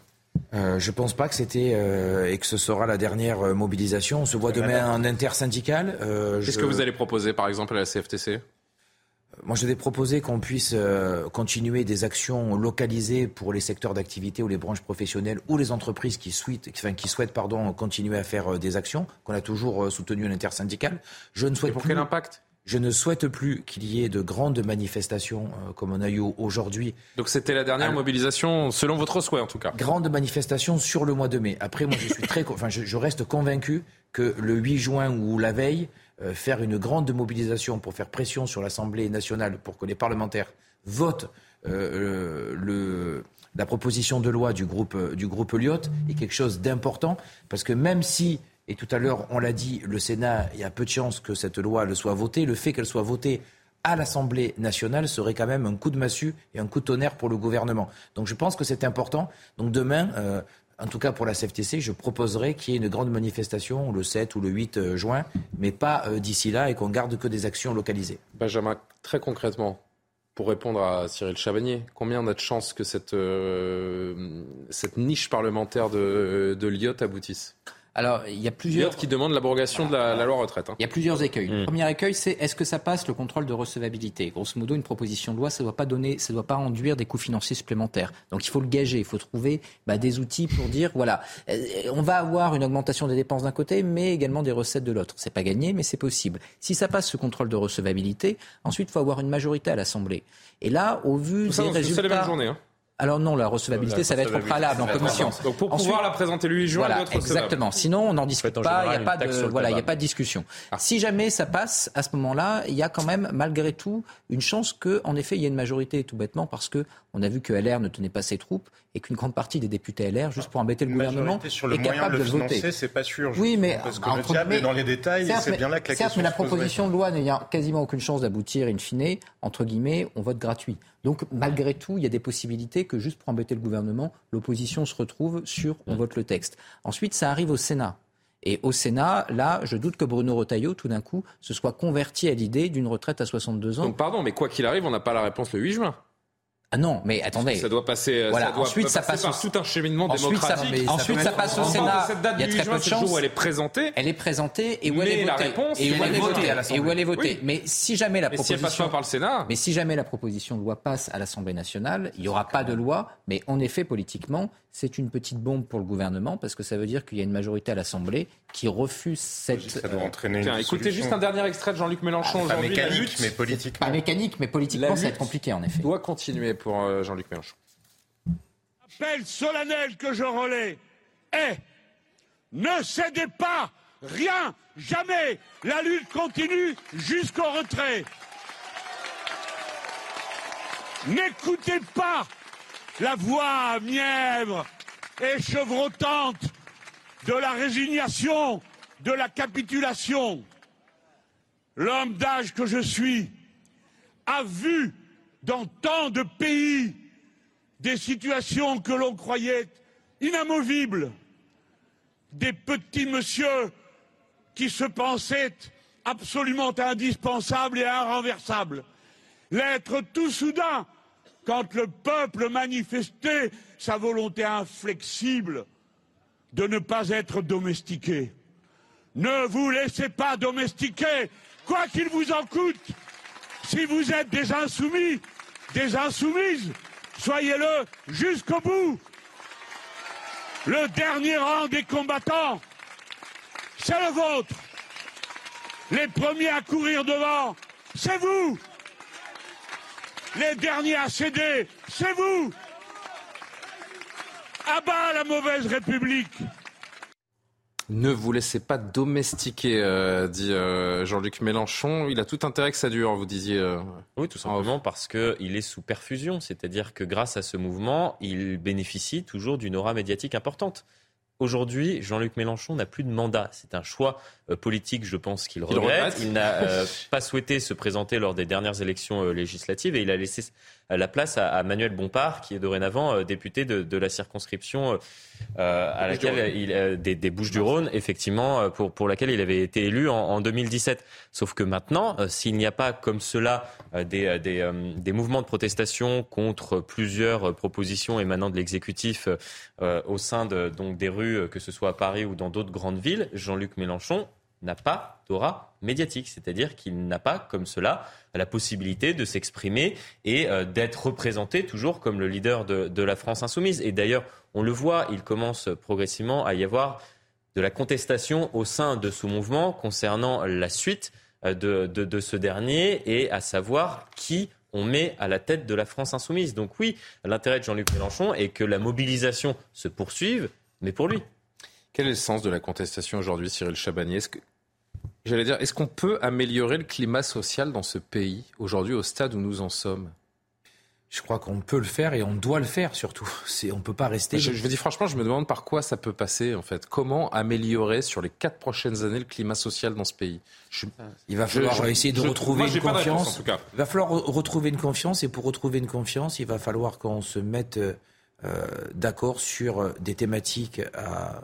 euh, je pense pas que c'était euh, et que ce sera la dernière euh, mobilisation. On se voit demain en intersyndical. Euh, Qu'est-ce que vous allez proposer, par exemple, à la CFTC moi, je vais proposer qu'on puisse continuer des actions localisées pour les secteurs d'activité ou les branches professionnelles ou les entreprises qui souhaitent, enfin, qui souhaitent pardon, continuer à faire des actions qu'on a toujours soutenu à l'intersyndical. Je ne souhaite et pour quel impact? Je ne souhaite plus qu'il y ait de grandes manifestations euh, comme on a eu aujourd'hui. Donc c'était la dernière mobilisation, selon votre souhait en tout cas. Grande manifestation sur le mois de mai. Après, moi, je suis très, enfin, je, reste convaincu que le 8 juin ou la veille, euh, faire une grande mobilisation pour faire pression sur l'Assemblée nationale pour que les parlementaires votent euh, le, la proposition de loi du groupe, du groupe Lyot est quelque chose d'important parce que même si et tout à l'heure, on l'a dit, le Sénat, il y a peu de chances que cette loi le soit votée. Le fait qu'elle soit votée à l'Assemblée nationale serait quand même un coup de massue et un coup de tonnerre pour le gouvernement. Donc je pense que c'est important. Donc demain, euh, en tout cas pour la CFTC, je proposerai qu'il y ait une grande manifestation le 7 ou le 8 euh, juin, mais pas euh, d'ici là et qu'on garde que des actions localisées. Benjamin, très concrètement, pour répondre à Cyril Chabagnier, combien on a de chances que cette, niche parlementaire de, de aboutisse? Alors, il y a plusieurs. qui demandent l'abrogation de la, loi retraite. Hein. Il y a plusieurs écueils. Le mm. premier écueil, c'est est-ce que ça passe le contrôle de recevabilité? Grosso modo, une proposition de loi, ça ne doit pas donner, ça doit pas induire des coûts financiers supplémentaires. Donc, il faut le gager. Il faut trouver bah, des outils pour dire voilà, euh, on va avoir une augmentation des dépenses d'un côté, mais également des recettes de l'autre. C'est pas gagné, mais c'est possible. Si ça passe ce contrôle de recevabilité, ensuite, il faut avoir une majorité à l'Assemblée. Et là, au vu des résultats, la même journée. Hein. Alors non, la recevabilité, ça va être préalable en commission. Donc pour pouvoir la présenter le 8 juin, voilà, exactement. Sinon, on n'en discute pas. Il n'y a pas de voilà, il y a pas de discussion. Ah. Si jamais ça passe, à ce moment-là, il y a quand même malgré tout une chance que, en effet, il y ait une majorité, tout bêtement, parce que on a vu que LR ne tenait pas ses troupes et qu'une grande partie des députés LR, juste pour embêter le gouvernement, est capable de, le voter. C'est pas sûr. Oui, mais parce que le diable est dans les détails. C'est bien là que la certes, mais la proposition de loi n'ayant quasiment aucune chance d'aboutir, in fine, entre guillemets, on vote gratuit. Donc malgré tout, il y a des possibilités que juste pour embêter le gouvernement, l'opposition se retrouve sur on vote le texte. Ensuite, ça arrive au Sénat. Et au Sénat, là, je doute que Bruno Retailleau, tout d'un coup, se soit converti à l'idée d'une retraite à 62 ans. Donc pardon, mais quoi qu'il arrive, on n'a pas la réponse le 8 juin. Ah non, mais attendez. Ça doit passer. Voilà. Ça doit ensuite, ça passe par tout un cheminement ensuite, démocratique. Ça, ensuite, ça passe au Sénat. Cette date Il y a très juin, peu de c'est le jour chance. où elle est présentée. Elle est présentée et où elle est votée. réponse, et où elle est votée Et où elle est votée. Oui. Mais si jamais la Mais si elle proposition. passe pas par le Sénat. Mais si jamais la proposition de loi passe à l'Assemblée nationale, il n'y aura pas de loi. Mais en effet, politiquement, c'est une petite bombe pour le gouvernement parce que ça veut dire qu'il y a une majorité à l'Assemblée qui refuse cette. Ça doit entraîner Tiens, écoutez juste un dernier extrait de Jean-Luc Mélenchon Pas aujourd'hui. La mécanique, mais politiquement. Pas mécanique, mais politiquement, ça va être compliqué en effet. doit continuer pour euh, Jean-Luc Mélenchon. L'appel solennel que je relais est ne cédez pas, rien, jamais. La lutte continue jusqu'au retrait. N'écoutez pas la voix mièvre et chevrotante de la résignation, de la capitulation. L'homme d'âge que je suis a vu dans tant de pays des situations que l'on croyait inamovibles, des petits monsieur qui se pensaient absolument indispensables et irrenversables, l'être tout soudain quand le peuple manifestait sa volonté inflexible de ne pas être domestiqué. Ne vous laissez pas domestiquer, quoi qu'il vous en coûte. Si vous êtes des insoumis, des insoumises, soyez-le jusqu'au bout. Le dernier rang des combattants, c'est le vôtre. Les premiers à courir devant, c'est vous. Les derniers à céder, c'est vous. À bas la mauvaise République. Ne vous laissez pas domestiquer, euh, dit euh, Jean-Luc Mélenchon. Il a tout intérêt que ça dure, vous disiez. euh, Oui, tout simplement parce qu'il est sous perfusion, c'est-à-dire que grâce à ce mouvement, il bénéficie toujours d'une aura médiatique importante. Aujourd'hui, Jean-Luc Mélenchon n'a plus de mandat. C'est un choix politique, je pense, qu'il regrette. regrette. Il n'a euh, [laughs] pas souhaité se présenter lors des dernières élections euh, législatives et il a laissé euh, la place à, à Manuel Bompard, qui est dorénavant euh, député de, de la circonscription euh, euh, à laquelle il, euh, des, des Bouches-du-Rhône, effectivement, euh, pour, pour laquelle il avait été élu en, en 2017. Sauf que maintenant, euh, s'il n'y a pas comme cela euh, des, euh, des, euh, des mouvements de protestation contre plusieurs euh, propositions émanant de l'exécutif euh, au sein de, donc, des rues, euh, que ce soit à Paris ou dans d'autres grandes villes, Jean-Luc Mélenchon n'a pas d'aura médiatique, c'est-à-dire qu'il n'a pas, comme cela, la possibilité de s'exprimer et euh, d'être représenté toujours comme le leader de, de la France insoumise. Et d'ailleurs, on le voit, il commence progressivement à y avoir de la contestation au sein de ce mouvement concernant la suite euh, de, de, de ce dernier et à savoir qui on met à la tête de la France insoumise. Donc oui, l'intérêt de Jean-Luc Mélenchon est que la mobilisation se poursuive, mais pour lui. Quel est le sens de la contestation aujourd'hui, Cyril Chabagnier j'allais dire, est-ce qu'on peut améliorer le climat social dans ce pays aujourd'hui au stade où nous en sommes? Je crois qu'on peut le faire et on doit le faire surtout. [laughs] C'est, on peut pas rester. je, je vous dis franchement, je me demande par quoi ça peut passer en fait. Comment améliorer sur les quatre prochaines années le climat social dans ce pays? Je- Il va falloir je- essayer de retrouver moi, une réponse, confiance. en tout cas. Il va falloir re- retrouver une confiance et pour retrouver une confiance, il va falloir qu'on se mette euh, euh, d'accord sur euh, des thématiques à-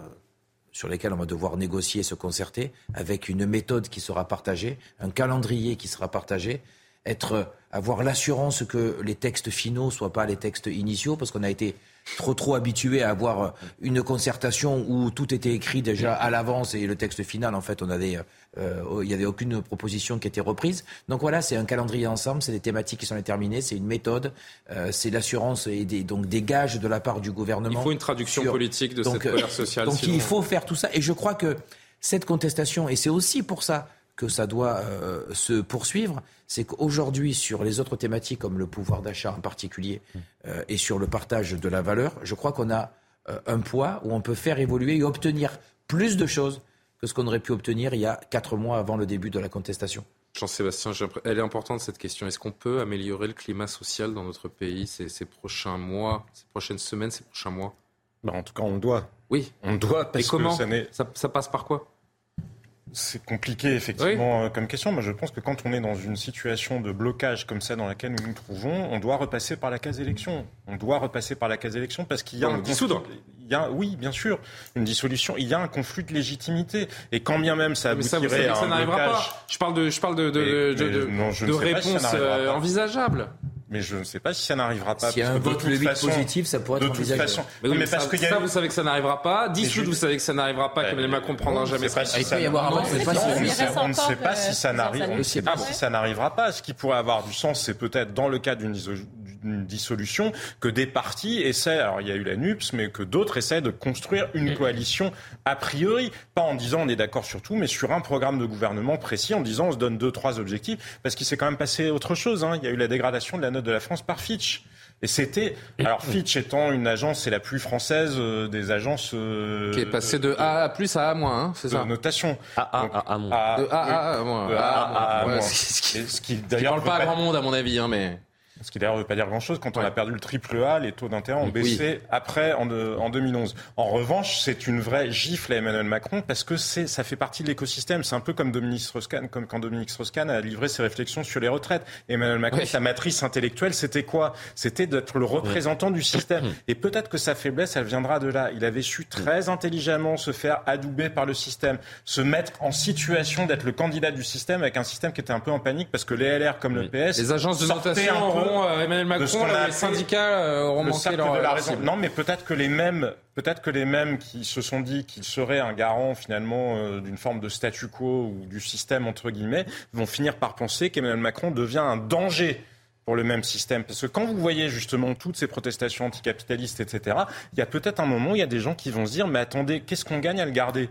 sur lesquelles on va devoir négocier, se concerter, avec une méthode qui sera partagée, un calendrier qui sera partagé, être, avoir l'assurance que les textes finaux soient pas les textes initiaux, parce qu'on a été trop trop habitué à avoir une concertation où tout était écrit déjà à l'avance et le texte final, en fait, on avait, euh, il n'y avait aucune proposition qui était reprise. Donc voilà, c'est un calendrier ensemble, c'est des thématiques qui sont déterminées, c'est une méthode, euh, c'est l'assurance et des, donc des gages de la part du gouvernement. Il faut une traduction sur- politique de donc, cette euh, colère sociale. Donc sinon- il faut faire tout ça. Et je crois que cette contestation, et c'est aussi pour ça que ça doit euh, se poursuivre, c'est qu'aujourd'hui, sur les autres thématiques, comme le pouvoir d'achat en particulier, euh, et sur le partage de la valeur, je crois qu'on a euh, un poids où on peut faire évoluer et obtenir plus de choses que ce qu'on aurait pu obtenir il y a quatre mois avant le début de la contestation. Jean-Sébastien, elle est importante cette question. Est-ce qu'on peut améliorer le climat social dans notre pays ces, ces prochains mois, ces prochaines semaines, ces prochains mois? Bah, en tout cas, on doit. Oui. On doit parce Et comment? que ça n'est ça, ça passe par quoi? C'est compliqué effectivement euh, comme question. Moi, je pense que quand on est dans une situation de blocage comme ça dans laquelle nous nous trouvons, on doit repasser par la case élection. On doit repasser par la case élection parce qu'il y a un dissoudre. conflit- Il y a, oui, bien sûr, une dissolution. Il y a un conflit de légitimité. Et quand bien même ça Mais ça, vous aboutirait savez que à ça un n'arrivera blocage, pas. Je parle de, je parle de, Mais- mais de sais pas ça euh, mais je ne sais pas si ça n'arrivera pas. S'il y a un vote positif, ça pourrait être envisagé. Façon, mais, parce que ça, vous savez que ça n'arrivera pas. Dissoudre, vous savez que ça n'arrivera pas. Qu'Emmanuel Macron prendra jamais ça. Il peut y avoir un vote. On ne sait pas si ça n'arrivera pas. Ce qui pourrait avoir du sens, c'est peut-être dans le cas d'une dissolution que des partis essaient, alors il y a eu la NUPS, mais que d'autres essaient de construire une coalition a priori, pas en disant on est d'accord sur tout, mais sur un programme de gouvernement précis, en disant on se donne deux, trois objectifs, parce qu'il s'est quand même passé autre chose. Hein. Il y a eu la dégradation de la note de la France par Fitch. Et c'était, alors Fitch étant une agence, c'est la plus française euh, des agences. Euh, qui est passée de A à plus à A moins, hein, c'est ça notation. A A A moins. De A à A moins. De A à A moins. Ce qui d'ailleurs parle pas à grand monde à mon avis, hein, mais. Ce qui d'ailleurs ne veut pas dire grand-chose. Quand on a perdu le triple A, les taux d'intérêt ont baissé après en, en, 2011. En revanche, c'est une vraie gifle à Emmanuel Macron parce que c'est, ça fait partie de l'écosystème. C'est un peu comme Dominique Strauss-Kahn, comme quand Dominique Strauss-Kahn a livré ses réflexions sur les retraites. Emmanuel Macron, sa matrice intellectuelle, c'était quoi? C'était d'être le représentant du système. Et peut-être que sa faiblesse, elle viendra de là. Il avait su très intelligemment se faire adouber par le système, se mettre en situation d'être le candidat du système avec un système qui était un peu en panique parce que les LR comme le PS, les agences de notation euh, Emmanuel Macron, les syndicats euh, auront manqué leur, la raison. Non, mais peut-être que les mêmes, peut-être que les mêmes qui se sont dit qu'ils seraient un garant finalement euh, d'une forme de statu quo ou du système entre guillemets, vont finir par penser qu'Emmanuel Macron devient un danger pour le même système. Parce que quand vous voyez justement toutes ces protestations anticapitalistes, etc., il y a peut-être un moment où il y a des gens qui vont se dire, mais attendez, qu'est-ce qu'on gagne à le garder?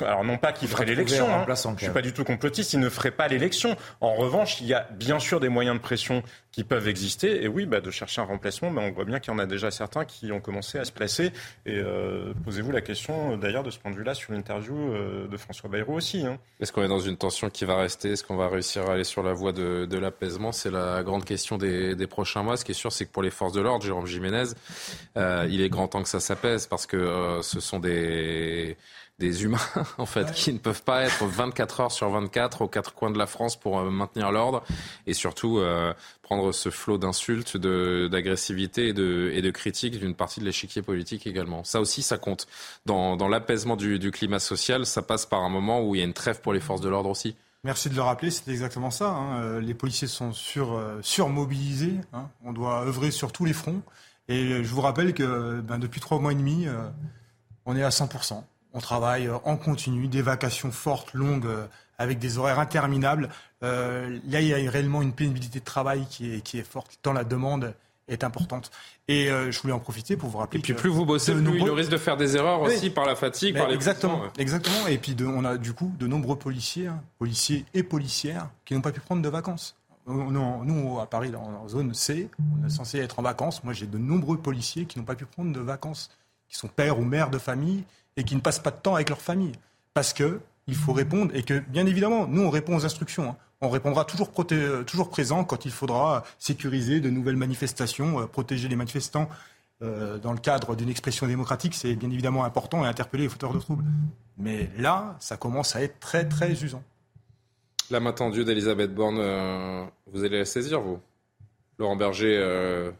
Alors non pas qu'il ferait l'élection, hein. je ne suis pas du tout complotiste, il ne ferait pas l'élection. En revanche, il y a bien sûr des moyens de pression qui peuvent exister. Et oui, bah, de chercher un remplacement, bah, on voit bien qu'il y en a déjà certains qui ont commencé à se placer. Et euh, posez-vous la question, d'ailleurs, de ce point de vue-là, sur l'interview euh, de François Bayrou aussi. Hein. Est-ce qu'on est dans une tension qui va rester? Est-ce qu'on va réussir à aller sur la voie de, l'apaisement? C'est la grande question des, prochains mois. Ce qui est sûr, c'est que pour les forces de l'ordre, Jérôme Jiménez, euh, il est grand temps que ça s'apaise parce que ce sont des des humains [laughs] en fait qui ne peuvent pas être 24 heures sur 24 aux quatre coins de la France pour euh, maintenir l'ordre et surtout euh, prendre ce flot d'insultes, d'agressivité et de, et de critiques d'une partie de l'échiquier politique également. Ça aussi, ça compte. Dans, dans l'apaisement du, du, climat social, ça passe par un moment où il y a une trêve pour les forces de l'ordre aussi. Merci de le rappeler, c'est exactement ça. Hein. Euh, les policiers sont sur, surmobilisés. Hein. On doit œuvrer sur tous les fronts. Et je vous rappelle que ben, depuis trois mois et demi, on est à 100%. On travaille euh, en continu, des vacations fortes, longues, euh, avec des horaires interminables. Euh, là, il y a réellement une pénibilité de travail qui est, qui est forte, tant la demande est importante. Et je voulais en profiter pour vous rappeler. Et puis plus vous bossez, plus il risque de faire des erreurs aussi par la fatigue, par les exactement, exactement. Et puis on a du coup de nombreux policiers, hein, policiers et policières, qui n'ont pas pu prendre de vacances. Nous, nous à Paris, en zone C, on est censé être en vacances. Moi, j'ai de nombreux policiers qui n'ont pas pu prendre de vacances, qui sont pères ou mères de famille et qui ne passent pas de temps avec leur famille. Parce que il faut répondre et que, bien évidemment, nous, on répond aux instructions. Hein. On répondra toujours, euh, toujours présent quand il faudra sécuriser de nouvelles manifestations, euh, protéger les manifestants euh, dans le cadre d'une expression démocratique. C'est bien évidemment important et interpeller les fauteurs de troubles. Mais là, ça commence à être très, très usant. La main tendue d'Elisabeth Borne, vous allez la saisir, vous? Laurent Berger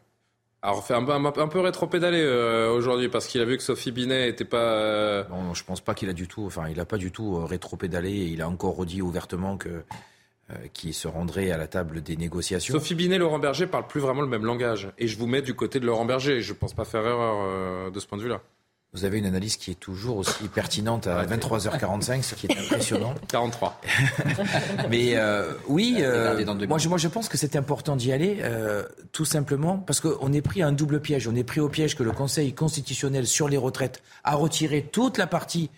alors, fait un, un, un peu rétro-pédalé euh, aujourd'hui parce qu'il a vu que Sophie Binet n'était pas. Euh, non, je pense pas qu'il a du tout. Enfin, il a pas du tout euh, rétro-pédalé. Il a encore redit ouvertement que qui se rendrait à la table des négociations. Sophie Binet, Laurent Berger parlent plus vraiment le même langage. Et je vous mets du côté de Laurent Berger. Je pense pas faire erreur de ce point de vue-là. Vous avez une analyse qui est toujours aussi pertinente à 23h45, ce qui est impressionnant. [laughs] 43. [laughs] Mais euh, oui, euh, moi, je, moi je pense que c'est important d'y aller, euh, tout simplement parce qu'on est pris à un double piège. On est pris au piège que le Conseil constitutionnel sur les retraites a retiré toute la partie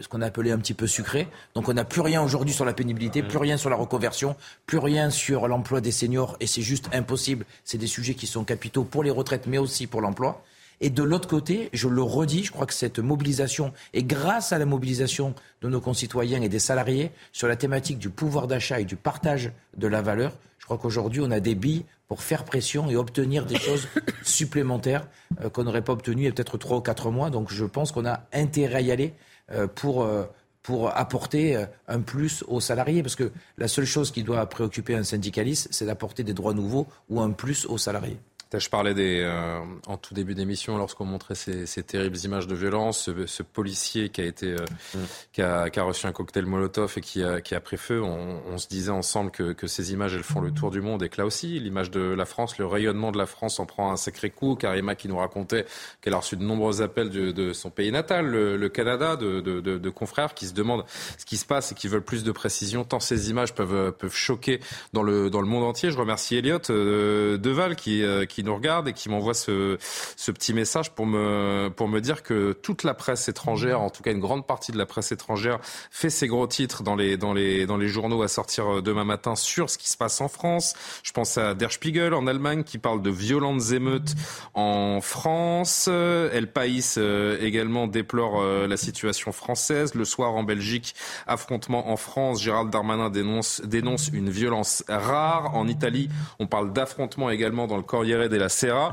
ce qu'on a appelé un petit peu sucré. Donc on n'a plus rien aujourd'hui sur la pénibilité, plus rien sur la reconversion, plus rien sur l'emploi des seniors, et c'est juste impossible. C'est des sujets qui sont capitaux pour les retraites, mais aussi pour l'emploi. Et de l'autre côté, je le redis, je crois que cette mobilisation, et grâce à la mobilisation de nos concitoyens et des salariés sur la thématique du pouvoir d'achat et du partage de la valeur, je crois qu'aujourd'hui, on a des billes pour faire pression et obtenir des choses [coughs] supplémentaires euh, qu'on n'aurait pas obtenues il y a peut-être trois ou quatre mois. Donc je pense qu'on a intérêt à y aller euh, pour, euh, pour apporter un plus aux salariés. Parce que la seule chose qui doit préoccuper un syndicaliste, c'est d'apporter des droits nouveaux ou un plus aux salariés. Je parlais des, euh, en tout début d'émission, lorsqu'on montrait ces, ces, terribles images de violence, ce, ce policier qui a été, euh, mm. qui, a, qui, a, reçu un cocktail Molotov et qui a, qui a pris feu. On, on se disait ensemble que, que, ces images, elles font le tour du monde et que là aussi, l'image de la France, le rayonnement de la France en prend un sacré coup. Karima qui nous racontait qu'elle a reçu de nombreux appels de, de son pays natal, le, le Canada, de, de, de, confrères qui se demandent ce qui se passe et qui veulent plus de précision. Tant ces images peuvent, peuvent choquer dans le, dans le monde entier. Je remercie Elliot euh, Deval qui, euh, qui nous regarde et qui m'envoie ce, ce petit message pour me, pour me dire que toute la presse étrangère, en tout cas une grande partie de la presse étrangère, fait ses gros titres dans les, dans les, dans les journaux à sortir euh, demain matin sur ce qui se passe en France. Je pense à Der Spiegel en Allemagne qui parle de violentes émeutes en France. El País également déplore la situation française. Le soir en Belgique, affrontement en France. Gérald Darmanin dénonce, dénonce une violence rare. En Italie, on parle d'affrontement également dans le Corriere della Sera.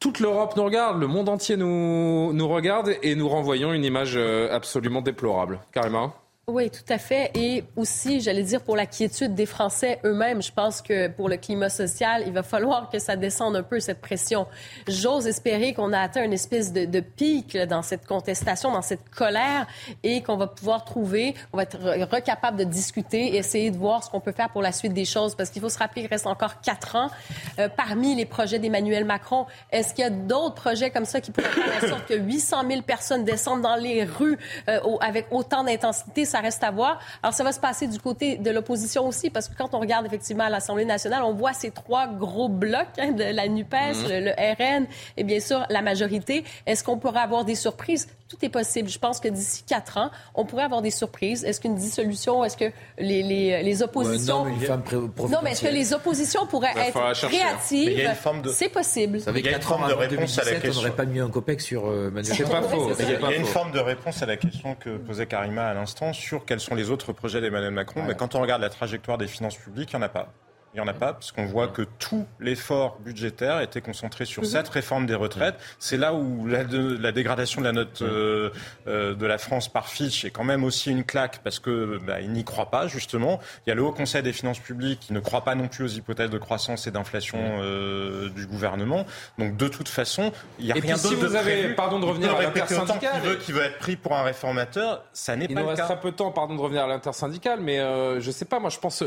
Toute l'Europe nous regarde, le monde entier nous, nous regarde et nous renvoyons une image euh, absolument déplorable. Carrément. Oui, tout à fait. Et aussi, j'allais dire, pour la quiétude des Français eux-mêmes, je pense que pour le climat social, il va falloir que ça descende un peu, cette pression. J'ose espérer qu'on a atteint une espèce de, pic dans cette contestation, dans cette colère, et qu'on va pouvoir trouver, on va être recapable de discuter et essayer de voir ce qu'on peut faire pour la suite des choses. Parce qu'il faut se rappeler qu'il reste encore quatre ans. Euh, parmi les projets d'Emmanuel Macron, est-ce qu'il y a d'autres projets comme ça qui pourraient faire en sorte que 800 000 personnes descendent dans les rues euh, avec autant d'intensité? Ça reste à voir. Alors, ça va se passer du côté de l'opposition aussi, parce que quand on regarde effectivement à l'Assemblée nationale, on voit ces trois gros blocs hein, de la NUPES, mhm. le, RN et bien sûr la majorité. Est-ce qu'on pourrait avoir des surprises? Tout est possible. Je pense que d'ici quatre ans, on pourrait avoir des surprises. Est-ce qu'une dissolution, est-ce que les, les, les oppositions... non, mais une femme non, mais est-ce que les oppositions pourraient être hein. créatives? De... C'est possible. Ça fait quatre forme de réponse à la question. On n'aurait pas mis un copec sur euh, Manuel C'est pas faux. Il y a, une forme de réponse à la question que posait Karima à l'instant sur quels sont les autres projets d'Emmanuel Macron. Mais quand on regarde la trajectoire des finances publiques, il n'y en a pas. Il n'y en a pas, parce qu'on voit que tout l'effort budgétaire était concentré sur mhm. cette réforme des retraites. C'est là où la, la, dégradation de la note euh, euh, de la France par Fitch est quand même aussi une claque, parce que bah, il n'y croit pas, justement. Il y a le Haut Conseil des finances publiques qui ne croit pas non plus aux hypothèses de croissance et d'inflation euh, du gouvernement. Donc, de toute façon, il n'y a rien d'autre si vous avez, pardon de revenir à l'intersyndicale. Qui veut, qui veut être pris pour un réformateur, ça n'est pas le cas. Il nous restera peu de temps, pardon de revenir à l'intersyndicale, mais je ne sais pas, moi je pense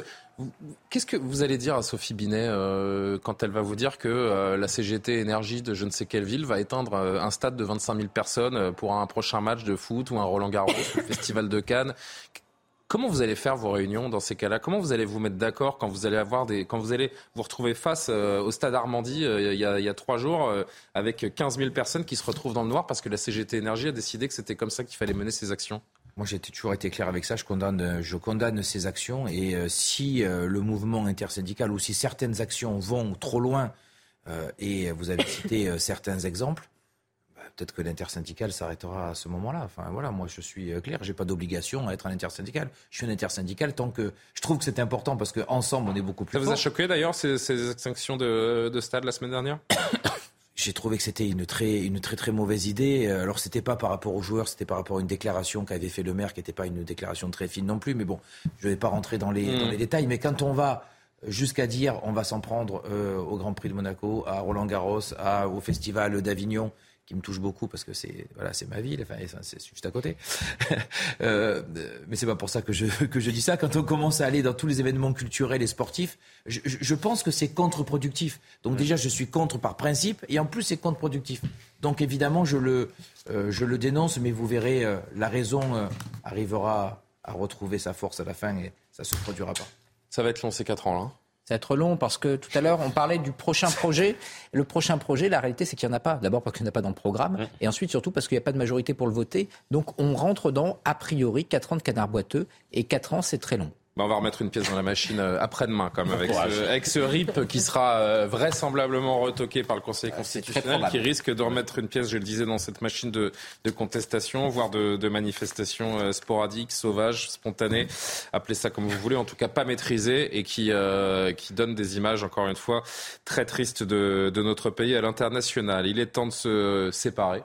Qu'est-ce que vous allez dire à Sophie Binet euh, quand elle va vous dire que euh, la CGT Énergie de je ne sais quelle ville va éteindre euh, un stade de 25 000 personnes pour un prochain match de foot ou un Roland Garros ou le Festival de Cannes? Comment vous allez faire vos réunions dans ces cas-là? Comment vous allez vous mettre d'accord quand vous allez avoir des, quand vous allez vous retrouver face au stade Armandie il y, a, il, y a, trois jours avec 15 000 personnes qui se retrouvent dans le noir parce que la CGT Énergie a décidé que c'était comme ça qu'il fallait mener ses actions? Moi, j'ai toujours été clair avec ça. Je condamne, je condamne ces actions. Et euh, si euh, le mouvement intersyndical ou si certaines actions vont trop loin, euh, et vous avez [laughs] cité certains exemples, bah, peut-être que l'intersyndical s'arrêtera à ce moment-là. Enfin, voilà, moi, je suis clair. J'ai pas d'obligation à être un intersyndical. Je suis un intersyndical tant que je trouve que c'est important parce qu'ensemble, on est beaucoup plus. Ça vous a choqué d'ailleurs ces, ces sanctions de, de stade la semaine dernière? [coughs] j'ai trouvé que c'était une très, une très très mauvaise idée. Euh, alors c'était pas par rapport aux joueurs, c'était par rapport à une déclaration qu'avait fait le maire, qui n'était pas une déclaration très fine non plus. Mais bon, je ne vais pas rentrer dans les, dans mm. les détails. Mais quand on va jusqu'à dire on va s'en prendre euh, au Grand Prix de Monaco, à Roland Garros, à, au Festival d'Avignon, qui me touche beaucoup parce que c'est voilà, c'est ma ville, enfin, c'est juste à côté. [laughs] euh, mais c'est pas pour ça que je, que je dis ça. Quand on commence à aller dans tous les événements culturels et sportifs, je, je pense que c'est contre-productif. Donc déjà, je suis contre par principe, et en plus, c'est contre-productif. Donc évidemment, je le, euh, je le dénonce, mais vous verrez, euh, la raison euh, arrivera à retrouver sa force à la fin et ça se produira pas. Ça va être long ces quatre ans là. Ça va être long parce que tout à l'heure, on parlait du prochain projet. Le prochain projet, la réalité, c'est qu'il n'y en a pas. D'abord parce qu'il n'y en a pas dans le programme. Et ensuite, surtout, parce qu'il n'y a pas de majorité pour le voter. Donc, on rentre dans, a priori, 4 ans de canard boiteux. Et 4 ans, c'est très long. Bah, on va remettre une pièce dans la machine euh, après-demain, comme avec ce, avec ce, RIP qui sera euh, vraisemblablement retoqué par le Conseil constitutionnel, qui risque de remettre une pièce, je le disais, dans cette machine de, de contestation, voire de, de manifestations euh, sporadiques, sauvages, spontanées, appelez ça comme vous voulez, en tout cas pas maîtrisées, et qui, qui donne des images, encore une fois, très tristes de, de notre pays à l'international. Il est temps de se séparer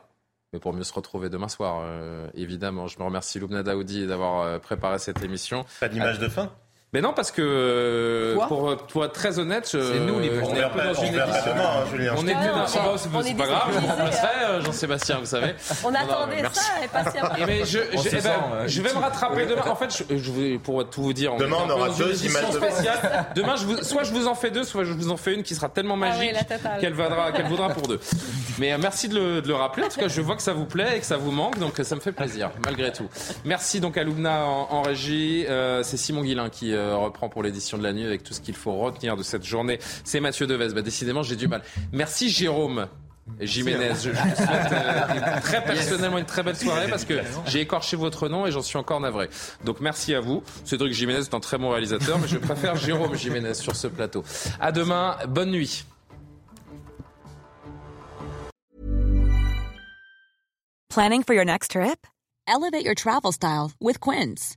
pour mieux se retrouver demain soir, euh, évidemment. Je me remercie Loubna Daoudi d'avoir euh, préparé cette émission. Pas d'image de fin? Mais non, parce que euh, pour, pour être très honnête, C'est nous, les on est peu dans une verra édition. demain, Julien. On était Ah, dans- c'est est- pas- pas grave, je remplacerai, euh, Jean-Sébastien, vous savez. On Non, non, attendait merci. ça impatiemment. Eh ben, je, On je- se eh ben, euh, je vais me rattraper demain. En fait, je, je pour tout vous dire, on Demain, on aura une deux images de- spéciale. Demain, je vous, soit je vous en fais deux, soit je vous en fais une qui sera tellement Ah oui, magique qu'elle vaudra, qu'elle vaudra pour deux. Mais euh, merci de le, de le rappeler. En tout cas, je vois que ça vous plaît et que ça vous manque, donc euh, ça me fait plaisir, malgré tout. Merci donc à Loubna en, en régie. Euh, C'est Simon Guillain qui euh, reprend pour l'édition de la nuit avec tout ce qu'il faut retenir de cette journée. C'est Mathieu Devez. Bah, décidément, j'ai du mal. Merci Jérôme. Jiménez, je, je vous souhaite euh, très personnellement une très belle soirée parce que j'ai écorché votre nom et j'en suis encore navré. Donc merci à vous. Cédric Jiménez est un très bon réalisateur, mais je préfère Jérôme Jiménez sur ce plateau. À demain, bonne nuit. Planning for your next trip? Elevate your travel style with Quince.